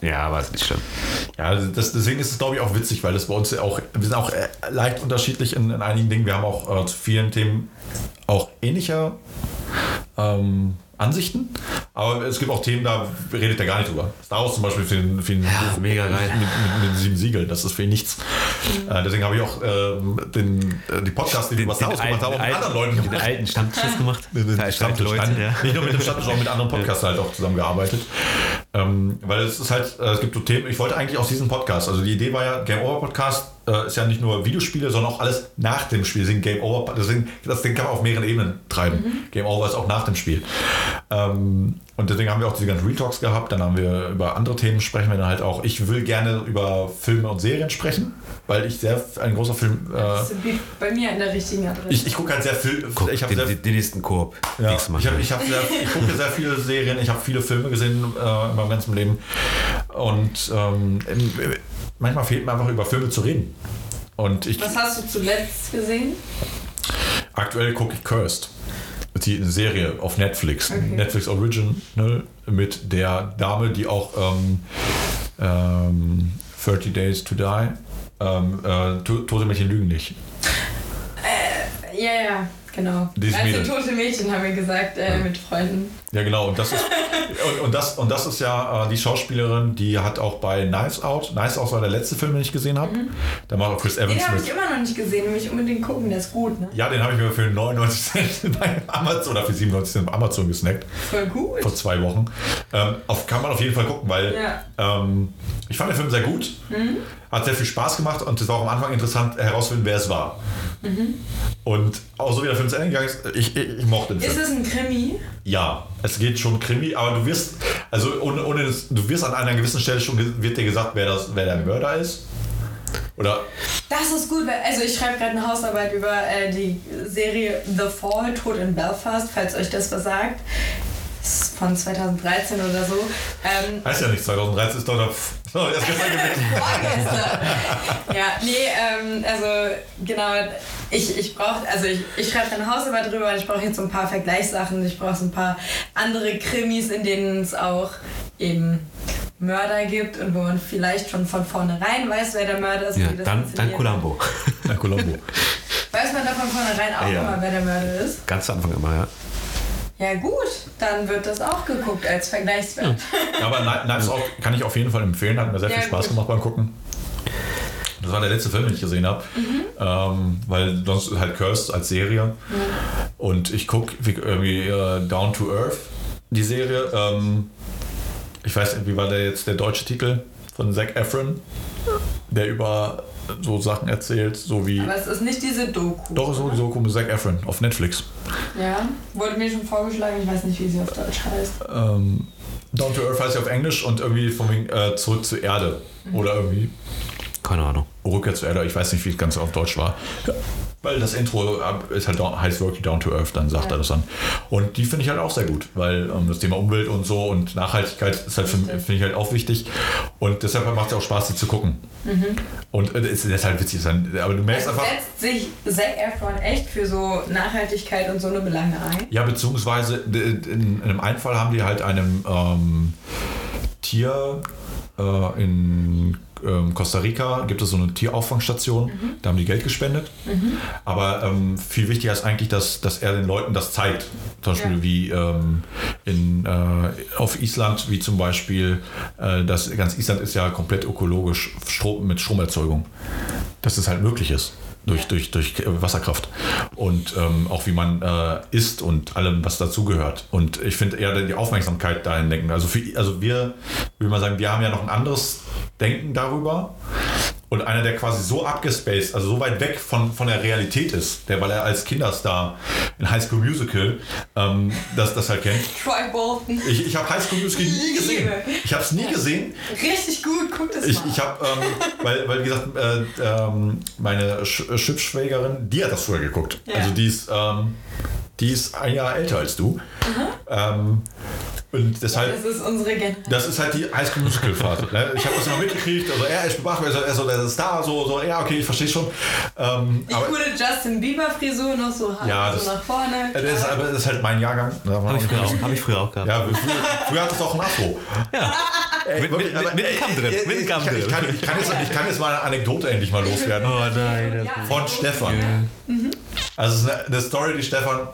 Ja, aber ist nicht schlimm. Ja, das, deswegen ist es, glaube ich, auch witzig, weil das bei uns ja auch, wir sind auch äh, leicht unterschiedlich in, in einigen Dingen. Wir haben auch äh, zu vielen Themen auch ähnliche ähm, Ansichten, Aber es gibt auch Themen, da redet er gar nicht drüber. Star Wars zum Beispiel für den, für den Ja, mega geil. Mit, mit, mit sieben Siegeln, das ist für ihn nichts. Äh, deswegen habe ich auch ähm, den, äh, die Podcasts, die wir über Star Wars gemacht haben, auch mit anderen Leuten den gemacht. alten Stammtisch gemacht. Mit dem Ja, Stammtisch, Leute, nein, ja. Nicht nur mit dem Stammtisch, auch mit anderen Podcasts halt auch zusammengearbeitet. Ähm, weil es ist halt, äh, es gibt so Themen, ich wollte eigentlich aus diesem Podcast, also die Idee war ja, Game Over Podcast äh, ist ja nicht nur Videospiele, sondern auch alles nach dem Spiel. Deswegen Game Over, deswegen, das Ding kann man auf mehreren Ebenen treiben. Game Over ist auch nach dem Spiel. Ähm, und deswegen haben wir auch diese ganzen Real Talks gehabt, dann haben wir über andere Themen sprechen wir dann halt auch. Ich will gerne über Filme und Serien sprechen, weil ich sehr ein großer Film. Äh, Das ist bei mir an der richtigen Adresse. ich, ich gucke halt sehr viel. Guck, ich habe den, sehr den, nächsten Koop. ja, ich, hab, ich, hab sehr, ich gucke sehr viele Serien, ich habe viele Filme gesehen äh, in meinem ganzen Leben. Und ähm, manchmal fehlt mir einfach über Filme zu reden. Und ich, Was hast du zuletzt gesehen? aktuell gucke ich Cursed. Die Serie auf Netflix. Okay. Netflix Original mit der Dame, die auch ähm, ähm, 30 Days to Die. Ähm, äh, To- Tote Mädchen lügen nicht. Ja, ja, genau. Dieses also Mädel. tote Mädchen haben wir gesagt, äh, mit Freunden. Ja, genau. Und das ist, und, und das, und das ist ja äh, die Schauspielerin, die hat auch bei Knives Out. Knives Out war der letzte Film, den ich gesehen habe. Da macht auch Chris Den Evans habe ich immer noch nicht gesehen, will ich unbedingt gucken, der ist gut, ne? Ja, den habe ich mir für 99 Cent bei Amazon oder für 97 Cent bei Amazon gesnackt. Voll gut. Vor zwei Wochen. Ähm, auf, kann man auf jeden Fall gucken, weil Ja. ähm, ich fand den Film sehr gut. Hat sehr viel Spaß gemacht und es war auch am Anfang interessant herausfinden, wer es war. Und auch so wie der Film zu Ende gegangen ist, ich, ich, ich mochte den Film. Ist es ein Krimi? Ja, es geht schon Krimi, aber du wirst, also ohne, ohne das, du wirst an einer gewissen Stelle schon, wird dir gesagt, wer, das, wer der Mörder ist. Oder, Das ist gut, weil also ich schreibe gerade eine Hausarbeit über äh, die Serie The Fall, Tod in Belfast, falls euch das was sagt. Das ist von 2013 oder so. Ähm, heißt ja nicht, 2013 ist doch noch, so, erst gestern gewesen. Vorgestern. ja, nee, ähm, also genau, ich, ich brauche, also ich, ich schreibe eine Hausarbeit drüber und ich brauche jetzt so ein paar Vergleichssachen, ich brauche so ein paar andere Krimis, in denen es auch eben Mörder gibt und wo man vielleicht schon von vornherein weiß, wer der Mörder ist. Ja, wie das dann, dann Columbo. Ja, Colombo. Weiß man da von vornherein auch Ja. immer, wer der Mörder ist? Ganz zu Anfang immer, ja. Ja gut, dann wird das auch geguckt als Vergleichswert. Ja, aber Kni- Knives Out kann ich auf jeden Fall empfehlen, hat mir sehr Ja, viel Spaß gut. gemacht beim Gucken. Das war der letzte Film, den ich gesehen habe, ähm, weil sonst halt Cursed als Serie. Und ich gucke irgendwie äh, Down to Earth, die Serie. Ähm, ich weiß nicht, wie war der jetzt der deutsche Titel von Zac Efron, der über so Sachen erzählt, so wie. Aber es ist nicht diese Doku. Doch, ist sowieso cool mit Zac Efron auf Netflix. Ja, wurde mir schon vorgeschlagen, ich weiß nicht, wie sie auf Deutsch heißt. Ähm, Down to Earth heißt ja auf Englisch und irgendwie von wegen, äh, zurück zur Erde. Oder irgendwie Keine Ahnung. Rückkehr zur Erde. Ich weiß nicht, wie das Ganze auf Deutsch war. Weil das Intro ist halt down, heißt wirklich Down to Earth, dann sagt Ja. er das dann. Und die finde ich halt auch sehr gut, weil ähm, das Thema Umwelt und so und Nachhaltigkeit ist halt finde ich halt auch wichtig. Und deshalb macht es auch Spaß, die zu gucken. Und äh, es ist halt witzig, sein. aber du merkst Also einfach. setzt sich Zac Efron echt für so Nachhaltigkeit und so eine Belange ein? Ja, beziehungsweise in, in einem einen Fall haben die halt einem ähm, Tier äh, in ähm, Costa Rica gibt es so eine Tierauffangstation, da haben die Geld gespendet. Aber ähm, viel wichtiger ist eigentlich, dass, dass er den Leuten das zeigt. Zum Beispiel Ja. wie ähm, in, äh, auf Island, wie zum Beispiel, äh, das ganz Island ist ja komplett ökologisch Strom, mit Stromerzeugung. Dass es halt möglich ist. Durch, durch, durch äh, Wasserkraft. Und ähm, auch wie man äh, isst und allem, was dazugehört. Und ich finde eher die Aufmerksamkeit dahin denken. Also, für, also wir, will man sagen, wir haben ja noch ein anderes Denken darüber. Und einer, der quasi so abgespaced, also so weit weg von, von der Realität ist, der, weil er als Kinderstar in High School Musical ähm, das, das halt kennt. Troy Bolton. Ich, ich habe High School Musical nie gesehen. Ich habe es nie gesehen. Richtig gut, guck das Ich, mal. ich habe, ähm, weil, weil wie gesagt, äh, ähm, meine Sch Schiffsschwägerin, die hat das früher geguckt. Ja. Also die ist, ähm, die ist ein Jahr älter als du. Ähm, und deshalb, das ist unsere Generation. das ist halt die High School Musical Phase. Ne? Ich habe das immer mitgekriegt. Also er ist Bach, er ist so der Star, so, so, ja, okay, ich verstehe schon. Ähm, Die aber coole Justin Bieber Frisur noch so, Ja, so das- nach vorne. äh, das, ist, aber das ist halt mein Jahrgang. War Habe ich, früher auch- hab ich früher auch gehabt. Ja, früher, früher hattest du auch ein Afro. Ja. Ey, Mit- mit- aber- mit ey, Kamm drin, ey, mit ich Kamm kann- Ich drin. kann, ich, kann jetzt, ich kann jetzt mal eine Anekdote endlich mal loswerden. Oh nein. Von Stefan. Also es ist eine, eine Story, die Stefan.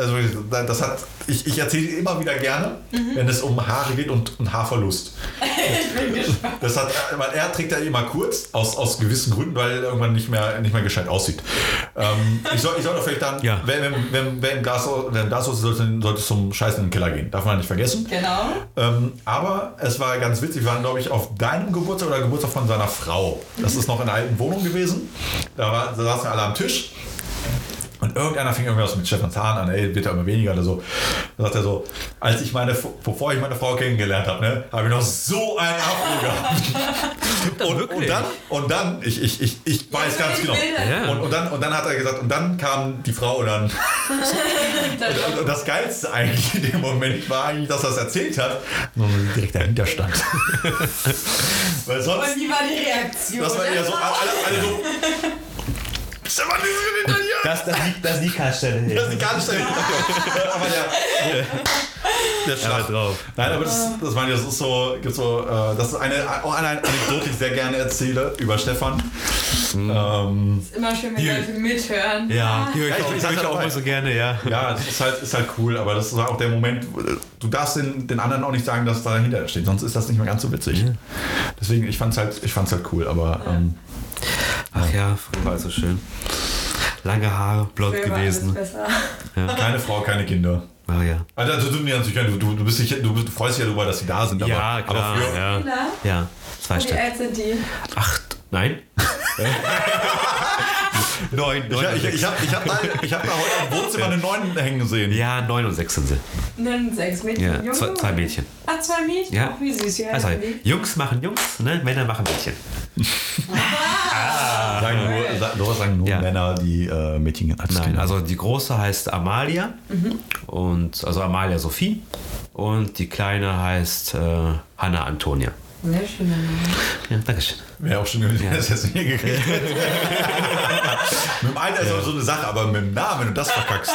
Also das hat, ich, ich erzähle immer wieder gerne, Mhm. wenn es um Haare geht und, und Haarverlust. Das hat, weil er trägt ja immer kurz, aus, aus gewissen Gründen, weil er irgendwann nicht mehr, nicht mehr gescheit aussieht. Ähm, ich, soll, ich soll doch vielleicht dann, Ja. wenn, wenn, wenn, wenn das so wenn so ist, sollte, sollte es zum Scheiß in den Keller gehen. Darf man nicht vergessen. Genau. Ähm, aber es war ganz witzig, wir waren, glaube ich, auf deinem Geburtstag oder Geburtstag von seiner Frau. Das ist noch in einer alten Wohnung gewesen. Da, war, da saßen wir alle am Tisch. Und irgendeiner fing irgendwas mit Stefan Zahn an, ey, wird immer weniger oder so. Da sagt er so, als ich meine, bevor ich meine Frau kennengelernt habe, ne, habe ich noch so einen Afro gehabt. Und, und dann, und dann, ich, ich, ich, ich weiß Ja, ganz ich genau. Ja. Und, und, dann, und dann hat er gesagt, und dann kam die Frau und dann und, und das Geilste eigentlich in dem Moment war eigentlich, dass er es erzählt hat und direkt dahinter stand. Weil sonst, Und wie war die Reaktion? das war eher so, alle, alle so. Stefan, die sind hinter dir! Das, das, liegt, das liegt keine Stelle. Das ist gar nicht dahinter. Aber der, der Schlag. Ja, drauf. Nein, aber das, das, meine ich, das ist so, gibt so, äh, das ist eine, auch eine Anekdote, die ich sehr gerne erzähle über Stefan. Ähm, ist immer schön, wenn Hier. Leute mithören. Ja, die höre ich, Ja, ich- auch, ich die ja auch immer so gerne, ja. Ja, das ist halt, ist halt cool, aber das ist auch der Moment, du darfst den, den anderen auch nicht sagen, dass da dahinter steht, sonst ist das nicht mehr ganz so witzig. Deswegen, ich fand's halt, ich fand's halt cool, aber ähm, Ach ja, früher war es so schön. Lange Haare, blond Früher war gewesen. alles besser. keine Frau, keine Kinder. Oh ja. Also, du, du, du, du, bist nicht, du, du freust dich ja darüber, dass sie da sind, aber, Ja, klar. aber für, ja. Ja, zwei Wie Stück. alt sind die? Acht, nein? neun, Ich, neun. ich, ich habe ich hab da, ich hab da heute im Wohnzimmer eine 9 hängen sehen. ja, neun und sechs sind sie. Einen sechs Mädchen. Ja, Junge? zwei, zwei Mädchen. Ach, zwei Mädchen? Ja. Ach, wie süß. Wie alt Also? Jungs machen Jungs, ne? Männer machen Mädchen. Sagen nur, sa- sowas sagen nur Ja. Männer, die äh, Mädchen als Nein, Kinder. also die große heißt Amalia und also Amalia Sophie und die kleine heißt äh, Hanna Antonia. Sehr schön. Ja, Dankeschön. Wäre auch schon gewesen, wenn er es jetzt nicht hingekriegt hätte. mit dem Alter ist auch so eine Sache, aber mit dem Namen, wenn du das verkackst.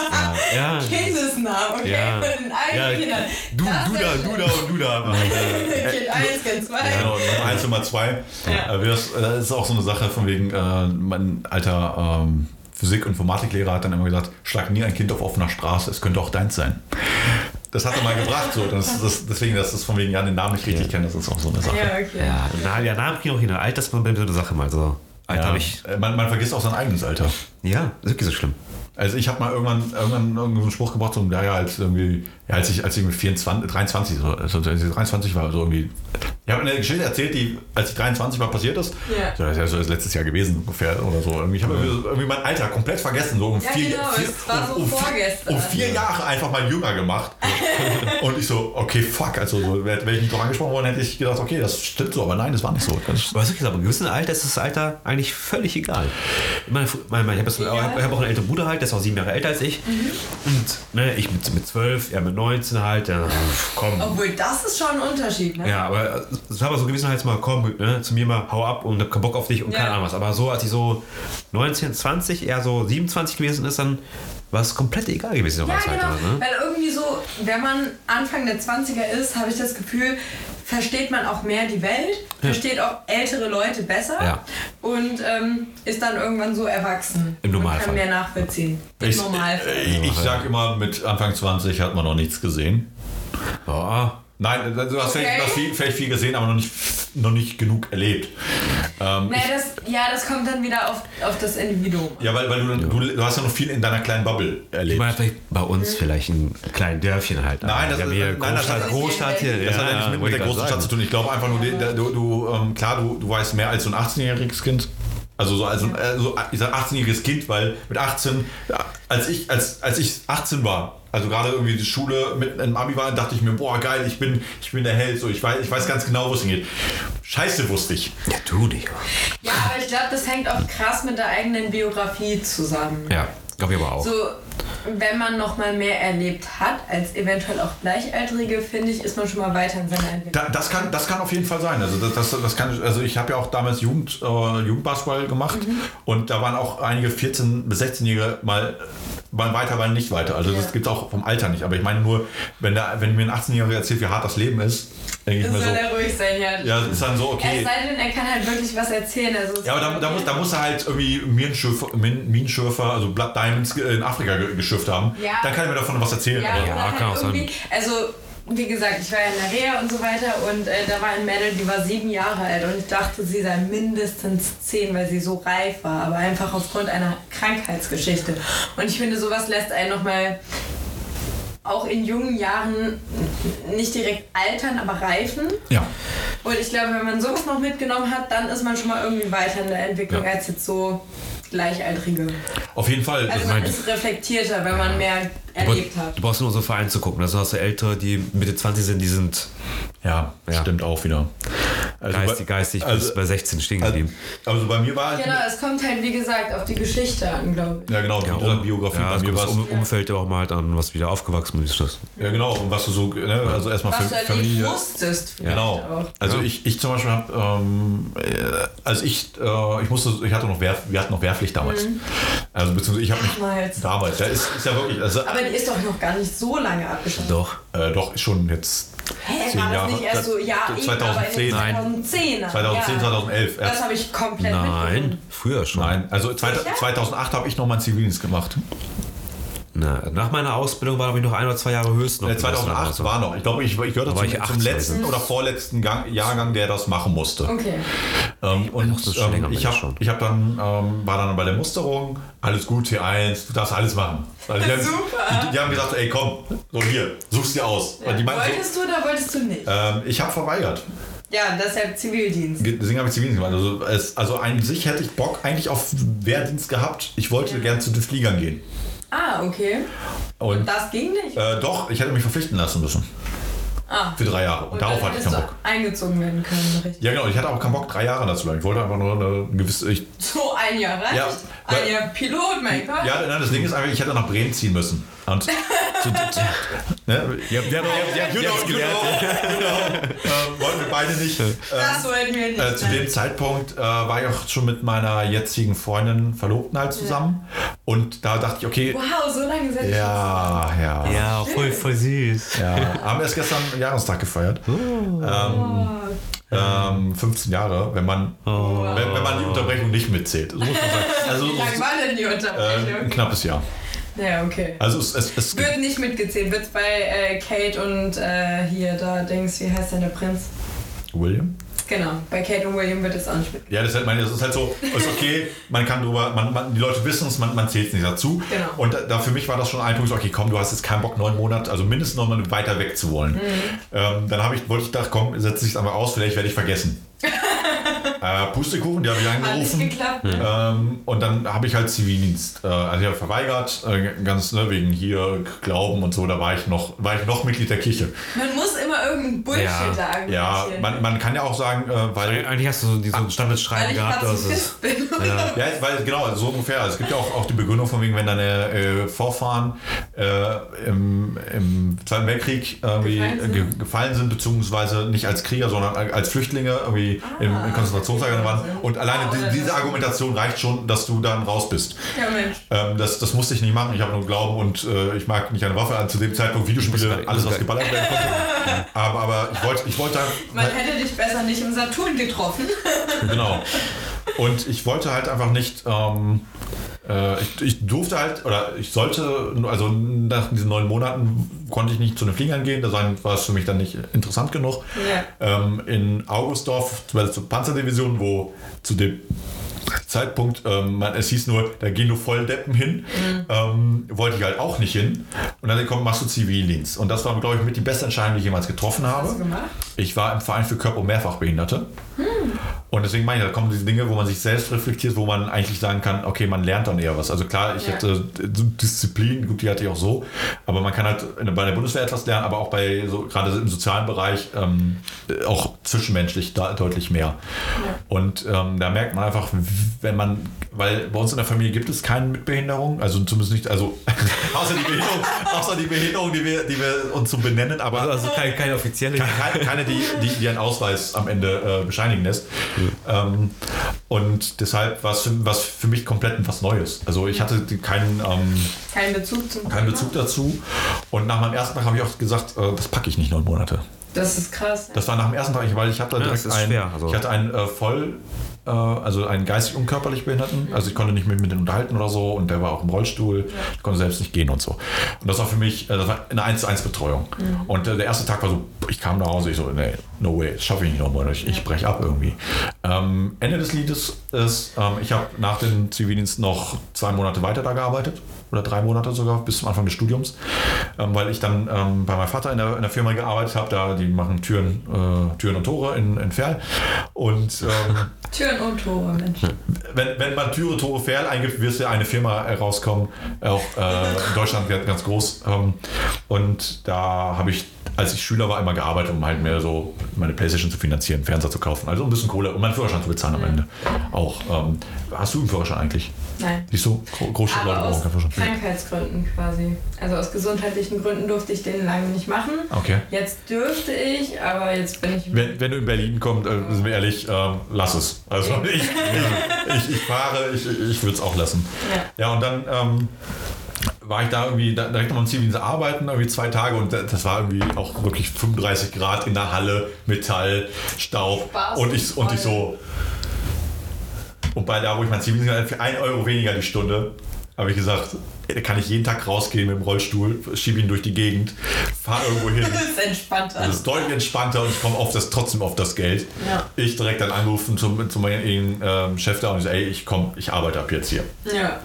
Ja, Kindesnamen, okay? Ja. Von den ja Kindern. du, Das du da, ja du da und du da. Kind 1, Kind 2. Genau, Nummer eins, Nummer zwei. Ja. Äh, Das das ist auch so eine Sache von wegen, äh, mein alter ähm, Physik- und Informatiklehrer hat dann immer gesagt, schlag nie ein Kind auf offener Straße, es könnte auch deins sein. Das hat er mal gebracht, so. Das, das, deswegen, dass das von wegen ja den Namen nicht richtig kennt, das ist auch so eine Sache. Ja, okay. Ja, na, ja, Namen kriegen auch hin. Alter ist so eine Sache mal so. Alter Ja. habe ich. Äh, Man, man vergisst auch sein eigenes Alter. Ja, ist wirklich so schlimm. Also ich habe mal irgendwann, irgendwann irgendeinen Spruch gebracht, so, ja, ja, als irgendwie, ja, als ich, als ich mit 24, 23, so, also als ich 23 war, so irgendwie. Ich habe eine Geschichte erzählt, die, als ich 23 war, passiert ist. Ja. So, das ist ja so das letztes Jahr gewesen, ungefähr, oder so. Irgendwie, ich habe irgendwie, irgendwie mein Alter komplett vergessen, so um Ja, vier, genau, vier, so um, um, vier, vorgestern. um vier Jahre einfach mal jünger gemacht. Und ich so, okay, fuck, also so, wäre ich nicht drauf angesprochen worden, hätte ich gedacht, okay, das stimmt so, aber nein, das war nicht so. Das, Aber wirklich, aber im gewissen Alter ist das Alter eigentlich völlig egal. Ich, meine, meine, ich habe hab auch einen älteren Bruder halt, der ist auch sieben Jahre älter als ich. Und ne, ich mit, mit 12, er mit 19 halt, ja, komm. Obwohl, das ist schon ein Unterschied, ne? Ja, aber es war aber so gewissen halt mal, komm, ne, zu mir mal, hau ab und hab keinen Bock auf dich und Ja. keine Ahnung was. Aber so, als ich so 19, 20, eher so 27 gewesen ist, dann war es komplett egal gewesen. Ja, genau. Alter, ne? Weil irgendwie so, wenn man Anfang der 20er ist, habe ich das Gefühl, versteht man auch mehr die Welt, versteht auch ältere Leute besser Ja. und ähm, ist dann irgendwann so erwachsen. Im Und Normalfall. kann mehr nachvollziehen. Im ich, Normalfall. äh, ich sag immer, mit Anfang 20 hat man noch nichts gesehen. Boah. Nein, du hast Okay. vielleicht, du hast viel, vielleicht viel gesehen, aber noch nicht, noch nicht genug erlebt. Ähm, Nee, das, ja, das kommt dann wieder auf, auf das Individuum. ja, weil, weil du, du, du hast ja noch viel in deiner kleinen Bubble Ich erlebt. meine, vielleicht bei uns vielleicht ein kleines Dörfchen halt. Nein, das- hier nein, das Großstadt, hat- Großstadt hier. das hat ja nicht mit, mit der großen Stadt zu tun. Ich glaube einfach nur, der- du, du, ähm, klar, du, du weißt mehr als so ein 18-jähriges Kind. Also so als ein, äh, so, ich sag 18-jähriges Kind, weil mit 18, ja, als ich, als, als ich 18 war, also gerade irgendwie die Schule mit einem Abi war, dachte ich mir, boah geil, ich bin, ich bin der Held, so ich weiß, ich weiß ganz genau, wo es hingeht. Scheiße wusste ich. Ja, du nicht. Ja, aber ich glaube, das hängt auch krass mit der eigenen Biografie zusammen. Ja, glaube ich aber auch. So, wenn man noch mal mehr erlebt hat, als eventuell auch Gleichaltrige, finde ich, ist man schon mal weiter in seiner Entwicklung. Da, das, kann, das kann auf jeden Fall sein. Also, das, das, das kann, also ich habe ja auch damals Jugend, äh, Jugendbasketball gemacht und da waren auch einige 14- bis 16-Jährige mal beim Weiter, beim nicht weiter. Also das Ja. gibt es auch vom Alter nicht. Aber ich meine nur, wenn, der, wenn mir ein 18-Jähriger erzählt, wie hart das Leben ist, denke ich Das mir soll so, er ruhig sein, ja. ja, das ist dann so, Es okay. sei denn, er kann halt wirklich was erzählen. Also es Ja, aber da, da, muss, da muss er halt irgendwie Minenschürfer, Min, Minenschürfer also Blood Diamonds in Afrika ge- geschürft haben. Ja. Dann kann er mir davon was erzählen. Ja, Ja, halt kann auch sein. also wie gesagt, ich war ja in der Reha und so weiter und äh, da war ein Mädel, die war sieben Jahre alt und ich dachte, sie sei mindestens zehn, weil sie so reif war, aber einfach aufgrund einer Krankheitsgeschichte. Und ich finde, sowas lässt einen nochmal auch in jungen Jahren nicht direkt altern, aber reifen. ja. Und ich glaube, wenn man sowas noch mitgenommen hat, dann ist man schon mal irgendwie weiter in der Entwicklung Ja. als jetzt so Gleichaltrige. Auf jeden Fall. Also man mein- ist reflektierter, wenn man mehr erlebt hat. Du brauchst nur so Verein zu gucken. Also hast du Ältere, die Mitte 20 sind, die sind ja, Ja. stimmt auch wieder. Also geistig, bei- geistig also, bis bei 16 stehen also, geblieben. also bei mir war halt- Genau, es kommt halt wie gesagt auf die Geschichte an, glaube ich. Ja, genau, Ja, ja, Biografie. ja, bei es mir war um, Umfeld ja auch mal halt an, was wieder aufgewachsen ist. Das. Ja, genau. Und was du so, ne, also erstmal Was für du Familie. musstest. vielleicht Genau. Auch. Also Ja. ich, ich zum Beispiel habe, ähm, äh, als ich, äh, ich musste, ich hatte noch Wehr, wir hatten noch Wehrpflicht damals. Also beziehungsweise ich habe mich Damals. damals. Ja, ist, ist ja wirklich, also Aber die ist doch noch gar nicht so lange abgeschlossen. Doch. Äh, doch ist schon jetzt Hä, zehn war das Jahre. nicht erst so, ja, eben, aber in 2010. den Nein. 2010 2010, ja. 2011. Das Erst, habe ich komplett Nein, mitbekommen. früher schon. nein, also zwei- Sicher? 2008 habe ich noch meinen Zivildienst gemacht. Na, nach meiner Ausbildung war ich noch ein oder zwei Jahre höchstens noch. Äh, 2008 war noch. Ich glaube, ich, ich gehörte zum, ich zum 18 letzten oder vorletzten Gang, Jahrgang, der das machen musste. Okay. Ähm, und ähm, ich habe hab dann, ähm, war dann bei der Musterung, alles gut, T1, du darfst alles machen. Also die, haben, Super. Die, die haben gesagt, ey komm, so hier, such's dir aus. Die meinten so, Wolltest du oder wolltest du nicht? ähm, ich habe verweigert. Ja, deshalb Zivildienst. Ge- Deswegen habe ich Zivildienst gemacht. Also, es, also an sich hätte ich Bock eigentlich auf Wehrdienst gehabt. Ich wollte gern zu den Fliegern gehen. Ah, okay. Und Und das ging nicht? äh, doch, ich hätte mich verpflichten lassen müssen. Ah. Für drei Jahre. Und, Und darauf hatte ich keinen Bock. eingezogen werden können, richtig? Ja, genau. Ich hatte auch keinen Bock, drei Jahre dazu bleiben. Ich wollte einfach nur eine gewisse. Ich, So ein Jahr reicht. Ja, ein Jahr Pilot, mein Gott. ja, nein, das Ding ist einfach, ich hätte nach Bremen ziehen müssen. Und, zu, zu, ne, Ja, der, der, you know, you know, you know, äh, wollten wir beide nicht. Äh, Das wollten wir nicht. äh, zu dem Zeitpunkt äh, war ich auch schon mit meiner jetzigen Freundin Verlobten halt zusammen. Und da dachte ich, okay, Wow, so lange seid ihr ja, ja, ja, voll, voll süß. ja. Haben erst gestern Jahrestag gefeiert. Ähm, ähm, 15 Jahre, wenn man, wenn, wenn man die Unterbrechung nicht mitzählt. So muss man sagen. Also Wie lange war denn die äh, ein Unterbrechung? knappes Jahr. Ja, okay. Also es, es, es Wird nicht mitgezählt. Wird bei äh, Kate und äh, hier da Dings, wie heißt denn der Prinz? William? Genau, bei Kate und William wird es auch nicht mitgezählt. Ja, das ist halt, meine, das ist halt so, ist okay, man kann drüber, man, man, die Leute wissen es, man, man zählt es nicht dazu. Genau. Und da, da für mich war das schon ein Punkt, so, okay, komm, du hast jetzt keinen Bock, neun Monate, also mindestens noch mal weiter weg zu wollen. Ähm, dann habe ich, wollte ich gedacht, komm, setze ich es einmal aus, vielleicht werde ich vergessen. Äh, Pustekuchen, die habe ich angerufen. geklappt. Ähm, und dann habe ich halt Zivildienst. Äh, also ich habe verweigert, äh, ganz ne, wegen hier Glauben und so, da war ich noch, war ich noch Mitglied der Kirche. Man muss immer irgendeinen Bullshit Ja. sagen. Ja, man, man kann ja auch sagen, äh, weil Eigentlich hast du so diese Weil Standardschreiben ich gehabt. Das ist, Pazifist bin. ja. Ja, weil genau, so ungefähr. Es gibt ja auch, auch die Begründung von wegen, wenn deine äh, Vorfahren äh, im, im Zweiten Weltkrieg irgendwie Gefallen sind? ge gefallen sind, beziehungsweise nicht als Krieger, sondern als Flüchtlinge irgendwie in, in Konzentrationslagern waren. Und alleine Ah, die, diese Argumentation reicht schon, dass du dann raus bist. Ja, Mensch. Ähm, das, das musste ich nicht machen. Ich habe nur Glauben und äh, ich mag nicht eine Waffe an. Zu dem Zeitpunkt Videospiele, alles, was geballert werden konnte. aber, aber ich wollte ich wollte Man hätte dich besser nicht im Saturn getroffen. Genau. Und ich wollte halt einfach nicht. Ähm, äh, ich, ich durfte halt, oder ich sollte, also nach diesen neun Monaten konnte ich nicht zu den Fliegern gehen, da war es für mich dann nicht interessant genug. Ja. Ähm, in Augustdorf, zum zur Panzerdivision, wo zu dem Zeitpunkt, ähm, man, es hieß nur, da gehen nur Volldeppen hin, ähm, wollte ich halt auch nicht hin. Und dann kommt, machst du Zivildienst. Und das war, glaube ich, mit die beste Entscheidung, die ich jemals getroffen habe. Ich war im Verein für Körper- und Mehrfachbehinderte. Und deswegen meine ich, da kommen diese Dinge, wo man sich selbst reflektiert, wo man eigentlich sagen kann, okay, man lernt dann eher was. Also klar, ich Ja. hatte Disziplin, gut, die hatte ich auch so, aber man kann halt bei der Bundeswehr etwas lernen, aber auch bei so gerade im sozialen Bereich ähm, auch zwischenmenschlich da deutlich mehr. Und ähm, da merkt man einfach, wenn man, weil bei uns in der Familie gibt es keine mit Behinderung, also zumindest nicht, also außer die Behinderung, außer die Behinderung, die wir, die wir uns so benennen, aber Also keine, keine offizielle. keine, keine die, die, die einen Ausweis am Ende äh, bescheinigen lässt. Ähm, und deshalb war es für, für mich komplett was Neues. Also ich hatte keinen, ähm, Kein Bezug zum keinen? Bezug dazu. Und nach meinem ersten Tag habe ich auch gesagt, äh, das packe ich nicht neun Monate. Das ist krass. Das war nach dem ersten Tag, weil ich hatte Ja, direkt einen, schwer, also. ich hatte einen äh, voll, also einen geistig und körperlich Behinderten. Also ich konnte nicht mit, mit denen unterhalten oder so und der war auch im Rollstuhl. Ich konnte selbst nicht gehen und so. Und das war für mich, äh, das war eine 1 zu 1 Betreuung. Und äh, der erste Tag war so, ich kam nach Hause, ich so, nee, no way, das schaffe ich nicht nochmal, ich, ich breche ab irgendwie. Ähm, Ende des Liedes ist, ähm, ich habe nach dem Zivildienst noch zwei Monate weiter da gearbeitet. Oder drei Monate sogar, bis zum Anfang des Studiums. Ähm, weil ich dann ähm, bei meinem Vater in der, in der Firma gearbeitet habe. Da, die machen Türen, äh, Türen und Tore in, in Ferl. Und ähm, Türen und Tore, Mensch. wenn, wenn man Türe, Tore, Ferl eingibt, wirst du eine Firma herauskommen, auch äh, in Deutschland ganz ganz groß. Ähm, und da habe ich, als ich Schüler war, immer gearbeitet, um halt mehr so meine Playstation zu finanzieren, Fernseher zu kaufen. Also ein bisschen Kohle und meinen Führerschein zu bezahlen am Ende. Auch. Ähm, hast du einen Führerschein eigentlich? Nein. Siehst du? Gro- Großstadtleute Aber brauchen aus keinen Führerschein. Krankheitsgründen quasi. Also aus gesundheitlichen Gründen durfte ich den lange nicht machen. Okay. Jetzt dürfte ich, aber jetzt bin ich. Wenn, wenn du in Berlin kommst, äh, sind wir ehrlich, ähm, lass es. Also ich, ich, ich fahre, ich, ich würde es auch lassen. Ja. Ja, und dann ähm, war ich da irgendwie da- direkt noch im Zivildienst arbeiten, irgendwie zwei Tage und das war irgendwie auch wirklich 35 Grad in der Halle, Metall, Staub Spaß und ich, und ich so. Und bei da, wo ich mein habe, für 1 Euro weniger die Stunde, habe ich gesagt, da kann ich jeden Tag rausgehen mit dem Rollstuhl, schiebe ihn durch die Gegend, fahre irgendwo hin. Das ist entspannter. Das ist deutlich entspannter und ich komme auf das, trotzdem auf das Geld. Ja. Ich direkt dann angerufen zum, zu meinem ähm, Chef da und ich so, ey, ich komme, ich arbeite ab jetzt hier. Ja.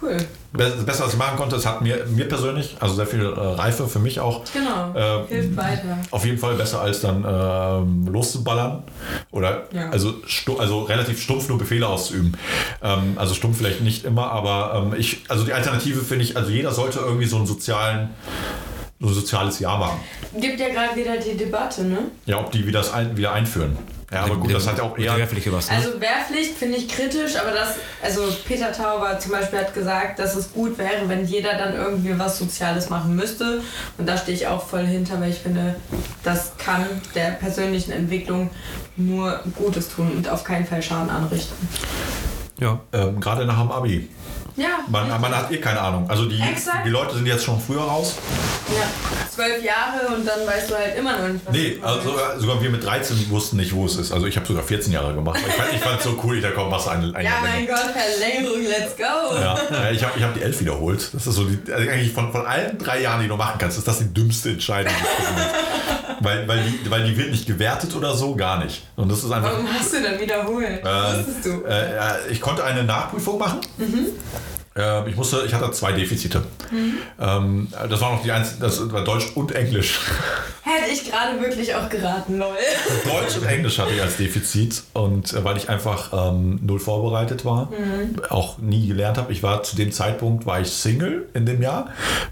Cool. Das Beste, was ich machen konnte, es hat mir, mir persönlich, also sehr viel äh, Reife für mich auch. Genau. Äh, Hilft weiter. Auf jeden Fall besser als dann ähm, loszuballern oder Ja. also, also relativ stumpf nur Befehle auszuüben. Ähm, also stumpf vielleicht nicht immer, aber ähm, ich, also die Alternative finde ich, also jeder sollte irgendwie so einen sozialen, so ein soziales Jahr machen. Gibt ja gerade wieder die Debatte, ne? Ja, ob die wieder, das ein, wieder einführen. Ja, aber gut, das hat ja auch eher. Wehrpflicht was, ne? Also Wehrpflicht finde ich kritisch, aber das, also Peter Tauber zum Beispiel hat gesagt, dass es gut wäre, wenn jeder dann irgendwie was Soziales machen müsste. Und da stehe ich auch voll hinter, weil ich finde, das kann der persönlichen Entwicklung nur Gutes tun und auf keinen Fall Schaden anrichten. ja. Ähm, Gerade nach dem Abi. Ja, Man, man hat eh keine Ahnung. Also die, Exakt. die Leute sind jetzt schon früher raus. ja. zwölf Jahre und dann weißt du halt immer noch nicht, was Nee, also sogar, sogar wir mit 13 wussten nicht, wo es ist. Also ich habe sogar 14 Jahre gemacht. Ich fand, ich fand so cool, ich dachte, komm, machst du ein, ein Ja, Jahr mein. Gott, Verlängerung, let's go! Ja, ich habe ich hab die 11 wiederholt. Das ist so die, also eigentlich von, von allen drei Jahren, die du machen kannst, ist das die dümmste Entscheidung. die weil, weil, die, weil die wird nicht gewertet oder so, gar nicht. Und das ist einfach. Warum hast du dann wiederholt? Ähm, Wusstest du? Äh, ja, ich konnte eine Nachprüfung machen. Ähm, ich musste, ich hatte zwei Defizite. Ähm, das war noch die einzige, das war Deutsch und Englisch. Hätte ich gerade wirklich auch geraten, lol. Deutsch und Englisch hatte ich als Defizit und äh, weil ich einfach ähm, null vorbereitet war, auch nie gelernt habe. Ich war zu dem Zeitpunkt war ich Single in dem Jahr,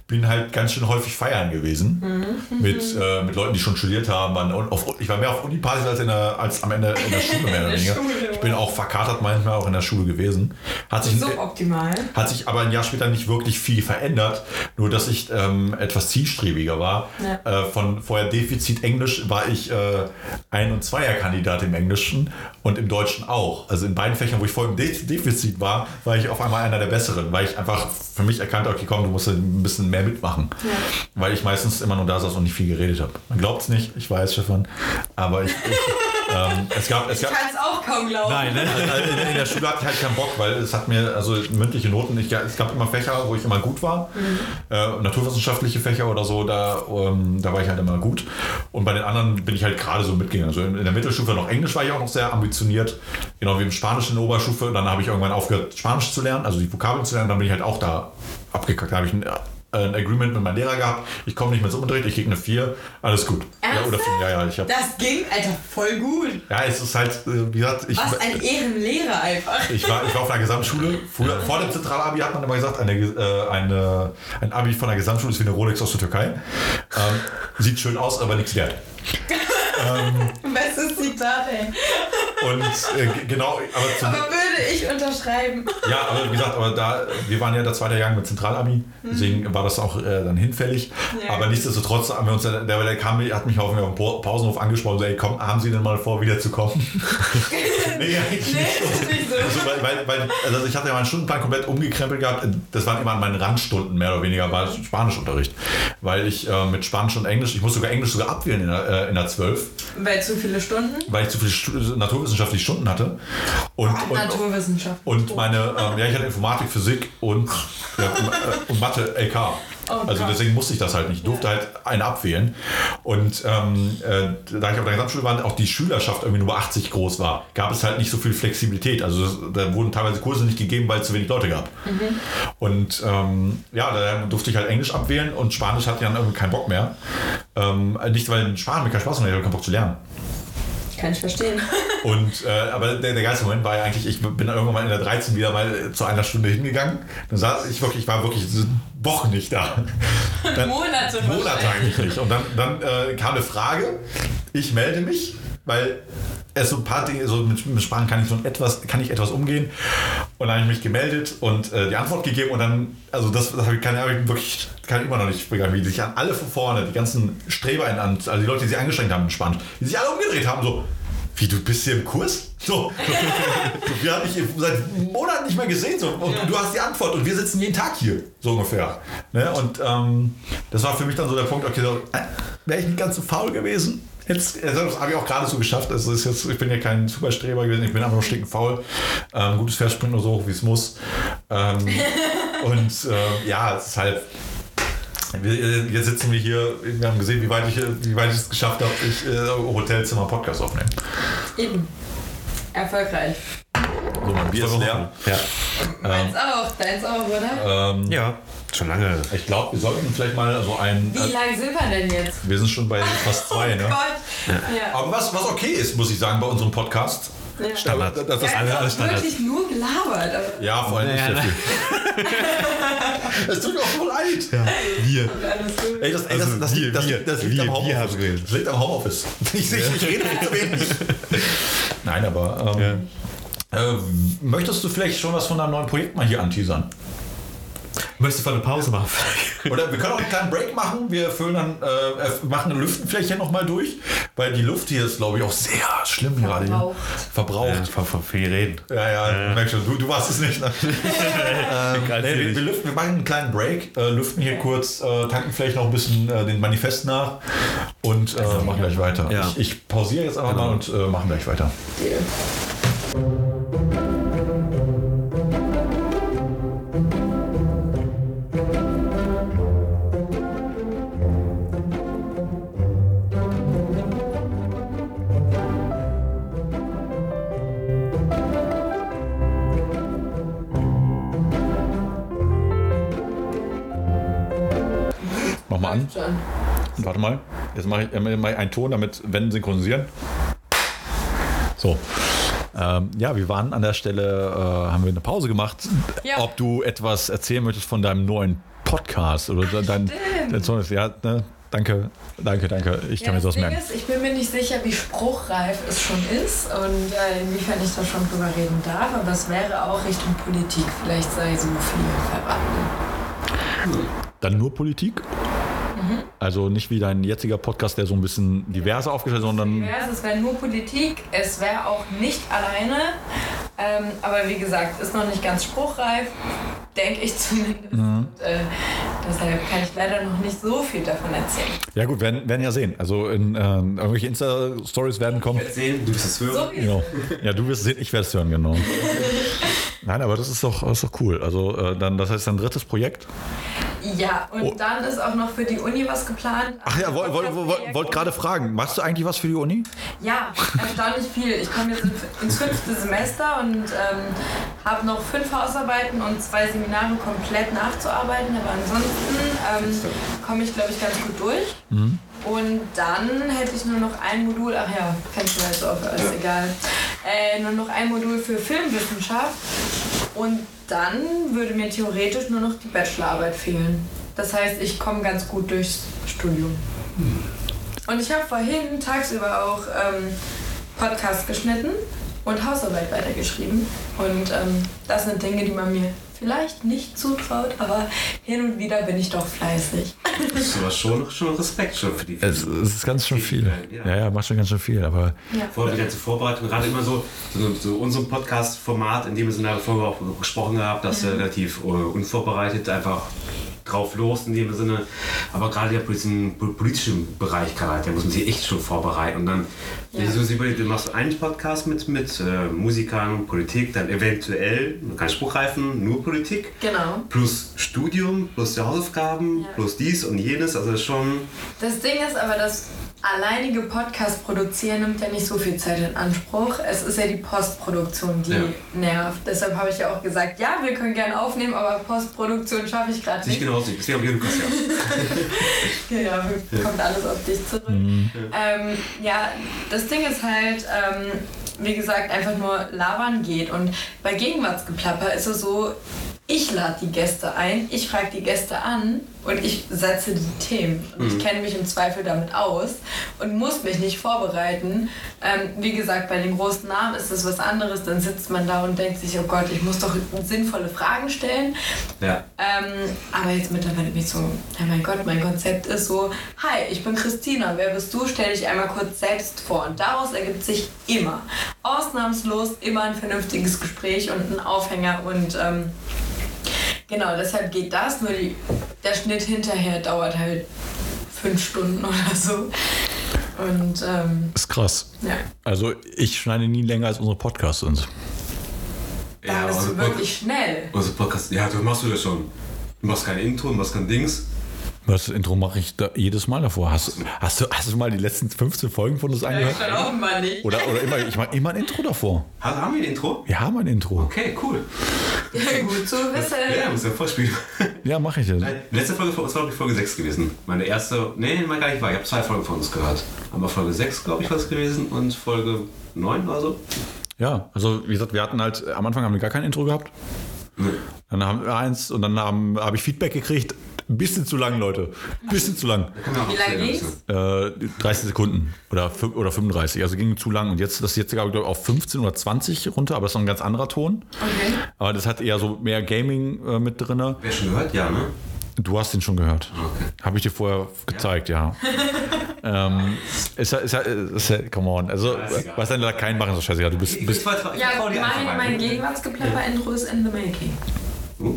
bin halt ganz schön häufig feiern gewesen mit, äh, mit Leuten, die schon studiert haben. Auf, ich war mehr auf Unipartys als, in der, als am Ende in der Schule mehr oder weniger. Ich bin auch verkatert manchmal auch in der Schule gewesen. Hat sich Suboptimal. hat sich aber ein Jahr später nicht wirklich viel verändert, nur dass ich ähm, etwas zielstrebiger war. Ja. Äh, von vorher Defizit Englisch war ich äh, Ein- und Zweierkandidat im Englischen und im Deutschen auch. Also in beiden Fächern, wo ich vorher im De Defizit war, war ich auf einmal einer der Besseren, weil ich einfach für mich erkannte, okay, komm, du musst ein bisschen mehr mitmachen. Weil ich meistens immer nur da saß und nicht viel geredet habe. Man glaubt es nicht, ich weiß, Stefan, aber ich, ich ähm, es gab, es Ich kann es auch kaum glauben. Nein, ne? also in, in der Schule hatte ich halt keinen Bock, weil es hat mir, also mündliche Noten, ich, es gab immer Fächer, wo ich immer gut war. Äh, naturwissenschaftliche Fächer oder so, da, ähm, da war ich halt immer gut. Und bei den anderen bin ich halt gerade so mitgegangen. Also in, in der Mittelstufe noch Englisch war ich auch noch sehr ambitioniert. Genau wie im Spanisch in der Oberstufe. Dann habe ich irgendwann aufgehört, Spanisch zu lernen, also die Vokabeln zu lernen. Dann bin ich halt auch da abgekackt. Da habe ich ein, ein Agreement mit meinem Lehrer gehabt. Ich komme nicht mehr zum Unterricht, ich kriege eine 4. Alles gut. Ja, oder 5, ja, ja. Ich hab, Das ging, Alter, voll gut. ja, es ist halt, äh, wie gesagt, ich. Was ein Ehrenlehrer einfach. Ich war, ich war auf einer Gesamtschule. Früher, vor dem Zentralabi hat man immer gesagt, eine, äh, eine, ein Abi von einer Gesamtschule ist wie eine Rolex aus der Türkei. Ähm, sieht schön aus, aber nichts wert. Bestes Zitat, ey. Und äh, genau, aber zum, Aber würde ich unterschreiben. ja, aber wie gesagt, aber da, wir waren ja der zweite Jahrgang mit Zentralami, deswegen war das auch äh, dann hinfällig. Ja. aber nichtsdestotrotz haben wir uns, der, der kam, hat mich auf dem Pa- Pausenhof angesprochen, so, ey, komm, haben Sie denn mal vor, wiederzukommen? nee, eigentlich Nee, nicht nicht so. Also, weil, weil, weil, also ich hatte ja meinen Stundenplan komplett umgekrempelt gehabt. Das waren immer meine Randstunden, mehr oder weniger, war Spanischunterricht. Weil ich äh, mit Spanisch und Englisch, ich muss sogar Englisch sogar abwählen in der, äh, in der 12, Weil zu viele Stunden? weil ich zu viele Stu naturwissenschaftliche Stunden hatte. Und, und, Naturwissenschaft. und meine, ähm, ja, ich hatte Informatik, Physik und, ja, äh, und Mathe, LK. Oh also Gott. deswegen musste ich das halt nicht. Ich durfte halt eine abwählen. Und ähm, äh, da ich auf der Gesamtschule war, und auch die Schülerschaft irgendwie nur 80 groß war, gab es halt nicht so viel Flexibilität. Also das, da wurden teilweise Kurse nicht gegeben, weil es zu wenig Leute gab. Und ähm, ja, da durfte ich halt Englisch abwählen und Spanisch hatte ich dann irgendwie keinen Bock mehr. Ähm, nicht, weil in Spanisch mir keinen Spaß macht, ich hatte keinen Bock zu lernen. Kann ich verstehen. Und, äh, aber der, der geilste Moment war ja eigentlich, ich bin dann irgendwann mal in der 13 wieder mal zu einer Stunde hingegangen. Dann saß ich wirklich, ich war wirklich Wochen nicht da. Dann, Monate Monate eigentlich nicht. Und dann, dann äh, kam eine Frage, ich melde mich, weil es so ein paar Dinge, so mit, mit Sprachen kann ich so etwas, kann ich etwas umgehen. Und dann habe ich mich gemeldet und äh, die Antwort gegeben und dann, also das, das habe ich, kann, hab ich wirklich, kann ich immer noch nicht begreifen, wie sich an alle von vorne, die ganzen Streber, in, an- also die Leute, die sich angestrengt haben in Spanisch, die sich alle umgedreht haben, so, wie, du bist hier im Kurs? So, so wir haben dich seit Monaten nicht mehr gesehen so, und du hast die Antwort und wir sitzen jeden Tag hier, so ungefähr. Ne? Und ähm, das war für mich dann so der Punkt, okay, so, äh, wäre ich nicht ganz so faul gewesen? Jetzt, also das habe ich auch gerade so geschafft. Also ist jetzt, ich bin ja kein Superstreber gewesen, ich bin einfach nur stinkend faul. Ähm, gutes Pferd springt nur so hoch, wie es muss. Ähm, und äh, ja, es ist halt. Wir, äh, jetzt sitzen wir hier, wir haben gesehen, wie weit ich, wie weit ich es geschafft habe, ich äh, im Hotelzimmer Podcast aufnehmen. Eben. Erfolgreich. So, mein Bier ist leer. Ja. Meins auch, deins auch, oder? Ähm, ja, schon lange. ich glaube, wir sollten vielleicht mal so ein. Wie lange sind wir denn jetzt? wir sind schon bei fast zwei, oh ne? Gott. Ja. Aber was, was okay ist, muss ich sagen, bei unserem Podcast. Ja. Standard. Das, das, das, Ja, alles- ich alles hab Standard. wirklich nur gelabert. Aber ja, vor allem nicht Naja, sehr viel. Es tut mir auch so leid. Ja, wir. alles gut. Ey, das, ey, das, Also das, wir, das, wir, das liegt wir, am wir Homeoffice. Das liegt am Homeoffice. Ich, ich, ich rede viel zu wenig. Nein, aber ähm, äh, möchtest du vielleicht schon was von deinem neuen Projekt mal hier anteasern? Möchtest du von eine Pause machen? Oder wir können auch einen kleinen Break machen. Wir füllen dann, äh, äh, machen Lüften vielleicht hier nochmal durch, weil die Luft hier ist, glaube ich, auch sehr schlimm gerade hier. Verbraucht. Verbraucht. Ja, von, viel reden. Ja, ja, merk schon, du, du warst es nicht. Ne? ähm, nee, wir, wir, lüften, wir machen einen kleinen Break, äh, lüften hier kurz, äh, tanken vielleicht noch ein bisschen äh, den Manifest nach und äh, machen gleich weiter. Ja. Ich, ich pausiere jetzt einfach Genau. mal und äh, machen gleich weiter. Deal. Mal an. Warte mal. Jetzt mache ich, äh, mach ich einen Ton, damit wenn synchronisieren. So. Ähm, ja, wir waren an der Stelle, äh, haben wir eine Pause gemacht. Ja. Ob du etwas erzählen möchtest von deinem neuen Podcast oder dein, dein Song ist, ja, ne? Danke, danke, danke. Ich kann Ja, mir das merken. ist, ich bin mir nicht sicher, wie spruchreif es schon ist und äh, inwiefern ich da schon drüber reden darf, aber es wäre auch Richtung Politik. Vielleicht sei so viel verraten. Dann nur Politik? Mhm. Also nicht wie dein jetziger Podcast, der so ein bisschen diverser aufgestellt ist, sondern Ja, es wäre nur Politik, es wäre auch nicht alleine. Ähm, aber wie gesagt, ist noch nicht ganz spruchreif, denke ich zumindest. Und, äh, deshalb kann ich leider noch nicht so viel davon erzählen. ja gut, werden, werden ja sehen. Also in, ähm, irgendwelche Insta-Stories werden kommen. Sehen, du bist es hören. So Genau. Ja, du wirst sehen, ich werde es hören, genau. Nein, aber das ist doch, das ist doch cool. Also äh, dann, das heißt dein drittes Projekt. Ja, und Oh. dann ist auch noch für die Uni was geplant. Ach ja, wollte wollt, wollt, wollt, gerade fragen, machst du eigentlich was für die Uni? Ja, erstaunlich viel. Ich komme jetzt in- ins fünfte Semester und ähm, habe noch fünf Hausarbeiten und zwei Seminare komplett nachzuarbeiten. Aber ansonsten ähm, komme ich, glaube ich, ganz gut durch. Und dann hätte ich nur noch ein Modul, ach ja, kennst du so auf, ist egal. Äh, nur noch ein Modul für Filmwissenschaft. Und dann würde mir theoretisch nur noch die Bachelorarbeit fehlen. Das heißt, ich komme ganz gut durchs Studium. Und ich habe vorhin tagsüber auch ähm, Podcast geschnitten und Hausarbeit weitergeschrieben. Und ähm, das sind Dinge, die man mir vielleicht nicht zutraut, aber hin und wieder bin ich doch fleißig. Das ist aber schon, schon Respekt schon für die Es, es ist ganz schön viel. Ja. Ja, ja, macht schon ganz schön viel, aber Ja. Vorher wieder zur Vorbereitung, gerade immer so, so, so unserem Podcast-Format, in dem wir sind da vorher auch gesprochen gehabt, dass wir relativ äh, unvorbereitet einfach drauf los in dem Sinne. Aber gerade ja diesen po- politischen Bereich, da muss man sich echt schon vorbereiten. Und dann, Ja. wenn du so überlegst, du machst einen Podcast mit, mit äh, Musikern, Politik, dann eventuell, kein Spruchreifen, nur Politik. Genau. Plus Studium, plus die Hausaufgaben, Ja. plus dies und jenes, also schon. Das Ding ist aber, das alleinige Podcast produzieren nimmt ja nicht so viel Zeit in Anspruch. Es ist ja die Postproduktion, die Ja. nervt. Deshalb habe ich ja auch gesagt, ja, wir können gerne aufnehmen, aber Postproduktion schaffe ich gerade Nicht nicht. genau, deswegen habe ich Lukas ja. Ja, kommt alles auf dich zurück. Ähm, ja, das Ding ist halt, ähm, wie gesagt, einfach nur labern geht. Und bei Gegenwartsgeplapper ist es so, ich lade die Gäste ein, ich frage die Gäste an und ich setze die Themen. Und ich kenne mich im Zweifel damit aus und muss mich nicht vorbereiten. Ähm, wie gesagt, bei den großen Namen ist das was anderes. Dann sitzt man da und denkt sich, oh Gott, ich muss doch sinnvolle Fragen stellen. Ja. Ähm, aber jetzt mittlerweile bin ich so, ja mein Gott, mein Konzept ist so, hi, ich bin Christina, wer bist du? Stell dich einmal kurz selbst vor. Und daraus ergibt sich immer, ausnahmslos immer ein vernünftiges Gespräch und ein Aufhänger und ähm, genau, deshalb geht das, nur die, der Schnitt hinterher dauert halt fünf Stunden oder so. Und ähm, ist krass. ja, Also ich schneide nie länger als unsere Podcasts sind. da bist unser du Pod- wirklich schnell. Unser Podcast, ja, du machst du das schon. Du machst kein Intro, du machst kein Dings. Das Intro mache ich da jedes Mal davor. Hast, hast, du, hast du mal die letzten 15 Folgen von uns angehört? schon auch mal nicht. Oder, oder immer, ich mache immer ein Intro davor. Ha- Haben wir ein Intro? Wir haben ein Intro. Okay, cool. Gut zu wissen. Ja, muss ja vorspielen. Ja, mache ich jetzt. Letzte Folge von uns war, glaube ich, Folge 6 gewesen. Meine erste, nee, mal gar nicht wahr. Ich habe zwei Folgen von uns gehört. Aber Folge 6, glaube ich, war es gewesen und Folge 9 oder so. Ja, also wie gesagt, wir hatten halt, am Anfang haben wir gar kein Intro gehabt. Nee. Dann haben wir eins und dann haben- habe ich Feedback gekriegt. Ein bisschen zu lang, Leute. Ein bisschen zu lang. Wie lange ging's? Äh, 30 Sekunden oder, oder 35. Also ging zu lang. Und jetzt, das ist jetzt, glaube ich, auf 15 oder 20 runter, aber das ist noch ein ganz anderer Ton. Okay. Aber das hat eher so mehr Gaming äh, mit drin. Wer schon gehört? Ja, ne? Du hast den schon gehört. Okay. Habe ich dir vorher gezeigt, ja. ähm, ist ja, ist ja, ist ja, come on. Also, Ja, was dann da kein machen, doch scheißegal. Du bist, bist Ja, einfach mein, mal. mein Gegenwartsgeplapper-Intro ist in the making. Uh.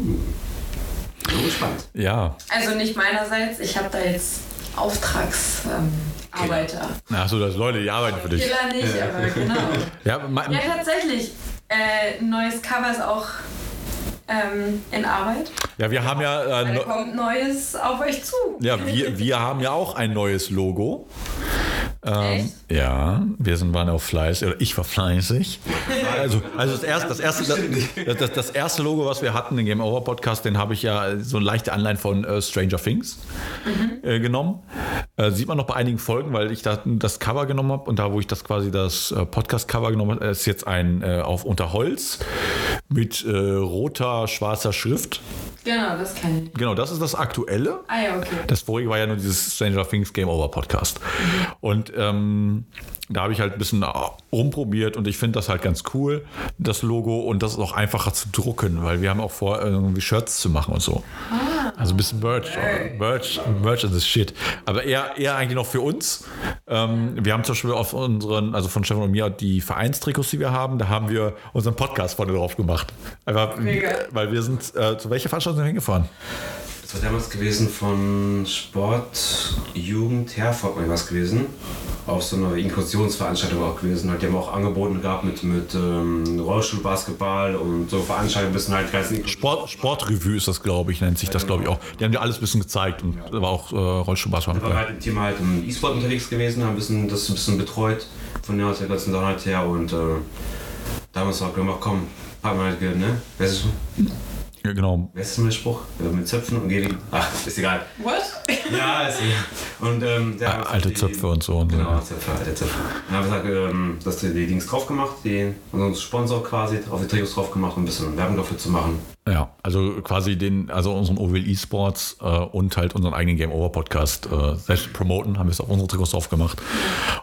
Bin gespannt. ja. Also nicht meinerseits, ich habe da jetzt Auftragsarbeiter. Ähm, Arbeiter. Achso, das Leute, die arbeiten für dich. Killer nicht, aber genau. Ja, Ja, tatsächlich. Äh, ein neues Cover ist auch ähm, in Arbeit. ja wir haben ja, äh, Da kommt Neues auf euch zu. ja wir, wir haben ja auch ein neues Logo. Ähm, ja, wir sind waren auch fleißig, oder ich war fleißig. Also, also das, erste, das, erste, das, das, das erste Logo, was wir hatten, den Game Over Podcast, den habe ich ja so eine leichte Anleihen von äh, Stranger Things äh, genommen. Äh, sieht man noch bei einigen Folgen, weil ich da das Cover genommen habe und da, wo ich das quasi das äh, Podcast-Cover genommen habe, ist jetzt ein äh, auf unter Holz mit äh, roter, schwarzer Schrift. Genau, das kenne ich. Genau, das ist das aktuelle. Ah ja, okay. Das vorige war ja nur dieses Stranger Things Game Over Podcast. Und ähm, da habe ich halt ein bisschen rumprobiert und ich finde das halt ganz cool, das Logo. Und das ist auch einfacher zu drucken, weil wir haben auch vor, irgendwie Shirts zu machen und so. Also ein bisschen Merch. Merch, Merch ist das Shit. Aber eher, eher eigentlich noch für uns. Ähm, wir haben zum Beispiel auf unseren, also von Stefan und mir, die Vereinstrikots, die wir haben, da haben wir unseren Podcast vorne drauf gemacht. Einfach, Mega. weil wir sind, äh, zu welcher Veranstaltung wir hingefahren? Das war damals gewesen von Sport, Jugend, Herford mal was gewesen. Auf so einer Inklusionsveranstaltung auch gewesen. Halt, die haben auch Angebote gehabt mit, mit ähm, Rollstuhlbasketball und so Veranstaltungen, bisschen halt ganzen Sport, Sportrevue ist das, glaube ich, nennt sich das, glaube ich, auch. Die haben dir alles ein bisschen gezeigt und da war auch äh, Rollstuhlbasketball Wir waren bei. halt im Team halt im E-Sport unterwegs gewesen, haben ein bisschen, das ein bisschen betreut von der aus der ganzen Sache her und äh, damals auch gemacht, komm, haben wir halt gehört, ne? Wer ist, Ja, genau. wer ist denn der Spruch? Äh, Mit Zöpfen und Geli. Ach, ist egal. What? Ja, ist egal. Und, ähm, der hat Alte die- Zöpfe und so. Und so. Genau, Zöpfe, alte Zöpfe. Dann haben wir gesagt, ähm, dass die, die Dings drauf gemacht, den, unseren Sponsor quasi, auf die Trikots drauf gemacht, um ein bisschen Werbung dafür zu machen. Ja, also quasi den, also unseren OWL eSports äh, und halt unseren eigenen Game Over Podcast äh, selbst promoten, haben wir es auf unsere Trikots drauf gemacht.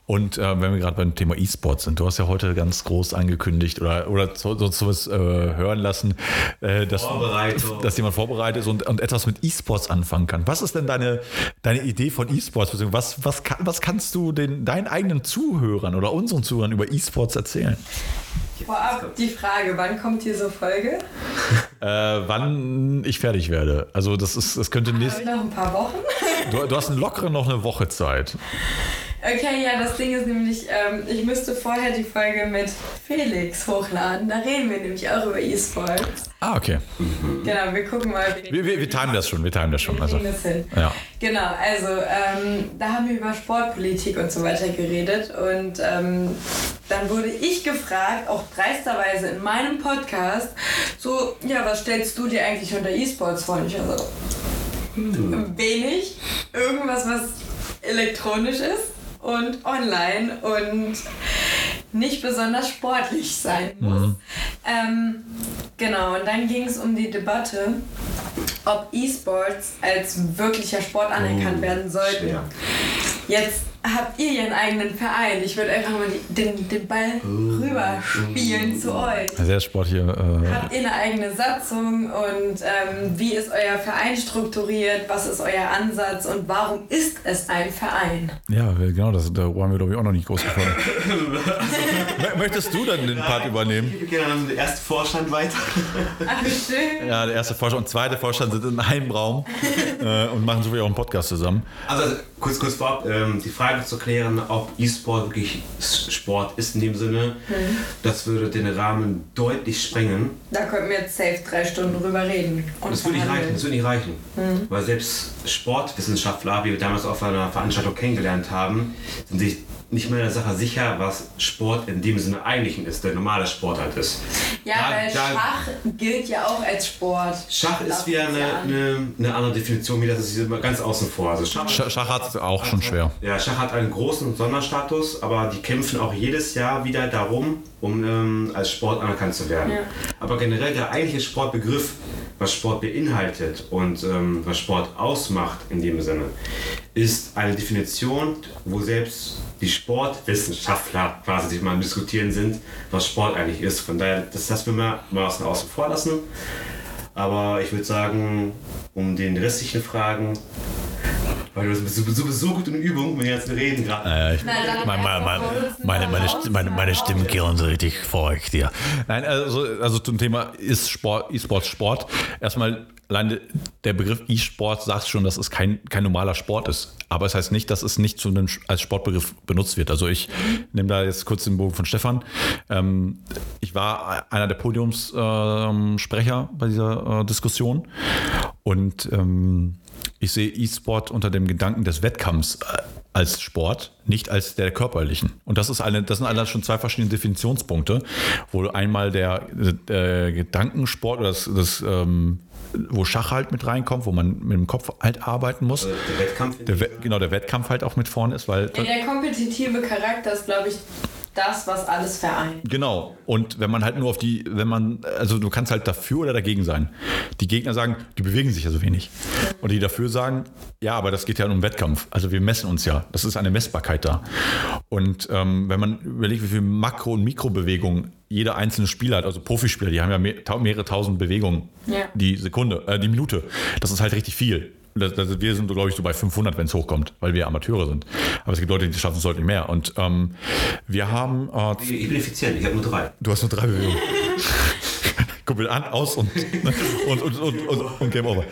Und äh, wenn wir gerade beim Thema eSports sind, du hast ja heute ganz groß angekündigt oder, oder so, so, sowas äh, hören lassen, äh, dass, Vorbereitung. dass jemand vorbereitet ist und, und etwas mit eSports anfangen kann. Was ist denn deine, deine Idee von eSports? Beziehungsweise Was, was, kann, was kannst du den, deinen eigenen Zuhörern oder unseren Zuhörern über eSports erzählen? Vorab die Frage, wann kommt diese Folge? Äh, wann ich fertig werde. Also das ist, das könnte nächst, Habe ich noch ein paar Wochen? Du, du hast lockere noch eine Woche Zeit. Okay, ja, das Ding ist nämlich, ähm, ich müsste vorher die Folge mit Felix hochladen. Da reden wir nämlich auch über E-Sports. Ah, okay. Genau, wir gucken mal. wie Wir, wir, wir timen das schon, wir timen das schon. wir Also, das hin. ja. Genau, also ähm, da haben wir über Sportpolitik und so weiter geredet und ähm, dann wurde ich gefragt, auch dreisterweise in meinem Podcast, so, ja, was stellst du dir eigentlich unter E-Sports vor? Und ich war so, wenig, irgendwas, was elektronisch ist und online und nicht besonders sportlich sein muss. Ähm, genau, und dann ging es um die Debatte, ob E-Sports als wirklicher Sport anerkannt werden sollten. schwer. Jetzt habt ihr ihren eigenen Verein. Ich würde einfach mal den, den Ball rüberspielen zu euch. Sehr Sport hier. Äh, Habt ihr eine eigene Satzung und ähm, wie ist euer Verein strukturiert? Was ist euer Ansatz und warum ist es ein Verein? ja, genau, das, da waren wir, glaube ich, auch noch nicht groß gefunden. Mö- Möchtest du dann den Part übernehmen? Wir gehen dann den ersten Vorstand weiter. Ach, wie schön. Ja, der erste Vorstand und zweite Vorstand sind in einem Raum äh, und machen so wie auch einen Podcast zusammen. Also kurz, kurz vorab, ähm, die Frage zu klären, ob E-Sport wirklich Sport ist in dem Sinne, das würde den Rahmen deutlich sprengen. Da könnten wir jetzt safe drei Stunden drüber reden. Und Das würde nicht reichen, das würde nicht reichen. Weil selbst Sportwissenschaftler, wie wir damals auf einer Veranstaltung kennengelernt haben, sind sich nicht mehr der Sache sicher, was Sport in dem Sinne eigentlich ist, der normale Sport halt ist. Ja, Da- weil da- Schach gilt ja auch als Sport. Schach ist wieder eine, ja eine, eine andere Definition, wie das ist hier immer ganz außen vor. Also Schach, Sch Schach hat es auch schon schwer. ja, Schach hat einen großen Sonderstatus, aber die kämpfen auch jedes Jahr wieder darum, um ähm, als Sport anerkannt zu werden. Ja. Aber generell der eigentliche Sportbegriff, was Sport beinhaltet und ähm, was Sport ausmacht in dem Sinne, ist eine Definition, wo selbst die Sportwissenschaftler quasi sich mal diskutieren sind, was Sport eigentlich ist. Von daher, das lassen wir mal, mal außen außen vor lassen. Aber ich würde sagen, um den restlichen Fragen, weil du bist sowieso so gut in Übung, wenn wir jetzt reden gerade. Naja, ich, mein, mein, mein, meine, meine, meine, meine raus. Stimmbänder sind richtig verrückt hier. Nein, also, also zum Thema ist Sport, E-Sport Sport. Erstmal allein der Begriff E-Sport sagt schon, dass es kein, kein normaler Sport ist. Aber es heißt nicht, dass es nicht zu einem, als Sportbegriff benutzt wird. Also ich nehme da jetzt kurz den Bogen von Stefan. Ähm, ich war einer der Podiumssprecher Sprecher bei dieser äh, Diskussion. Und ähm, ich sehe E-Sport unter dem Gedanken des Wettkampfs äh, als Sport, nicht als der körperlichen. Und das ist eine, das sind allein schon zwei verschiedene Definitionspunkte, wo einmal der, der Gedankensport oder das, das ähm, wo Schach halt mit reinkommt, wo man mit dem Kopf halt arbeiten muss. Der Wettkampf. Der, We- genau, der Wettkampf halt auch mit vorne ist, weil Ja, der kompetitive Charakter ist, glaube ich, das, was alles vereint. Genau. Und wenn man halt nur auf die, wenn man, also du kannst halt dafür oder dagegen sein. Die Gegner sagen, die bewegen sich ja so wenig. Und die dafür sagen, ja, aber das geht ja um Wettkampf. Also wir messen uns ja. Das ist eine Messbarkeit da. Und ähm, wenn man überlegt, wie viel Makro- und Mikrobewegungen jeder einzelne Spieler hat, also Profispieler, die haben ja mehrere tausend Bewegungen Ja. die Sekunde, äh, die Minute. Das ist halt richtig viel. Das, das, wir sind, glaube ich, so bei 500, wenn es hochkommt, weil wir Amateure sind. Aber es gibt Leute, die schaffen es deutlich mehr. Und ähm, wir haben äh, Ich bin effizient, ich habe nur drei. Du hast nur drei Bewegungen. Kuppel an, aus und, und, und, und, und, und Game Over.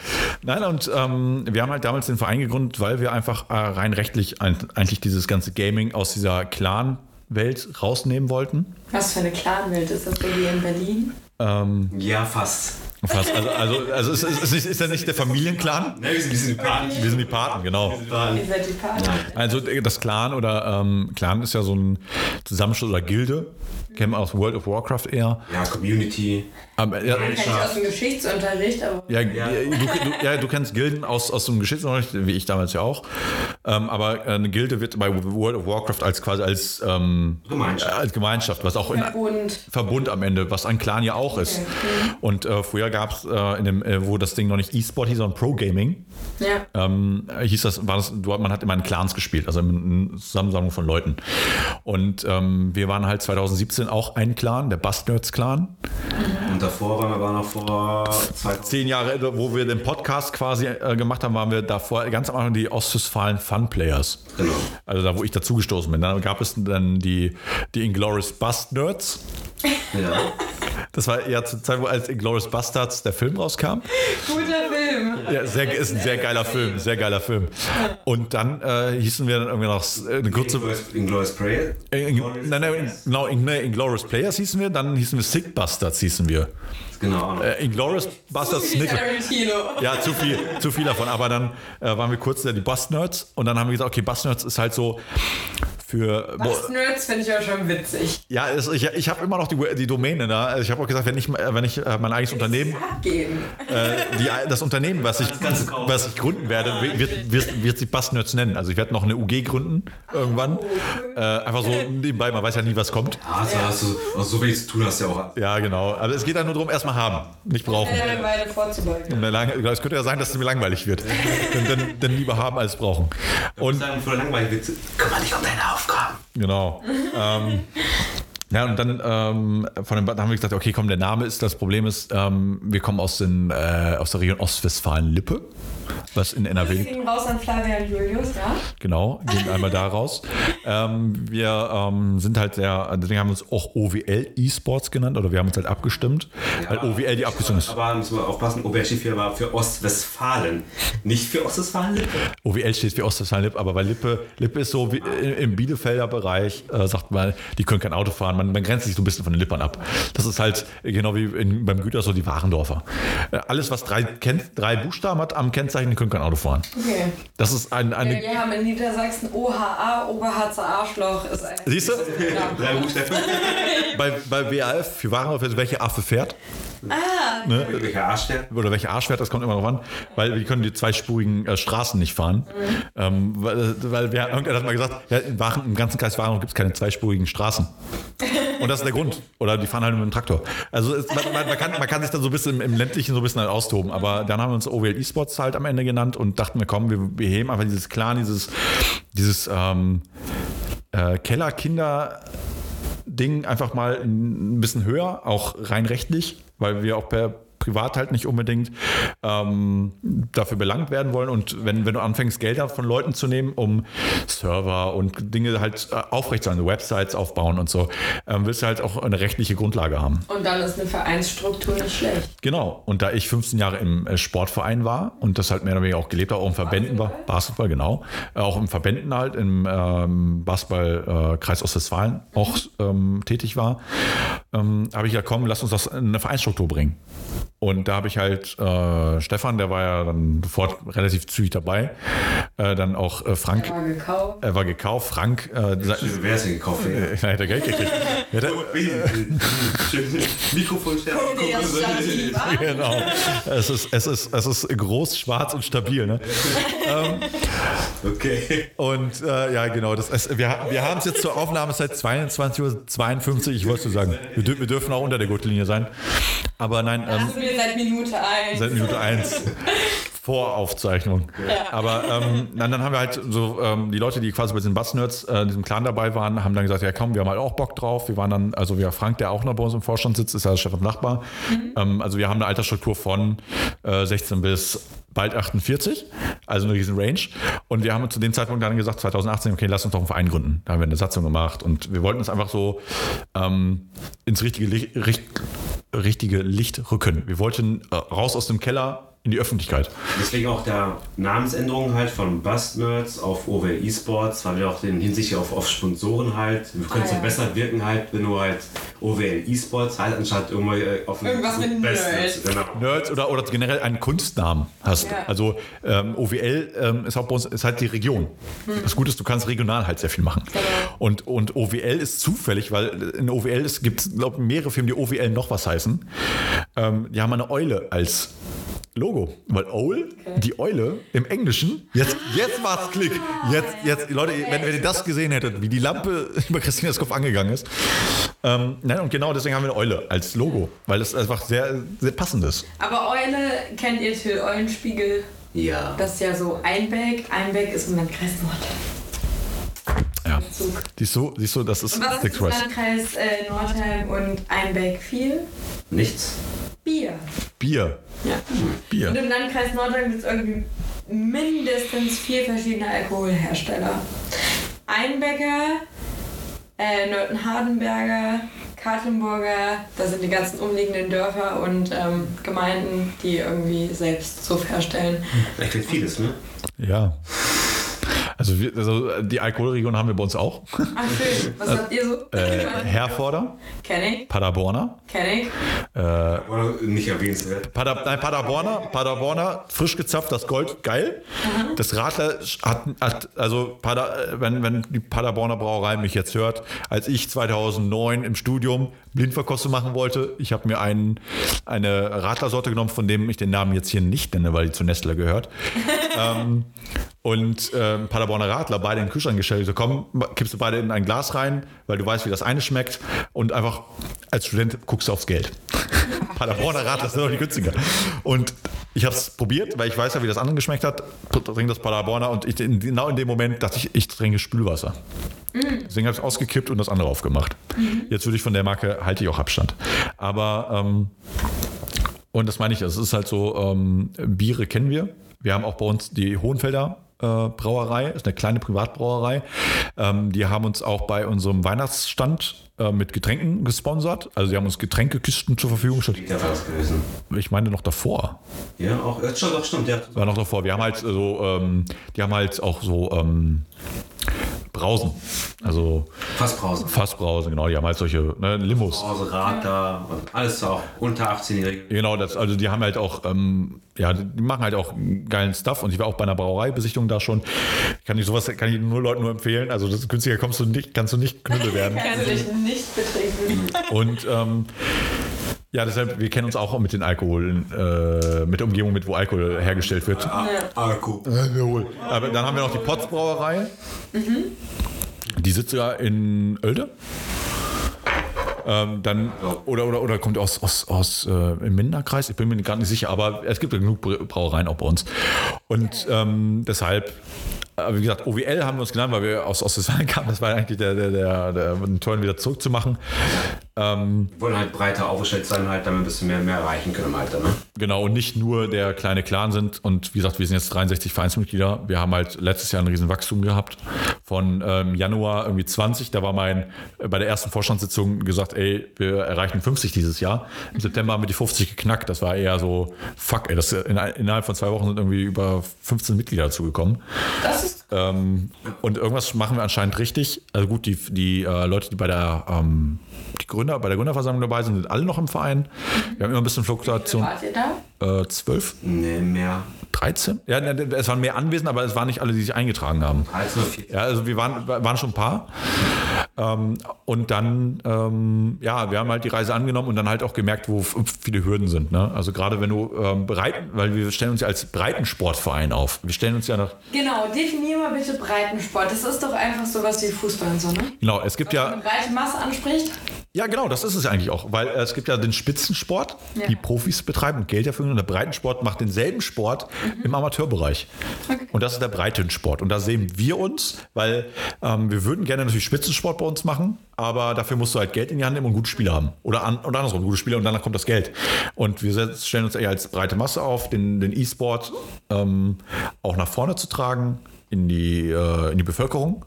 Nein, und ähm, wir haben halt damals den Verein gegründet, weil wir einfach äh, rein rechtlich ein, eigentlich dieses ganze Gaming aus dieser Clan-Welt rausnehmen wollten. Was für eine Clanwelt ist das so wie in Berlin? Ähm, Ja, fast. Fast. Also, also, also ist, ist, ist, ist er nicht der Familienclan? Ne, wir sind, wir sind die Paten. Wir sind die Paten, genau. Ihr seid die Partner. Also das Clan oder ähm, Clan ist ja so ein Zusammenschluss oder Gilde. Kennen wir aus World of Warcraft eher. Ja, Community. Aber, ja, Kenn ich aus dem Geschichtsunterricht, aber ja, ja. Du, du, ja, du kennst Gilden aus, aus dem Geschichtsunterricht, wie ich damals ja auch. Ähm, aber eine Gilde wird bei World of Warcraft als quasi als, ähm, Gemeinschaft. als Gemeinschaft, was auch in Verbund. Verbund am Ende, was ein Clan ja auch ist. Und äh, früher gab es, äh, in dem, äh, wo das Ding noch nicht E-Sport hieß, sondern Pro Gaming, Ja. ähm, hieß das, war das, du- man hat immer in Clans gespielt, also in, in Zusammensammlung von Leuten. Und ähm, wir waren halt 2017 auch ein Clan, der Bustnerds Clan. Und davor waren wir aber noch vor zwei Zehn Jahre, wo wir den Podcast quasi äh, gemacht haben, waren wir davor ganz am Anfang die Ostwestfalen Fun Players. Genau. Also da, wo ich dazugestoßen bin. Dann gab es dann die, die Inglourious Bustnerds. Ja. Das war eher zur Zeit, wo als Inglourious Bastards der Film rauskam. Guter Film. Ja, sehr, ist ein sehr geiler Film, sehr geiler Film. Und dann äh, hießen wir dann irgendwie noch äh, eine kurze. Inglourious- Prayer. Äh, in, nein, nein, genau, in, nee, Inglourious Players hießen wir, dann hießen wir Sick Bastards hießen wir. Genau. Äh, Inglourious Bastards. Tarantino. Ja, zu viel, zu viel davon. Aber dann äh, waren wir kurz äh, die Bust Nerds und dann haben wir gesagt, okay, Bust Nerds ist halt so für. Was Nerds finde ich auch schon witzig. Ja, es, ich, ich habe immer noch die, die Domäne da. Also Ich habe auch gesagt, wenn ich, wenn ich äh, mein eigenes Unternehmen, äh, die, das Unternehmen, was ich, was ich gründen werde, wird, wird, wird sich Bustnerds nennen. Also ich werde noch eine UG gründen irgendwann. Äh, einfach so nebenbei, man weiß ja nie, was kommt. Ja, also hast du also so wenig zu tun hast du ja auch. Ja, genau. Aber es geht ja nur darum, erstmal haben, nicht brauchen. Der Langeweile vorzubeugen. Um Lange- Es könnte ja sein, dass es mir langweilig wird. Dann, dann, dann lieber haben als brauchen. Und sagen, voll langweilig wird. Kümmere dich um deine Aufgaben. Genau. ähm, ja, und dann ähm, von dem, dann haben wir gesagt, okay, komm, der Name ist, das Problem ist, ähm, wir kommen aus, den, äh, aus der Region Ostwestfalen-Lippe, was in NRW. Deswegen raus an Flavian Julius, ja? Genau, gehen einmal da raus. Ähm, wir ähm, sind halt sehr, deswegen haben wir uns auch OWL E-Sports genannt oder wir haben uns halt abgestimmt, weil OWL die Abkürzung ist. Aber müssen wir aufpassen, hier war für Ostwestfalen. Nicht für Ostwestfalen-Lippe. OWL steht für Ostwestfalen-Lippe, aber weil Lippe, Lippe ist so wie im im Bielefelder Bereich, äh, sagt man, die können kein Auto fahren, man, man grenzt sich so ein bisschen von den Lippern ab. Das ist halt genau wie in, beim Güter so die Warendorfer. Äh, alles, was drei, kennt, drei Buchstaben hat am Kennzeichen, die können kein Auto fahren. Okay. Das ist ein, eine. Wir haben in Niedersachsen OHA, Oberharzer Arschloch. Ist ein Siehst du? Drei Buchstaben. Bei, bei WAF für Warendorf, welche Affe fährt? Ne? Welcher Arsch der? oder welche Arschwert, das kommt immer drauf an, weil wir können die zweispurigen äh, Straßen nicht fahren. Ähm, weil, weil wir, irgendwer hat mal gesagt, ja, in Waren, im ganzen Kreis Waren gibt es keine zweispurigen Straßen. Und das ist der Grund. Oder die fahren halt mit dem Traktor. Also es, man, man, man, kann, man kann sich dann so ein bisschen im, im ländlichen so ein bisschen halt austoben. Aber dann haben wir uns OWL eSports halt am Ende genannt und dachten wir, komm, wir, wir heben einfach dieses Clan, dieses, dieses ähm, äh, Kellerkinder. Ding einfach mal ein bisschen höher, auch rein rechtlich, weil wir auch per privat halt nicht unbedingt ähm, dafür belangt werden wollen. Und wenn, wenn du anfängst, Geld von Leuten zu nehmen, um Server und Dinge halt äh, aufrechtzuerhalten, Websites aufbauen und so, ähm, willst du halt auch eine rechtliche Grundlage haben. Und dann ist eine Vereinsstruktur nicht schlecht. Genau. Und da ich 15 Jahre im äh, Sportverein war und das halt mehr oder weniger auch gelebt habe, auch im Verbänden war, Basketball, genau, äh, auch im Verbänden halt, im ähm, Basketball-Kreis Ostwestfalen auch ähm, tätig war, ähm, habe ich ja komm, lass uns das in eine Vereinsstruktur bringen. Und da habe ich halt äh, Stefan, der war ja dann sofort relativ zügig dabei, äh, dann auch äh, Frank, Mal gekauft. er war gekauft, Frank, äh, Wer ist denn gekauft? äh, hat er Geld gekriegt. Ja, der, Mikrofon Genau. Es ist, es, ist, es ist groß, schwarz und stabil. Ne? Okay. Und äh, ja, genau. Das, es, wir wir haben es jetzt zur Aufnahme seit 22.52 Uhr. Ich wollte sagen, wir, dür- wir dürfen auch unter der Gürtellinie sein. Aber nein, ähm, Das wir seit Minute 1. seit Minute 1. Voraufzeichnung. Aber ähm, dann, dann haben wir halt so, ähm, die Leute, die quasi bei den Bass-Nerds, äh, in diesem Clan dabei waren, haben dann gesagt, ja komm, wir haben halt auch Bock drauf. Wir waren dann, also wir Frank, der auch noch bei uns im Vorstand sitzt, ist ja Stefan Nachbar. Ähm, also wir haben eine Altersstruktur von äh, 16 bis bald 48, also eine riesen Range. Und wir haben zu dem Zeitpunkt dann gesagt, 2018, okay, lass uns doch einen Verein gründen. Da haben wir eine Satzung gemacht und wir wollten es einfach so ähm, ins richtige Licht, richt, richtige Licht rücken. Wir wollten äh, raus aus dem Keller in die Öffentlichkeit. Deswegen auch der Namensänderung halt von Bust Nerds auf OWL Esports, weil wir auch in Hinsicht auf, auf Sponsoren halt, wir können Ah, ja. besser wirken halt, wenn du halt OWL E-Sports heißt anstatt irgendwie auf dem Irgendwas mit. Nerd. Genau. Nerds oder, oder generell einen Kunstnamen hast. Ja. Also ähm, OWL ähm, ist uns ist halt die Region. Das Gute ist, du kannst regional halt sehr viel machen. Genau. Und, und OWL ist zufällig, weil in OWL es gibt glaube mehrere Firmen, die OWL noch was heißen. Ähm, die haben eine Eule als Logo. Weil Owl, die Eule im Englischen, jetzt, jetzt macht's Klick. Jetzt, jetzt, Leute, wenn, wenn ihr das gesehen hättet, wie die Lampe über Christinas Kopf angegangen ist. Ähm, nein, und genau deswegen haben wir eine Eule als Logo, weil es einfach sehr, sehr passend ist. Aber Eule kennt ihr Till Eulenspiegel? Ja. Das ist ja so Einbeck. Einbeck ist im Landkreis Nord. Ja. Siehst du, siehst du, das ist Und was ist das. Landkreis äh, Nordheim und Einbeck viel? Nichts. Bier. Bier. Ja. Und Bier. im Landkreis Nordheim gibt es irgendwie mindestens vier verschiedene Alkoholhersteller. Einbecker, äh, Nörten-Hardenberger, Katlenburger, da sind die ganzen umliegenden Dörfer und ähm, Gemeinden, die irgendwie selbst Suff herstellen. Ich kenne vieles, ne? Ja. Also, wir, also die Alkoholregion haben wir bei uns auch. Ach schön, was habt ihr so? Äh, Herforder, Kenn ich, Paderborner, kenn ich. äh, Oder nicht erwähnenswert. Pader, nein, Paderborner, Paderborner, frisch gezapft, das Gold, geil. Das Radler hat, hat also Pader, äh, wenn, wenn die Paderborner Brauerei mich jetzt hört, als ich 2009 im Studium Blindverkostung machen wollte, ich habe mir einen, eine Radlersorte genommen, von dem ich den Namen jetzt hier nicht nenne, weil die zu Nestle gehört. ähm, und ähm, Paderborner Radler, beide in den Kühlschrank gestellt. So, komm, kippst du beide in ein Glas rein, weil du weißt, wie das eine schmeckt. Und einfach als Student guckst du aufs Geld. Paderborner Radler sind doch die günstiger. Und ich habe es probiert, weil ich weiß ja, wie das andere geschmeckt hat. Trink das Paderborner und ich, genau in dem Moment dachte ich, ich trinke Spülwasser. Deswegen habe ich es ausgekippt und das andere aufgemacht. Jetzt würde ich von der Marke halte ich auch Abstand. Aber ähm, und das meine ich, es ist halt so, ähm, Biere kennen wir. Wir haben auch bei uns die Hohenfelder äh, Brauerei, ist eine kleine Privatbrauerei. Ähm, die haben uns auch bei unserem Weihnachtsstand äh, mit Getränken gesponsert. Also die haben uns Getränkekisten zur Verfügung gestellt. Ich meine noch davor. Ja, auch. Ja, schon, doch, stimmt. Ja. War noch davor. Wir haben halt so, ähm, die haben halt auch so ähm, Brausen. Also Fassbrause. Fassbrausen, genau. Die haben halt solche ne, Limos. Brause, Radler, und alles auch unter 18-Jährige. Genau, das, also die haben halt auch, ähm, ja, die machen halt auch geilen Stuff und ich war auch bei einer Brauereibesichtigung da schon. Kann ich sowas, kann ich nur Leuten nur empfehlen. Also das günstiger kommst du nicht, kannst du nicht Knüppel werden. Kannst du dich nicht betrinken. Und ähm, ja, deshalb, wir kennen uns auch mit den Alkoholen, äh, mit der Umgebung, mit wo Alkohol hergestellt wird. Akku. Aber dann haben wir noch die Potts Brauerei. Die sitzt ja in Oelde. Ähm, dann, oder, oder, oder kommt aus, aus, aus äh, im Minderkreis, ich bin mir gar nicht sicher, aber es gibt ja genug Brauereien auch bei uns. Und ähm, deshalb, äh, wie gesagt, OWL haben wir uns genannt, weil wir aus Ostwestfalen kamen. Das war eigentlich der, der, der, der den Turn wieder zurückzumachen. Ähm, Wir wollen halt breiter aufgestellt sein, halt, damit wir ein bisschen mehr, mehr erreichen können im Alter. Ne? Genau, und nicht nur der kleine Clan sind. Und wie gesagt, wir sind jetzt 63 Vereinsmitglieder. Wir haben halt letztes Jahr ein riesen Wachstum gehabt. Von ähm, Januar irgendwie 20, da war mein, äh, bei der ersten Vorstandssitzung gesagt, ey, wir erreichen 50 dieses Jahr. Im September haben wir die 50 geknackt. Das war eher so, fuck, ey, das, in, innerhalb von zwei Wochen sind irgendwie über 15 Mitglieder dazugekommen. Das ist Ähm, und irgendwas machen wir anscheinend richtig. Also gut, die, die äh, Leute, die bei der, die Gründer, bei der Gründerversammlung dabei sind, sind alle noch im Verein. Wir haben immer ein bisschen Fluktuation. wart ihr da? Äh, 12, Nee, mehr. 13? Ja, es waren mehr anwesend, aber es waren nicht alle, die sich eingetragen haben. 13 oder 14. Ja, also wir waren, waren schon ein paar. Ähm, und dann, ähm, ja, wir haben halt die Reise angenommen und dann halt auch gemerkt, wo viele Hürden sind. Ne? Also gerade wenn du ähm, bereit, weil wir stellen uns ja als Breitensportverein auf. Wir stellen uns ja nach, Genau, definier mal bitte Breitensport. Das ist doch einfach sowas wie Fußball und so, ne? genau, es gibt Eine ja, breite Masse anspricht. Ja genau, das ist es eigentlich auch, weil äh, es gibt ja den Spitzensport, Ja. die Profis betreiben und Geld dafür und der Breitensport macht denselben Sport im Amateurbereich. Okay. Und das ist der Breitensport. Und da sehen wir uns, weil ähm, wir würden gerne natürlich Spitzensport bei uns machen, aber dafür musst du halt Geld in die Hand nehmen und gute Spieler haben. Oder, an, oder andersrum, gute Spieler und danach kommt das Geld. Und wir stellen uns eher als breite Masse auf, den E-Sport ähm, auch nach vorne zu tragen in die, äh, in die Bevölkerung.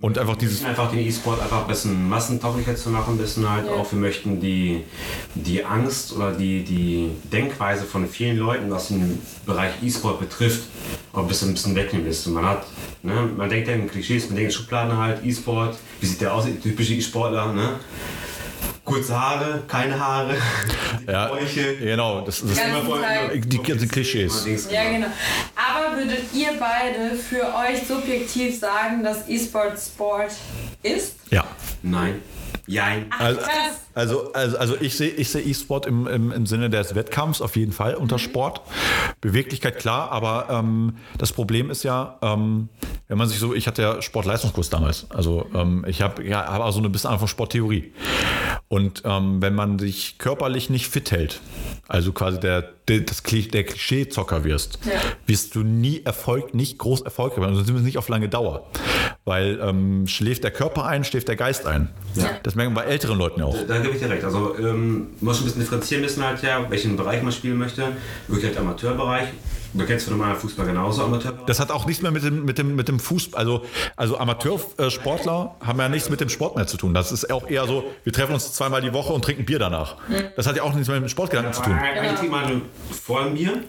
Und einfach dieses Einfach den E-Sport einfach ein bisschen massentauglicher zu machen, ein bisschen halt Ja. auch, wir möchten die, die Angst oder die, die Denkweise von vielen Leuten, was den Bereich E-Sport betrifft, auch ein bisschen, ein bisschen wegnehmen ist. Man hat, ne, man denkt ja in Klischees, man denkt in Schubladen halt, E-Sport, wie sieht der aus, typische E-Sportler, ne? Kurze Haare, keine Haare, Ja, Bräuche. genau. Das, das Ganz Immer Tag. die, die ganzen Klischees. Ja, genau. Aber würdet ihr beide für euch subjektiv sagen, dass E-Sport Sport ist? Ja. Nein. Jein. Also, also, also, also ich sehe ich sehe E-Sport im, im, im Sinne des Wettkampfs auf jeden Fall unter Sport. Beweglichkeit klar, aber ähm, das Problem ist ja, ähm, wenn man sich so, ich hatte ja Sportleistungskurs damals, also ähm, ich habe ja hab auch so ein bisschen einfach Sporttheorie. Und ähm, wenn man sich körperlich nicht fit hält, also quasi der, der, das, der Klischee-Zocker wirst, Ja. wirst du nie Erfolg, nicht groß Erfolg haben, also zumindest nicht auf lange Dauer. Weil ähm, schläft der Körper ein, schläft der Geist ein. Ja. Das wir bei älteren Leuten auch. Da gebe ich dir recht. Also ähm, man muss ein bisschen differenzieren müssen halt ja, welchen Bereich man spielen möchte. Wirklich halt Amateurbereich. Du kennst von normaler Fußball genauso Amateurbereich. Das hat auch nichts mehr mit dem, mit dem, mit dem Fußball. Also, also Amateursportler haben ja nichts mit dem Sport mehr zu tun. Das ist auch eher so, wir treffen uns zweimal die Woche und trinken Bier danach. Das hat ja auch nichts mehr mit dem Sportgedanken zu tun. Eigentlich trinkt man vor ein Bier,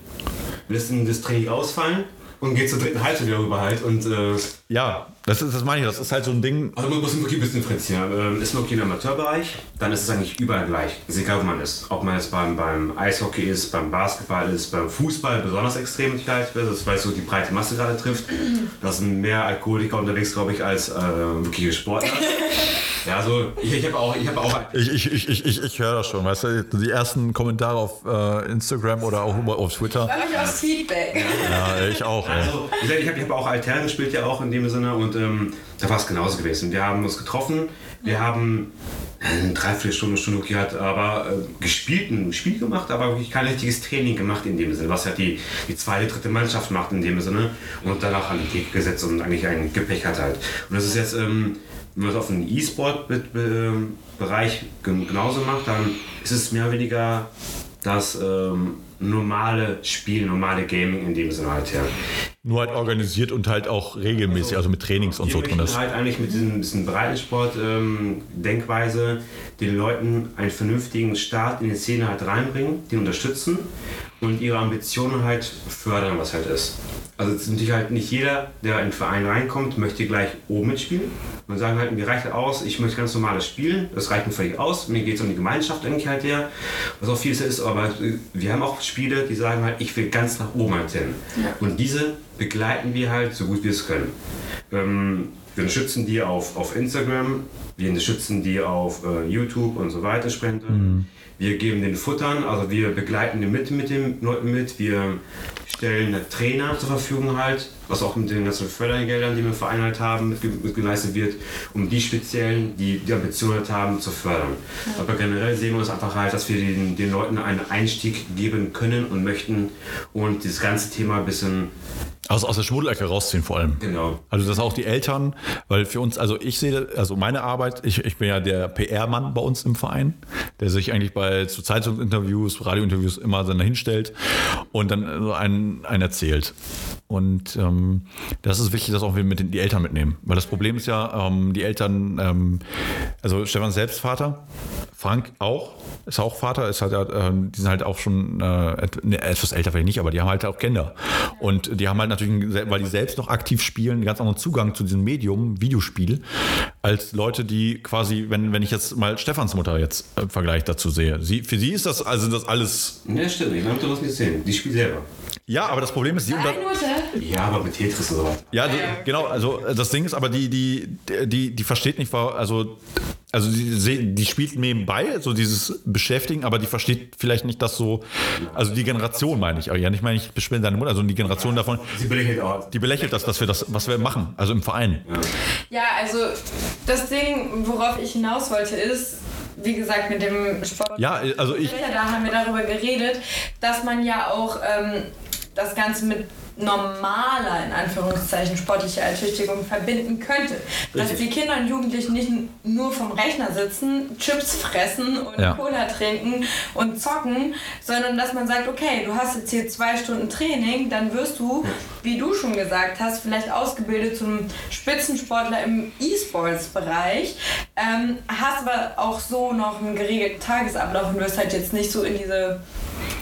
lässt das Training ausfallen und geht zur dritten Halbzeit wieder rüber halt. Und äh, Ja, das, ist, das meine ich. Das ist halt so ein Ding. also man muss wirklich ein bisschen differenzieren. Ähm, ist man okay im Amateurbereich, dann ist es eigentlich überall gleich. Ist egal, wo man ist. Ob man jetzt beim, beim Eishockey ist, beim Basketball ist, beim Fußball besonders extrem Sicherheit. Das weil es so die breite Masse gerade trifft. Da sind mehr Alkoholiker unterwegs, glaube ich, als äh, wirkliche Sportler. ja, also ich, ich habe auch, ich habe auch Ich, ich, ich, ich, ich, ich höre das schon. Weißt du, die ersten Kommentare auf äh, Instagram oder auch auf Twitter. Freue mich aufs Feedback. Ja, ich auch. Also, wie gesagt, ich habe hab auch Altern gespielt ja auch in dem Sinne und ähm, da war es genauso gewesen. Wir haben uns getroffen, wir haben äh, eine Dreiviertelstunde, Stunde okay, hat aber äh, gespielt, ein Spiel gemacht, aber wirklich kein richtiges Training gemacht in dem Sinne, was halt die, die zweite, dritte Mannschaft macht in dem Sinne und danach an die Theke gesetzt und eigentlich ein Gepäck hat halt. Und das ist jetzt, ähm, wenn man es auf den E-Sport-Bereich genauso macht, dann ist es mehr oder weniger das ähm, normale Spiel, normale Gaming in dem Sinne halt, ja. Nur halt organisiert und halt auch regelmäßig, also mit Trainings und so drin ist. halt eigentlich mit diesem, diesem Breitensport-Denkweise den Leuten einen vernünftigen Start in die Szene halt reinbringen, die unterstützen und ihre Ambitionen halt fördern, was halt ist. Also es ist natürlich halt nicht jeder, der in den Verein reinkommt, möchte gleich oben mitspielen. Und sagen halt, mir reicht halt aus, ich möchte ganz normales spielen, das reicht mir völlig aus, mir geht es um die Gemeinschaft eigentlich halt her, was auch vieles ist, aber wir haben auch Spiele, die sagen halt, ich will ganz nach oben halt hin. Und diese begleiten wir halt so gut wir es können. Ähm, wir unterstützen die auf, auf Instagram, wir unterstützen die auf äh, YouTube und so weiter, Spenden. Wir geben den Futtern, also wir begleiten die mit, mit den Leuten mit. Wir stellen Trainer zur Verfügung halt, was auch mit den ganzen Fördergeldern, die wir im Verein halt haben, mit, mit geleistet wird, um die Speziellen, die die Ambitionen halt haben, zu fördern. Aber generell sehen wir uns einfach halt, dass wir den, den Leuten einen Einstieg geben können und möchten und dieses ganze Thema ein bisschen, Also aus der Schmuddelecke rausziehen vor allem. genau, Also das auch die Eltern, weil für uns, also ich sehe, also meine Arbeit, ich, ich bin ja der PR-Mann bei uns im Verein, der sich eigentlich bei zu Zeitungsinterviews, Radiointerviews immer dann hinstellt und dann so einen, einen erzählt. Und ähm, das ist wichtig, dass auch wir mit den, die Eltern mitnehmen. Weil das Problem ist ja, ähm, die Eltern, ähm, also Stefan ist selbst Vater, Frank auch, ist auch Vater, ist halt, ähm, die sind halt auch schon äh, ne, etwas älter vielleicht nicht, aber die haben halt auch Kinder. Und die haben halt natürlich, weil die selbst noch aktiv spielen, einen ganz anderen Zugang zu diesem Medium, Videospiel, als Leute, die quasi, wenn, wenn ich jetzt mal Stefans Mutter jetzt äh, Vergleich dazu sehe. Sie, für sie ist das, also das alles. Ja, stimmt. Ich habe das nicht gesehen. Die spielt selber. Ja, aber das Problem ist, sie unter. Eine Mutter? Ja, aber mit Tetris so weiter. Ja, also, genau, also das Ding ist aber, die, die, die, die versteht nicht, also, also die, die spielt nebenbei, so dieses Beschäftigen, aber die versteht vielleicht nicht das so, also die Generation meine ich, aber ja nicht meine ich beschweren seine Mutter, sondern die Generation davon, Sie belächelt auch. die belächelt das, dass wir das, was wir machen, also im Verein. Ja, also das Ding, worauf ich hinaus wollte, ist, wie gesagt, mit dem Sport. Ja, also ich, Da haben wir darüber geredet, dass man ja auch ähm, das Ganze mit normaler, in Anführungszeichen, sportlicher Ertüchtigung verbinden könnte. Dass Richtig. die Kinder und Jugendlichen nicht nur vom Rechner sitzen, Chips fressen und Ja. Cola trinken und zocken, sondern dass man sagt, okay, du hast jetzt hier zwei Stunden Training, dann wirst du, wie du schon gesagt hast, vielleicht ausgebildet zum Spitzensportler im E-Sports-Bereich, ähm, hast aber auch so noch einen geregelten Tagesablauf und wirst halt jetzt nicht so in diese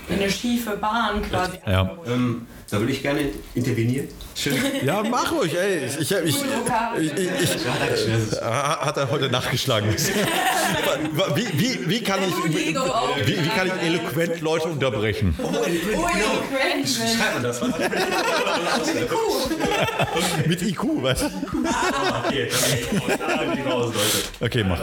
eine schiefe Bahn quasi. Ja. Ähm, da würde ich gerne intervenieren. Schön. Ja, mach ruhig, ey. Ich, ich, ich, ich, ich, ich hat er heute nachgeschlagen. Wie, wie, wie, kann ich, wie, wie kann ich eloquent Leute unterbrechen? Oh, Oh, eloquent. Schreibt man das? Mit IQ, was? Okay, da bin ich raus, Leute. Okay, mach.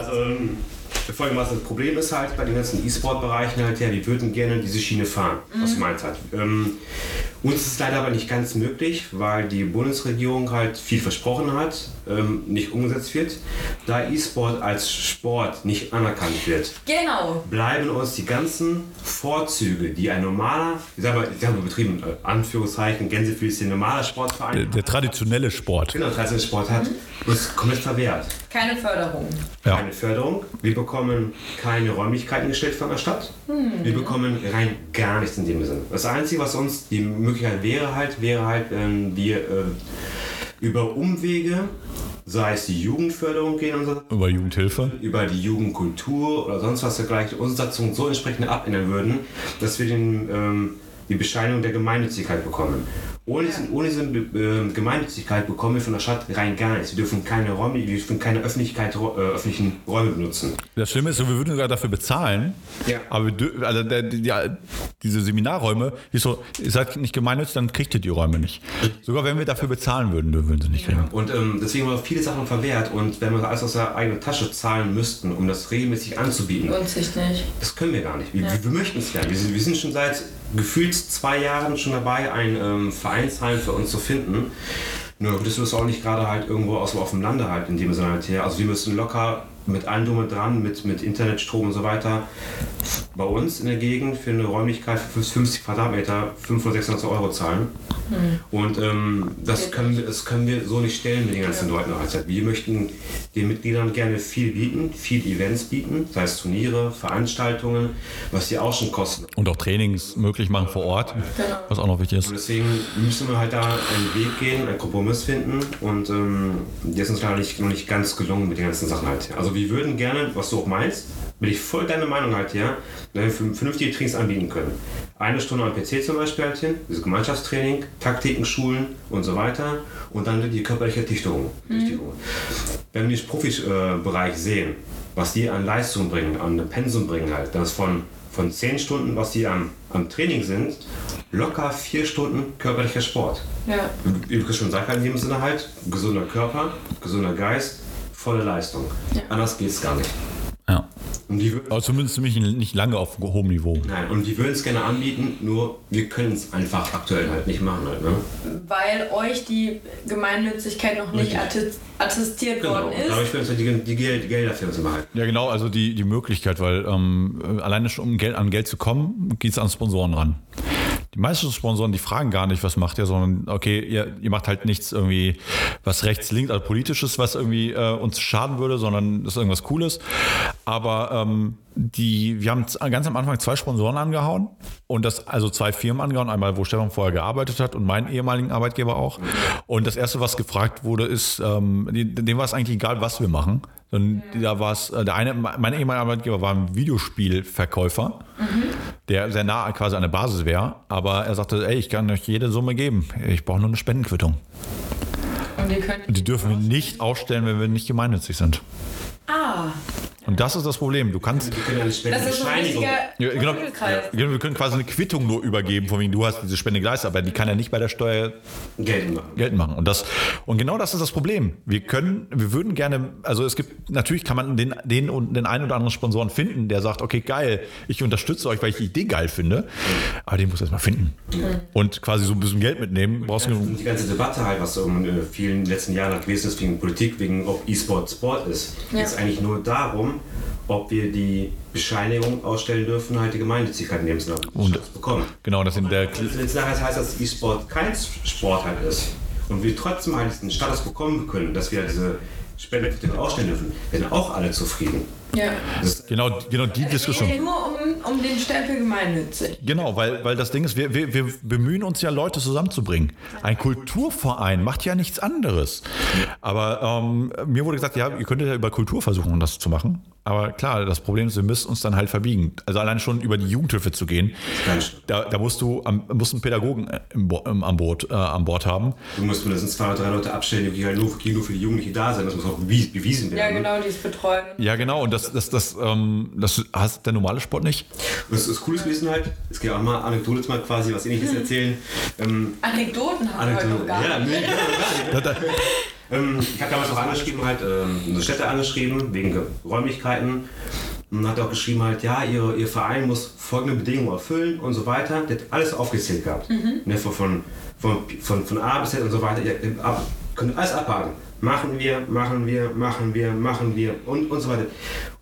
Ähm, folgendermaßen, das Problem ist halt bei den ganzen E-Sport-Bereichen halt, ja, die würden gerne diese Schiene fahren, was gemeint hat. Ähm, uns ist es leider aber nicht ganz möglich, weil die Bundesregierung halt viel versprochen hat, ähm, nicht umgesetzt wird. Da E-Sport als Sport nicht anerkannt wird, Genau. bleiben uns die ganzen Vorzüge, die ein normaler, ich sag mal, ich habe betrieben, äh, Anführungszeichen, Gänsefüßchen, normaler Sportverein, Der, der traditionelle Sport. genau, Sport hat, uns komplett verwehrt Keine Förderung. Ja. keine Förderung. Wir bekommen keine Räumlichkeiten gestellt von der Stadt. Wir bekommen rein gar nichts in dem Sinne. Das Einzige, was uns die Möglichkeit wäre halt, wäre halt, ähm, wir äh, über Umwege, sei es die Jugendförderung gehen und so, Über Jugendhilfe. über die Jugendkultur oder sonst was dergleichen unsere Satzung so entsprechend abändern würden, dass wir den, ähm, die Bescheinigung der Gemeinnützigkeit bekommen. Ohne, diesen, ohne diese äh, Gemeinnützigkeit bekommen wir von der Stadt rein gar nichts. Wir dürfen keine Räume, wir dürfen keine Öffentlichkeit, äh, öffentlichen Räume benutzen. Das Schlimme ist, so, wir würden sogar dafür bezahlen, Ja. aber wir, also der, die, die, diese Seminarräume, ist so, ihr seid nicht gemeinnützig, dann kriegt ihr die Räume nicht. Sogar wenn wir dafür bezahlen würden, würden sie nicht kriegen. Und ähm, deswegen haben wir viele Sachen verwehrt und wenn wir alles aus der eigenen Tasche zahlen müssten, um das regelmäßig anzubieten, Lohnt sich nicht. das können wir gar nicht. Wir, wir, wir möchten es gerne. Wir sind, wir sind schon seit gefühlt zwei Jahren schon dabei, ein ähm, Vereinsheim für uns zu finden. Nur das ist auch nicht gerade halt irgendwo aus, dem Lande halt in dem Sinne halt her. Also wir müssen locker mit allem drum und dran, mit, mit Internet, Strom und so weiter, bei uns in der Gegend für eine Räumlichkeit für 50 Quadratmeter 500, 600 Euro zahlen. Und ähm, das, können wir, das können wir so nicht stellen mit den ganzen Leuten. Also wir möchten den Mitgliedern gerne viel bieten, viel Events bieten, sei es Turniere, Veranstaltungen, was die auch schon kosten. Und auch Trainings möglich machen vor Ort, was auch noch wichtig ist. Und deswegen müssen wir halt da einen Weg gehen, einen Kompromiss finden und ähm, der ist uns leider nicht, noch nicht ganz gelungen mit den ganzen Sachen halt. Also wir würden gerne, was du auch meinst, bin ich voll deine Meinung halt wenn wir vernünftige Trainings anbieten können. Eine Stunde am PC zum Beispiel halt hin, dieses Gemeinschaftstraining, Taktiken, Schulen und so weiter und dann die körperliche Dichtung. Dichtung. Wenn wir den Profibereich sehen, was die an Leistung bringen, an Pensum bringen halt, das von, von 10 Stunden, was die am, am Training sind, locker 4 Stunden körperlicher Sport. Ja. Wie schon halt in dem Sinne halt, gesunder Körper, gesunder Geist, volle Leistung. Anders geht es gar nicht. Ja. Und die, Aber zumindest nicht, nicht lange auf hohem Niveau. nein, und die würden es gerne anbieten, nur wir können es einfach aktuell halt nicht machen halt, ne? Weil euch die Gemeinnützigkeit noch nicht Richtig. attest attestiert Genau. worden ist. Dadurch würden wir die, die, die Gelder für uns behalten. Ja, genau, also die, die Möglichkeit, weil ähm, alleine schon um Geld, an Geld zu kommen, geht es an Sponsoren ran. Die meisten Sponsoren, die fragen gar nicht, was macht ihr, sondern okay, ihr, ihr macht halt nichts irgendwie, was rechts, links, also politisches, was irgendwie äh, uns schaden würde, sondern das ist irgendwas Cooles. Aber ähm, die, wir haben ganz am Anfang zwei Sponsoren angehauen und das, also zwei Firmen angehauen, einmal, wo Stefan vorher gearbeitet hat und meinen ehemaligen Arbeitgeber auch. Und das erste, was gefragt wurde, ist, ähm, dem war es eigentlich egal, was wir machen. Sondern da war es, äh, der eine, mein ehemaliger Arbeitgeber war ein Videospielverkäufer, der sehr nah quasi an der Basis wäre, aber er sagte, ey, ich kann euch jede Summe geben. Ich brauche nur eine Spendenquittung. Und die Die dürfen wir nicht ausstellen, wenn wir nicht gemeinnützig sind. Ah, Und das ist das Problem. Du kannst, Wir können eine das ist ein richtiger ja, genau, genau, wir können quasi eine Quittung nur übergeben, von wegen du hast diese Spende geleistet, aber die kann ja nicht bei der Steuer Geld machen. Geld machen. Und, das, und genau das ist das Problem. Wir können, wir würden gerne, also es gibt, natürlich kann man den, den und den einen oder anderen Sponsoren finden, der sagt, okay, geil, ich unterstütze euch, weil ich die Idee geil finde, aber den muss erst mal finden. Und quasi so ein bisschen Geld mitnehmen, brauchst du Die ganze Debatte halt, was so in äh, vielen letzten Jahren gewesen ist, wegen Politik, wegen ob E-Sport Sport ist, Ja. geht es eigentlich nur darum, ob wir die Bescheinigung ausstellen dürfen, halt die Gemeinnützigkeit in dem Sinne Und- bekommen. Genau, das sind der, nachher heißt, dass E-Sport kein Sport halt ist und wir trotzdem halt diesen Status bekommen können, dass wir diese Spendenquittung ausstellen dürfen, werden auch alle zufrieden. Ja. Genau, genau die Diskussion. Nur um, um den Stempel gemeinnützig. Genau, weil, weil das Ding ist, wir, wir, wir bemühen uns ja, Leute zusammenzubringen. Ein Kulturverein macht ja nichts anderes. Aber ähm, mir wurde gesagt, ja, ihr könntet ja über Kultur versuchen, das zu machen. Aber klar, das Problem ist, wir müssen uns dann halt verbiegen. Also allein schon über die Jugendhilfe zu gehen, da, da musst du am, musst einen Pädagogen äh, im, im, an, Bord, äh, an Bord haben. Du musst mindestens zwei oder drei Leute abstellen, die halt nur, die nur für die Jugendlichen da sind. Das muss auch bewies- bewiesen Ja, werden. genau, die es betreuen. Ja, genau. Und das, das, das, ähm, das hast der normale Sport nicht. Und das ist cool gewesen halt. Es geht auch mal Anekdote jetzt mal quasi was ähnliches erzählen. Ähm, Anekdoten haben wir heute noch gar Ja, nicht. nee, ja, gar nicht. Ähm, ich habe damals auch angeschrieben, halt, ähm, eine Städte angeschrieben, wegen Ge- Räumlichkeiten. Und hat auch geschrieben, halt, ja, ihr, ihr Verein muss folgende Bedingungen erfüllen und so weiter. Der hat alles aufgezählt gehabt. Ne, von, von, von, von, A bis Z und so weiter. Ihr ab, könnt alles abhaken. Machen wir, machen wir, machen wir, machen wir und, und so weiter.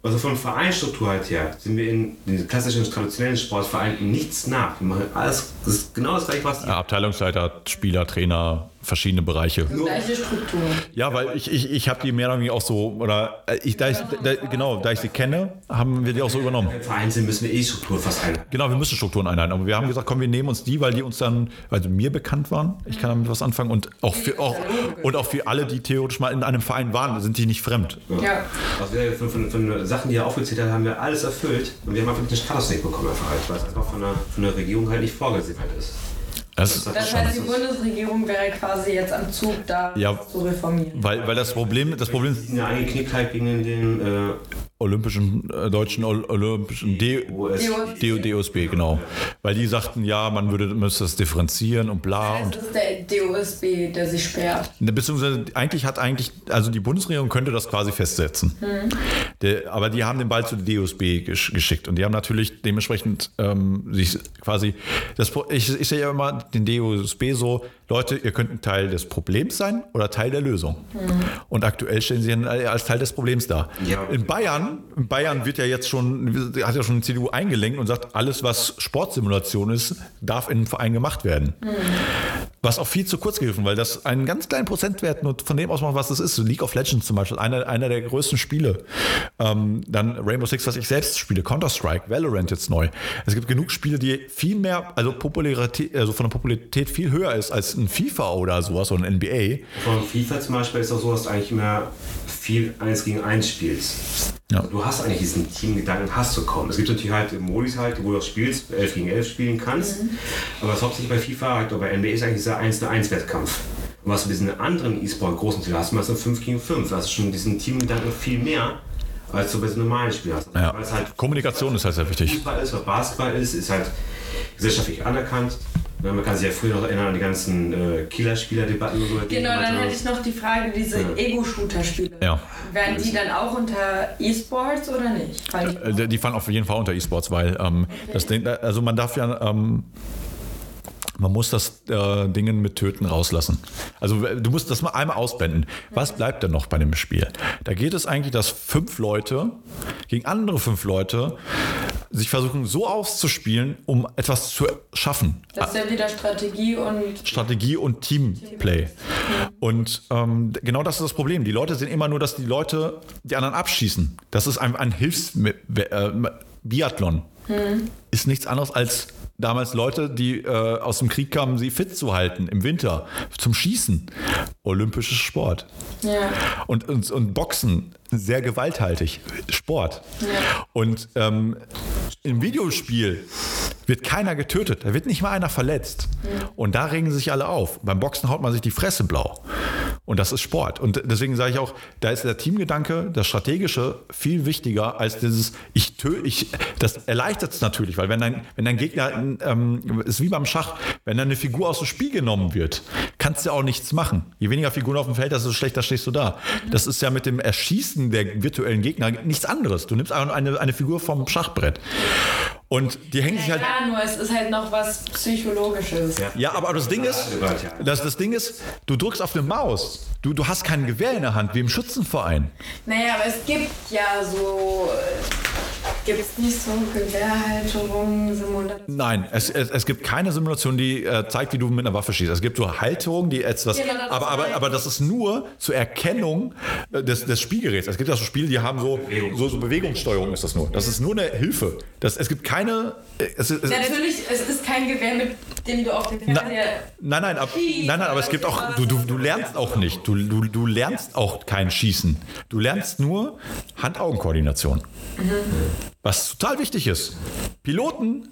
Also von Vereinsstruktur halt her sind wir in den klassischen, traditionellen Sportvereinen nichts nach. Wir machen alles, das ist genau das gleiche, was die Abteilungsleiter, Spieler, Trainer, verschiedene Bereiche. Gleiche Struktur. Ja, weil ich, ich, ich habe die mehr oder weniger auch so, oder äh, ich, da ich, da, genau, da ich sie kenne, haben wir die auch so übernommen. Verein sind, müssen wir eh Struktur fast einhalten. Genau, wir müssen Strukturen einhalten. Aber wir haben gesagt, komm, wir nehmen uns die, weil die uns dann, also mir bekannt waren. Ich kann damit was anfangen und auch für, auch, und auch für alle, die theoretisch mal in einem Verein waren, sind die nicht fremd. Ja. Also wir von, von, von Sachen, die er aufgezählt hat, haben wir alles erfüllt und wir haben einfach den Status nicht bekommen, einfach weil es einfach von der, von der Regierung halt nicht vorgesehen halt ist. Das ist, Das heißt, die Bundesregierung wäre quasi jetzt am Zug, da Ja. zu reformieren. weil, weil das Problem, das Problem Die sind ja eingeknickt halt gegen den äh, Olympischen, äh, deutschen Ol Olympischen D US. D DOSB, genau. Weil die sagten, ja, man würde müsste das differenzieren und bla. Und Das ist der DOSB, der sich sperrt. Ne, Beziehungsweise eigentlich hat eigentlich, also die Bundesregierung könnte das quasi festsetzen. Der, aber die haben den Ball zu DOSB gesch geschickt und die haben natürlich dementsprechend ähm, sich quasi, das, Pro- ich, ich sehe ja immer den DOSB so, Leute, ihr könnt ein Teil des Problems sein oder Teil der Lösung. Und aktuell stellen sie ihn als Teil des Problems dar. Ja. In Bayern, in Bayern wird ja jetzt schon, hat ja schon die CDU eingelenkt und sagt, alles was Sportsimulation ist, darf in einem Verein gemacht werden. Was auch viel zu kurz gegriffen, weil das einen ganz kleinen Prozentwert nur von dem ausmacht, was das ist. So League of Legends zum Beispiel, einer, einer der größten Spiele. Ähm, dann Rainbow Six, was ich selbst spiele, Counter-Strike, Valorant jetzt neu. Es gibt genug Spiele, die viel mehr, also Popularität, also von der Popularität viel höher ist als ein FIFA oder sowas oder ein NBA. Von FIFA zum Beispiel ist auch so, dass du eigentlich immer viel 1 gegen 1 spielst. Ja. Du hast eigentlich diesen Teamgedanken, hast du kaum. Es gibt natürlich halt Modis halt, wo du auch spielst, 11 gegen 11 spielen kannst. Aber was hauptsächlich bei FIFA halt, oder bei NBA ist eigentlich dieser 1 zu 1 Wettkampf. Und was du bei diesen anderen E-Sport großen Titel hast, du meistens 5 gegen 5. Da hast du schon diesen Teamgedanken viel mehr, als du bei so normalen Spielen hast. Ja. Weil es halt Kommunikation ist halt sehr wichtig. Fußball ist, was Basketball ist, ist halt gesellschaftlich anerkannt. Ja, Man kann sich ja früher noch erinnern an die ganzen äh, Killer-Spieler-Debatten und so. die Genau, dann hätte ich noch die Frage, diese Ego-Shooter-Spiele. Ja. Werden die dann auch unter E-Sports oder nicht? Die, Äh, Die fallen auf jeden Fall unter E-Sports, weil ähm, das Ding, also man darf ja, ähm, man muss das äh, Dingen mit Töten rauslassen. Also du musst das mal einmal ausblenden. Was bleibt denn noch bei dem Spiel? Da geht es eigentlich, dass fünf Leute gegen andere fünf Leute sich versuchen so auszuspielen, um etwas zu schaffen. das ist ja wieder Strategie und Strategie und Teamplay. Und ähm, genau das ist das Problem. Die Leute sehen immer nur, dass die Leute die anderen abschießen. Das ist ein, ein Hilfs-Biathlon. Ist nichts anderes als damals Leute, die äh, aus dem Krieg kamen, sie fit zu halten im Winter zum Schießen. Olympisches Sport. ja. Und, und, und Boxen, sehr gewalthaltig. Sport. Und ähm, im Videospiel wird keiner getötet. Da wird nicht mal einer verletzt. Und da regen sich alle auf. Beim Boxen haut man sich die Fresse blau. Und das ist Sport. Und deswegen sage ich auch, da ist der Teamgedanke, das Strategische, viel wichtiger als dieses, ich töte, ich, das erleichtert es natürlich, weil wenn dein, wenn dein Gegner, ähm, ist wie beim Schach, wenn deine Figur aus dem Spiel genommen wird, kannst du auch nichts machen. Je weniger Figuren auf dem Feld, desto schlechter stehst du da. Das ist ja mit dem Erschießen der virtuellen Gegner nichts anderes. Du nimmst eine, eine Figur vom Schachbrett. Und die hängen sich Ja, halt. klar, nur es ist halt noch was Psychologisches. Ja, aber das Ding ist, das, das Ding ist, du drückst auf eine Maus. Du, du hast kein Gewehr in der Hand, wie im Schützenverein. Naja, aber es gibt ja so. Gibt es nicht so Gewehrhalterungen, Simulationen? Nein, es, es, es gibt keine Simulation, die äh, zeigt, wie du mit einer Waffe schießt. Es gibt so Halterungen, die etwas. Das aber, aber, meine aber das ist nur zur Erkennung äh, des, des Spielgeräts. Es gibt ja so Spiele, die haben so, so, so Bewegungssteuerung, ist das nur. Das ist nur eine Hilfe. Das, es gibt keine. äh, Es, es, Natürlich, es ist kein Gewehr mit den du auf dem Na, Fernseher. nein, nein, ab, nein, nein, aber es gibt auch, du, du, du lernst auch nicht. Du, du, du lernst auch kein Schießen. Du lernst nur Hand-Augen-Koordination. Was total wichtig ist. Piloten,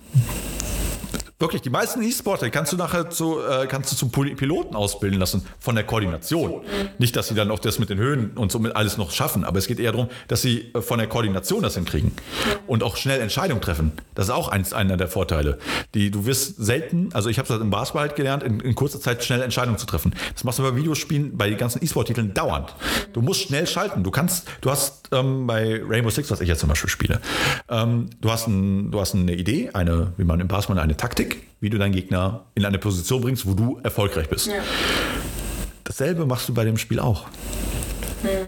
wirklich, die meisten E-Sportler kannst du nachher zu, äh, kannst du zum Piloten ausbilden lassen von der Koordination. Nicht, dass sie dann auch das mit den Höhen und so mit alles noch schaffen, aber es geht eher darum, dass sie äh, von der Koordination das hinkriegen und auch schnell Entscheidungen treffen. Das ist auch eins, einer der Vorteile. Die, du wirst selten, also ich habe das im Basketball halt gelernt, in, in kurzer Zeit schnell Entscheidungen zu treffen. Das machst du bei Videospielen, bei den ganzen E-Sport-Titeln dauernd. Du musst schnell schalten. Du kannst, du hast ähm, bei Rainbow Six, was ich jetzt zum Beispiel spiele, ähm, du, hast ein, du hast eine Idee, eine, wie man im Basketball eine Taktik, wie du deinen Gegner in eine Position bringst, wo du erfolgreich bist. Ja. Dasselbe machst du bei dem Spiel auch.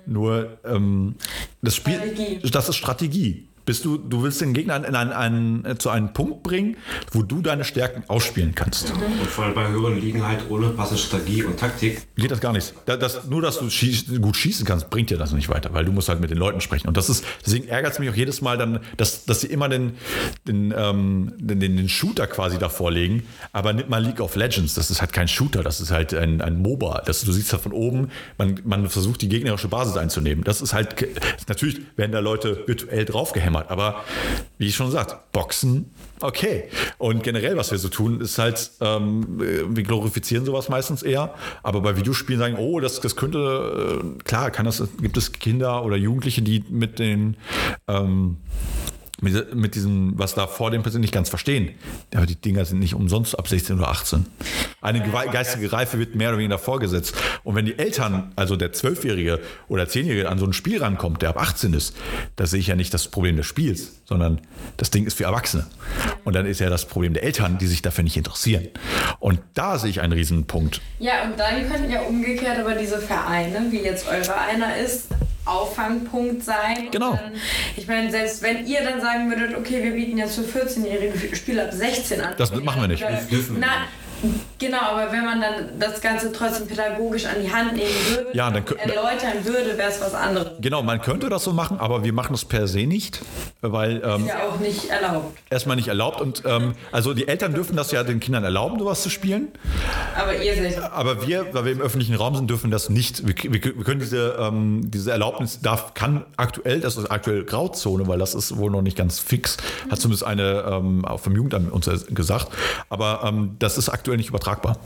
Nur ähm, das Spiel, Strategie. das ist Strategie. Bist du, du willst den Gegner in einen, einen, äh, zu einem Punkt bringen, wo du deine Stärken ausspielen kannst. Und vor allem bei höheren Ligen halt ohne passende Strategie und Taktik. Geht das gar nicht. Da- Das, nur, dass du schieß, gut schießen kannst, bringt dir das nicht weiter, weil du musst halt mit den Leuten sprechen. Und das ist, deswegen ärgert es mich auch jedes Mal dann, dass, dass sie immer den, den, ähm, den, den, Shooter quasi davor legen, aber nicht mal League of Legends. Das ist halt kein Shooter, das ist halt ein, ein MOBA. Das, du siehst halt von oben, man, man versucht die gegnerische Basis einzunehmen. Das ist halt, natürlich werden da Leute virtuell draufgehämmert, aber wie ich schon gesagt, Boxen, okay. Und generell, was wir so tun, ist halt, ähm, wir glorifizieren sowas meistens eher, aber bei Videospielen sagen, oh, das, das könnte, äh, klar, kann das, gibt es Kinder oder Jugendliche, die mit den, ähm, mit, mit diesem, was da vor dem passiert, nicht ganz verstehen. Aber die Dinger sind nicht umsonst ab 16 oder 18. Eine geistige Reife wird mehr oder weniger vorgesetzt. Und wenn die Eltern, also der Zwölfjährige oder Zehnjährige an so ein Spiel rankommt, der ab 18 ist, da sehe ich ja nicht das Problem des Spiels, sondern das Ding ist für Erwachsene. Und dann ist ja das Problem der Eltern, die sich dafür nicht interessieren. Und da sehe ich einen Riesenpunkt. Ja, und dann könnten ja umgekehrt aber diese Vereine, wie jetzt eure einer ist, Auffangpunkt sein. Genau. Dann, ich meine, selbst wenn ihr dann sagen würdet, okay, wir bieten jetzt für 14-jährige Spieler ab 16 an. Das machen wir nicht. Oder- Das dürfen wir Na, nicht. Genau, aber wenn man dann das Ganze trotzdem pädagogisch an die Hand nehmen würde, Ja, dann erläutern würde, wäre es was anderes. Genau, man könnte das so machen, aber wir machen es per se nicht, weil ähm, Ist ja auch nicht erlaubt. erstmal nicht erlaubt. Und ähm, also die Eltern dürfen das ja den Kindern erlauben, sowas zu spielen. Aber ihr seid. Aber wir, weil wir im öffentlichen Raum sind, dürfen das nicht. Wir, wir, wir können diese, ähm, diese Erlaubnis darf, kann aktuell, das ist aktuell Grauzone, weil das ist wohl noch nicht ganz fix, hat zumindest eine ähm, auch vom Jugendamt uns gesagt. Aber ähm, das ist aktuell nicht übertragbar.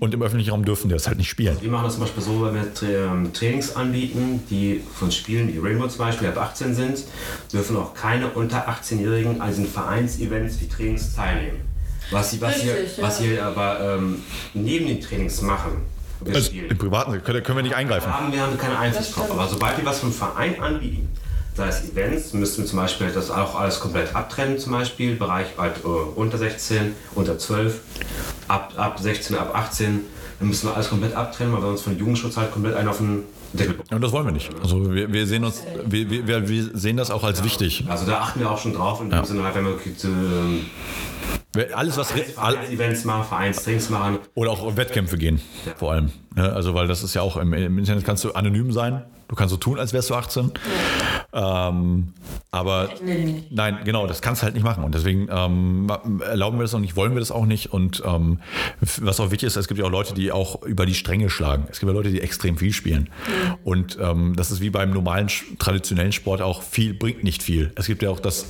Und im öffentlichen Raum dürfen wir das halt nicht spielen. Wir machen das zum Beispiel so, wenn wir ähm, Trainings anbieten, die von Spielen wie Rainbow zum Beispiel ab 18 sind, dürfen auch keine unter 18-Jährigen an diesen Vereinsevents wie Trainings teilnehmen. Was sie, was hier, Richtig, ja. was hier aber ähm, neben den Trainings machen, wir Also im Privaten können, können wir nicht eingreifen. haben wir haben keinen Einfluss drauf. Aber sobald wir was vom Verein anbieten, sei es Events, müssten wir zum Beispiel das auch alles komplett abtrennen, zum Beispiel Bereich halt, äh, unter 16, unter 12, ab, ab 16, ab 18, dann müssen wir alles komplett abtrennen, weil wir uns von Jugendschutz halt komplett einen auf den Deckel bekommen. Und das wollen wir nicht. Also wir, wir sehen uns, wir, wir, wir sehen das auch als wichtig. Also da achten wir auch schon drauf und Ja. ja. sind halt, wenn wir Wir- Alles, was all, Vereins-Events machen, Vereinstrings machen, oder auch auf Wettkämpfe gehen, vor allem. Ne? Also weil das ist ja auch im, im Internet kannst du anonym sein. Du kannst so tun, als wärst du 18. Ähm, aber nein, genau, das kannst du halt nicht machen. Und deswegen ähm, erlauben wir das auch nicht, wollen wir das auch nicht. Und ähm, was auch wichtig ist, es gibt ja auch Leute, die auch über die Stränge schlagen. Es gibt ja Leute, die extrem viel spielen. Und ähm, das ist wie beim normalen, traditionellen Sport auch viel bringt nicht viel. Es gibt ja auch das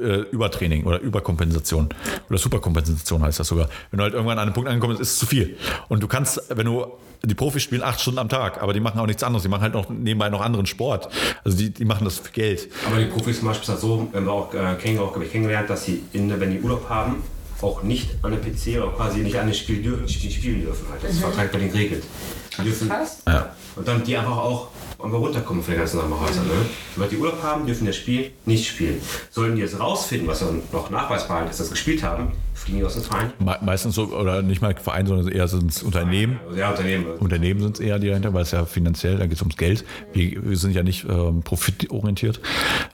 äh, Übertraining oder Überkompensation. Oder Superkompensation heißt das sogar. Wenn du halt irgendwann an einem Punkt angekommen bist, ist es zu viel. Und du kannst, wenn du die Profis spielen acht Stunden am Tag, aber die machen auch nichts anderes. Die machen halt noch nebenbei noch anderen Sport. Also die, die machen das für Geld. Aber die Profis zum Beispiel so, wenn wir auch, äh, kennengelernt, dass sie, in, wenn die Urlaub haben, auch nicht an den PC oder quasi nicht an den Spiel dürfen, Spiel spielen dürfen. Halt. Das ist vertraglich bei den geregelt. Die dürfen. Ja. Und dann die einfach auch einfach runterkommen von den ganzen Nachbarhäusern. Ne? Wenn die Urlaub haben, dürfen das Spiel nicht spielen. Sollten die jetzt rausfinden, was dann noch nachweisbar ist, dass sie das gespielt haben, fliegen die aus dem Verein. Me meistens so, oder nicht mal Verein, sondern eher sind es Unternehmen. Ja, Unternehmen. Unternehmen sind es eher die dahinter, weil es ja finanziell, da geht es ums Geld. Wir, wir sind ja nicht ähm, profitorientiert,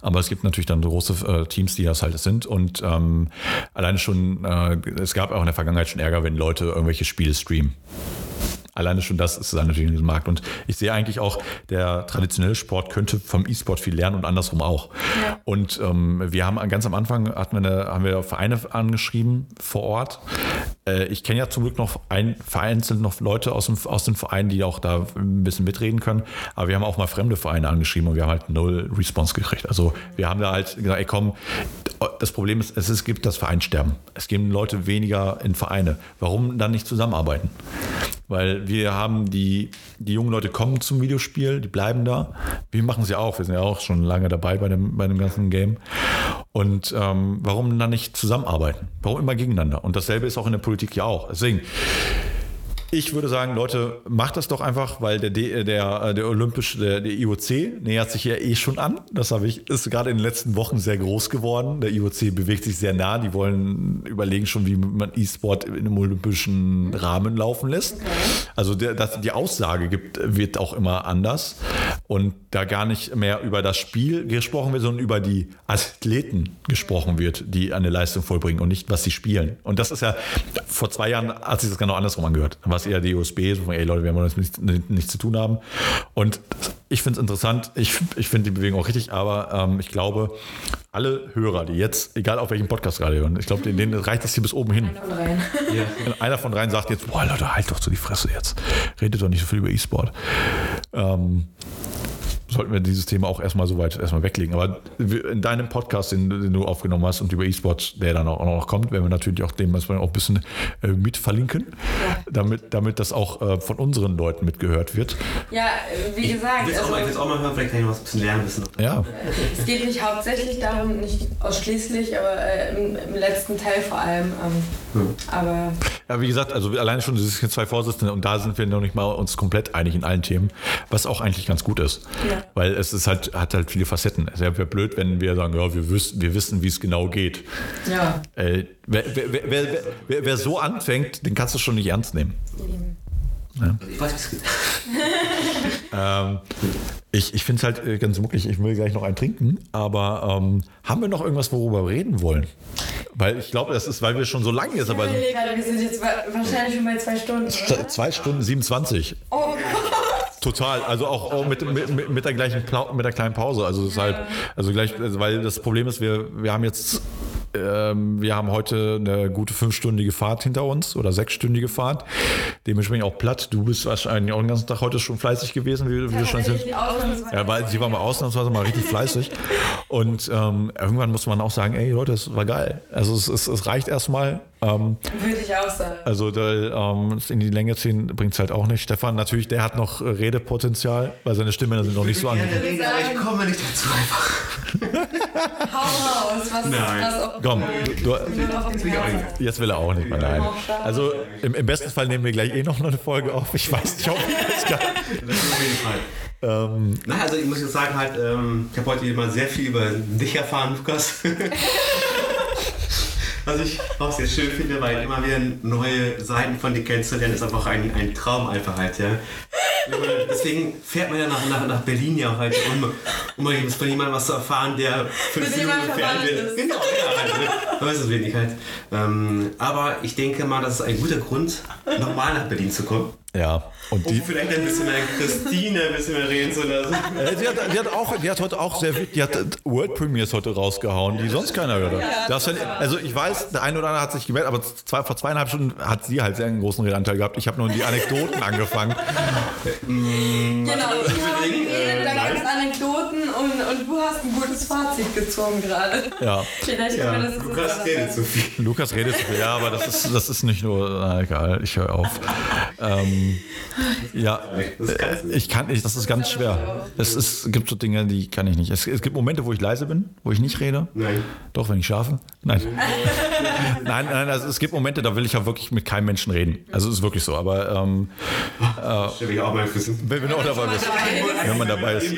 aber es gibt natürlich dann große äh, Teams, die das halt sind. Und ähm, alleine schon, äh, es gab auch in der Vergangenheit schon Ärger, wenn Leute irgendwelche Spiele streamen. Alleine schon das ist dann natürlich ein Markt. Und ich sehe eigentlich auch, der traditionelle Sport könnte vom E-Sport viel lernen und andersrum auch. Ja. Und ähm, wir haben ganz am Anfang hatten wir eine, haben wir Vereine angeschrieben vor Ort. Äh, ich kenne ja zum Glück noch ein, vereinzelt noch Leute aus, dem, aus den Vereinen, die auch da ein bisschen mitreden können. Aber wir haben auch mal fremde Vereine angeschrieben und wir haben halt null Response gekriegt. Also wir haben da halt gesagt, ey komm, das Problem ist, es, gibt das Vereinsterben. Es geben Leute weniger in Vereine. Warum dann nicht zusammenarbeiten? Weil wir haben die, die jungen Leute kommen zum Videospiel, die bleiben da. Wir machen ja auch, wir sind ja auch schon lange dabei bei dem, bei dem ganzen Game. Und ähm, warum dann nicht zusammenarbeiten? Warum immer gegeneinander? Und dasselbe ist auch in der Politik ja auch. Deswegen, ich würde sagen, Leute, macht das doch einfach, weil der, D, der, der Olympisch, der, der IOC nähert sich ja eh schon an. Das habe ich, ist gerade in den letzten Wochen sehr groß geworden. Der IOC bewegt sich sehr nah. Die wollen überlegen schon, wie man E-Sport in einem olympischen Rahmen laufen lässt. Okay. Also der, dass die Aussage gibt, wird auch immer anders. Und da gar nicht mehr über das Spiel gesprochen wird, sondern über die Athleten gesprochen wird, die eine Leistung vollbringen und nicht, was sie spielen. Und das ist ja, vor zwei Jahren hat sich das genau andersrum angehört was eher die USB, so von, ey Leute, wir wollen nichts, nichts zu tun haben. Und ich finde es interessant, ich, ich finde die Bewegung auch richtig, aber ähm, ich glaube, alle Hörer, die jetzt, egal auf welchem Podcast gerade hören, ich glaube, denen reicht das hier bis oben hin. Einer von dreien. Ja. Einer von dreien sagt jetzt, boah Leute, halt doch zu die Fresse jetzt. Redet doch nicht so viel über E-Sport. Ähm, sollten wir dieses Thema auch erstmal so weit erstmal weglegen. Aber in deinem Podcast, den, den du aufgenommen hast und über E-Sports, der dann auch noch kommt, werden wir natürlich auch dem auch ein bisschen äh, mit verlinken, ja. damit, damit das auch äh, von unseren Leuten mitgehört wird. Ja, wie gesagt. Ich will es also, auch, mal hören, vielleicht kann ich noch was ein bisschen lernen. Bisschen. Ja. Es geht nicht hauptsächlich darum, nicht ausschließlich, aber äh, im, im, letzten Teil vor allem. Ähm, hm. Aber ja, wie gesagt, also alleine schon, sind zwei Vorsitzende und da sind wir noch nicht mal uns komplett einig in allen Themen, was auch eigentlich ganz gut ist. Ja. Weil es ist halt, hat halt viele Facetten. Es wäre blöd, wenn wir sagen, ja, wir, wüs wir wissen, wie es genau geht. Ja. Äh, wer, wer, wer, wer, so anfängt, den kannst du schon nicht ernst nehmen. Ja. Ich weiß, es geht. ähm, ich ich finde es halt äh, ganz mucklig. Ich will gleich noch einen trinken. Aber ähm, haben wir noch irgendwas, worüber wir reden wollen? Weil ich glaube, das ist, weil wir schon so lange jetzt. Aber wir sind jetzt wahrscheinlich schon bei zwei Stunden. Oder? Zwei Stunden 27. Oh Gott. Total, also auch, auch mit, mit, mit, der gleichen mit der kleinen Pause. Also deshalb, also gleich, also weil das Problem ist, wir, wir haben jetzt ähm, wir haben heute eine gute fünfstündige Fahrt hinter uns oder sechsstündige Fahrt. Dementsprechend auch platt. Du bist wahrscheinlich auch den ganzen Tag heute schon fleißig gewesen, wie, wie du schon sind. Ja, weil sie war mal ausnahmsweise mal richtig fleißig. Und ähm, irgendwann muss man auch sagen, ey Leute, das war geil. Also es, es, es reicht erstmal. Ähm, Würde ich auch sagen. Also da, ähm, in die Länge ziehen bringt es halt auch nicht. Stefan, natürlich, der hat noch Redepotenzial, weil seine Stimme sind noch nicht so an. Ich komme nicht dazu einfach. Hau raus, was, Nein. was auch Komm, du, jetzt will er auch nicht mehr. Nein. Also im, im, besten Fall nehmen wir gleich eh noch eine Folge auf. Ich weiß nicht, ob ich das kann. Das auf jeden Fall. Ähm, Na, also ich muss jetzt sagen, halt, ähm, ich habe heute mal sehr viel über dich erfahren, Lukas. Was ich auch sehr schön finde, weil immer wieder neue Seiten von dir kennenzulernen, ist einfach ein, ein Traum einfach halt, ja. Deswegen fährt man ja nach, nach, nach Berlin ja auch halt, um, um mal von jemandem was zu erfahren, der fünf Minuten entfernt wird. Genau, ja, halt, ne? Das ist es wenig halt. Ähm, aber ich denke mal, das ist ein guter Grund, nochmal nach Berlin zu kommen. Ja. Und um die, vielleicht ein bisschen mehr Christine ein bisschen mehr reden zu lassen. Äh, die, hat, die, hat auch, die hat heute auch sehr die hat World Premiers heute rausgehauen, die sonst keiner hört. Das, also ich weiß, der eine oder andere hat sich gemeldet, aber zwei, vor zweieinhalb Stunden hat sie halt sehr einen großen Redanteil gehabt. Ich habe nur die Anekdoten angefangen. genau, hast äh, da gibt es Anekdoten und, und du hast ein gutes Fazit gezogen gerade. Ja. Vielleicht ja. Das Lukas redet zu viel. Lukas redet zu viel, ja, aber das ist, das ist nicht nur, na egal, ich höre auf. Ähm, ja, ich kann nicht, das ist ganz schwer. Es, ist, gibt so Dinge, die kann ich nicht. Es, es, gibt Momente, wo ich leise bin, wo ich nicht rede. Nein. Doch, wenn ich schlafe. Nein. nein, nein, also es gibt Momente, da will ich ja wirklich mit keinem Menschen reden. Also es ist wirklich so, aber ähm, äh, Stell ich auch mal Wenn, wenn du auch dabei bist. Wenn man dabei ist.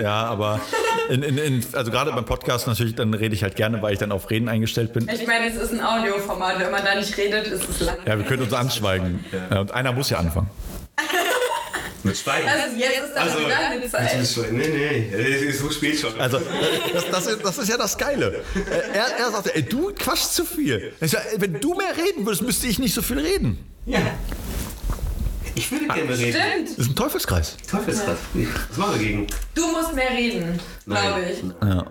Ja, aber in, in, in, also gerade beim Podcast natürlich, dann rede ich halt gerne, weil ich dann auf Reden eingestellt bin. Ich meine, es ist ein Audioformat. Wenn man da nicht redet, ist es lang. Ja, wir können uns anschweigen. Ja. Und einer muss ja anfangen. Mit Schweigen. Also jetzt ist das also, deine Zeit. Nee, nee, so spät schon. Also das, das, ist, das ist ja das Geile. Er, er sagte, ey, du quatschst zu viel. Sag, wenn du mehr reden würdest, müsste ich nicht so viel reden. Ja. Ich würde gerne reden. Stimmt. Das ist ein Teufelskreis. Teufelskreis. Was machen wir gegen? Du musst mehr reden, glaube ich. Ja.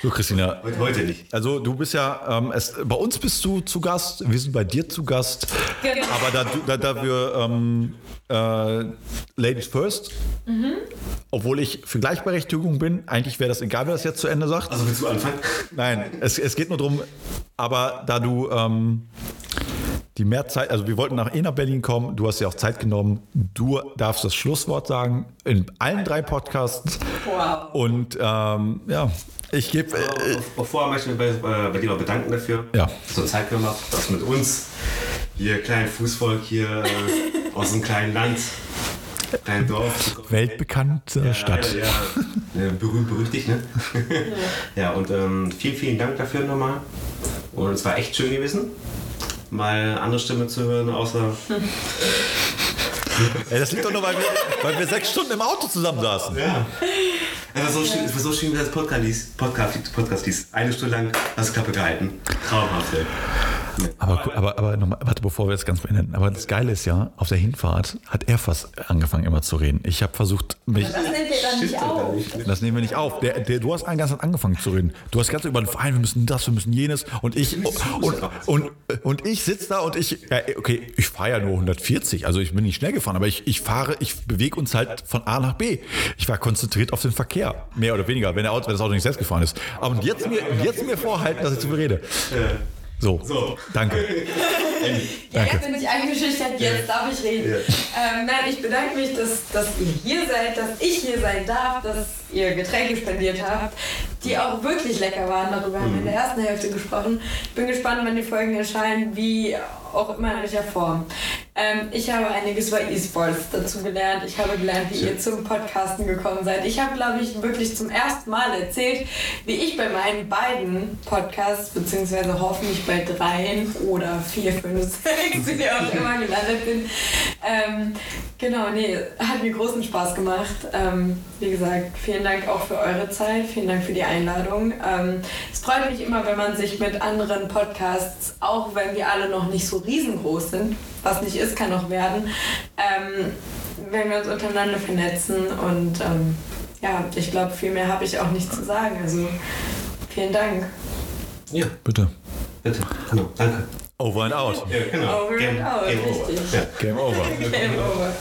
So, Christina. Heute, heute nicht. Also du bist ja, ähm, es, bei uns bist du zu Gast, wir sind bei dir zu Gast. Genau. Aber da, da, da wir ähm, äh, Ladies First, obwohl ich für Gleichberechtigung bin, eigentlich wäre das egal, wer das jetzt zu Ende sagt. Also willst du anfangen? Nein, es, es geht nur darum, aber da du ähm, die mehr Zeit, also wir wollten nach eh nach Berlin kommen, du hast ja auch Zeit genommen, du darfst das Schlusswort sagen in allen drei Podcasts Wow. und ähm, ja, ich gebe, äh, Vorher möchte ich mich bei, bei dir noch bedanken dafür, Ja. dass du Zeit gemacht hast, dass mit uns, hier kleinen Fußvolk hier äh, aus einem kleinen Land, kleinen Dorf, weltbekannte Stadt. Ja, ja, ja. berühmt, berüchtigt, ne? ja, und ähm, vielen, vielen Dank dafür nochmal. Und es war echt schön gewesen, mal eine andere Stimme zu hören, außer Ey, das liegt doch nur, weil wir, weil wir sechs Stunden im Auto zusammen saßen. Ja. Es war so schön, es war so schön wie das Podcast liest. Podcast, Podcast liest. Eine Stunde lang hast du Klappe gehalten. Traumhaft, ey. Aber, aber, aber nochmal, warte, bevor wir das ganz beenden. Aber das Geile ist ja, auf der Hinfahrt hat er fast angefangen immer zu reden. Ich habe versucht, mich. Das nimmt ihr dann nicht auf. Das nehmen wir nicht auf. Der, der, du hast einen ganz angefangen zu reden. Du hast ganz über den Verein, wir müssen das, wir müssen jenes. Und ich und, und, und ich sitze da und ich, ja, okay, ich fahre ja nur 140, also ich bin nicht schnell gefahren, aber ich, ich fahre, ich bewege uns halt von A nach B. Ich war konzentriert auf den Verkehr, mehr oder weniger, wenn, der Auto, wenn das Auto nicht selbst gefahren ist. Aber und jetzt mir, jetzt mir vorhalten, dass ich zu mir rede. So, So. danke. Ja, jetzt bin ich eingeschüchtert, jetzt darf ich reden. Ähm, nein, ich bedanke mich, dass, dass ihr hier seid, dass ich hier sein darf, dass ihr Getränke spendiert habt, die auch wirklich lecker waren. Darüber haben wir in der ersten Hälfte gesprochen. Ich bin gespannt, wann die Folgen erscheinen, wie auch immer in welcher Form. Ähm, ich habe einiges über E-Sports dazu gelernt. Ich habe gelernt, wie ihr zum Podcasten gekommen seid. Ich habe, glaube ich, wirklich zum ersten Mal erzählt, wie ich bei meinen beiden Podcasts, beziehungsweise hoffentlich bei dreien oder vier, fünf, sechs, wie auch immer gelandet bin. Ähm, genau, nee, hat mir großen Spaß gemacht. Ähm, wie gesagt, vielen Dank auch für eure Zeit, vielen Dank für die Einladung. Ähm, es freut mich immer, wenn man sich mit anderen Podcasts, auch wenn wir alle noch nicht so riesengroß sind, was nicht ist, kann noch werden, ähm, wenn wir uns untereinander vernetzen und ähm, ja, ich glaube, viel mehr habe ich auch nicht zu sagen. Also vielen Dank. Ja, Bitte. bitte. Genau, danke. Over and out. Ja, genau. Over Game, and out, Game over. richtig. Ja. Game over. Game over.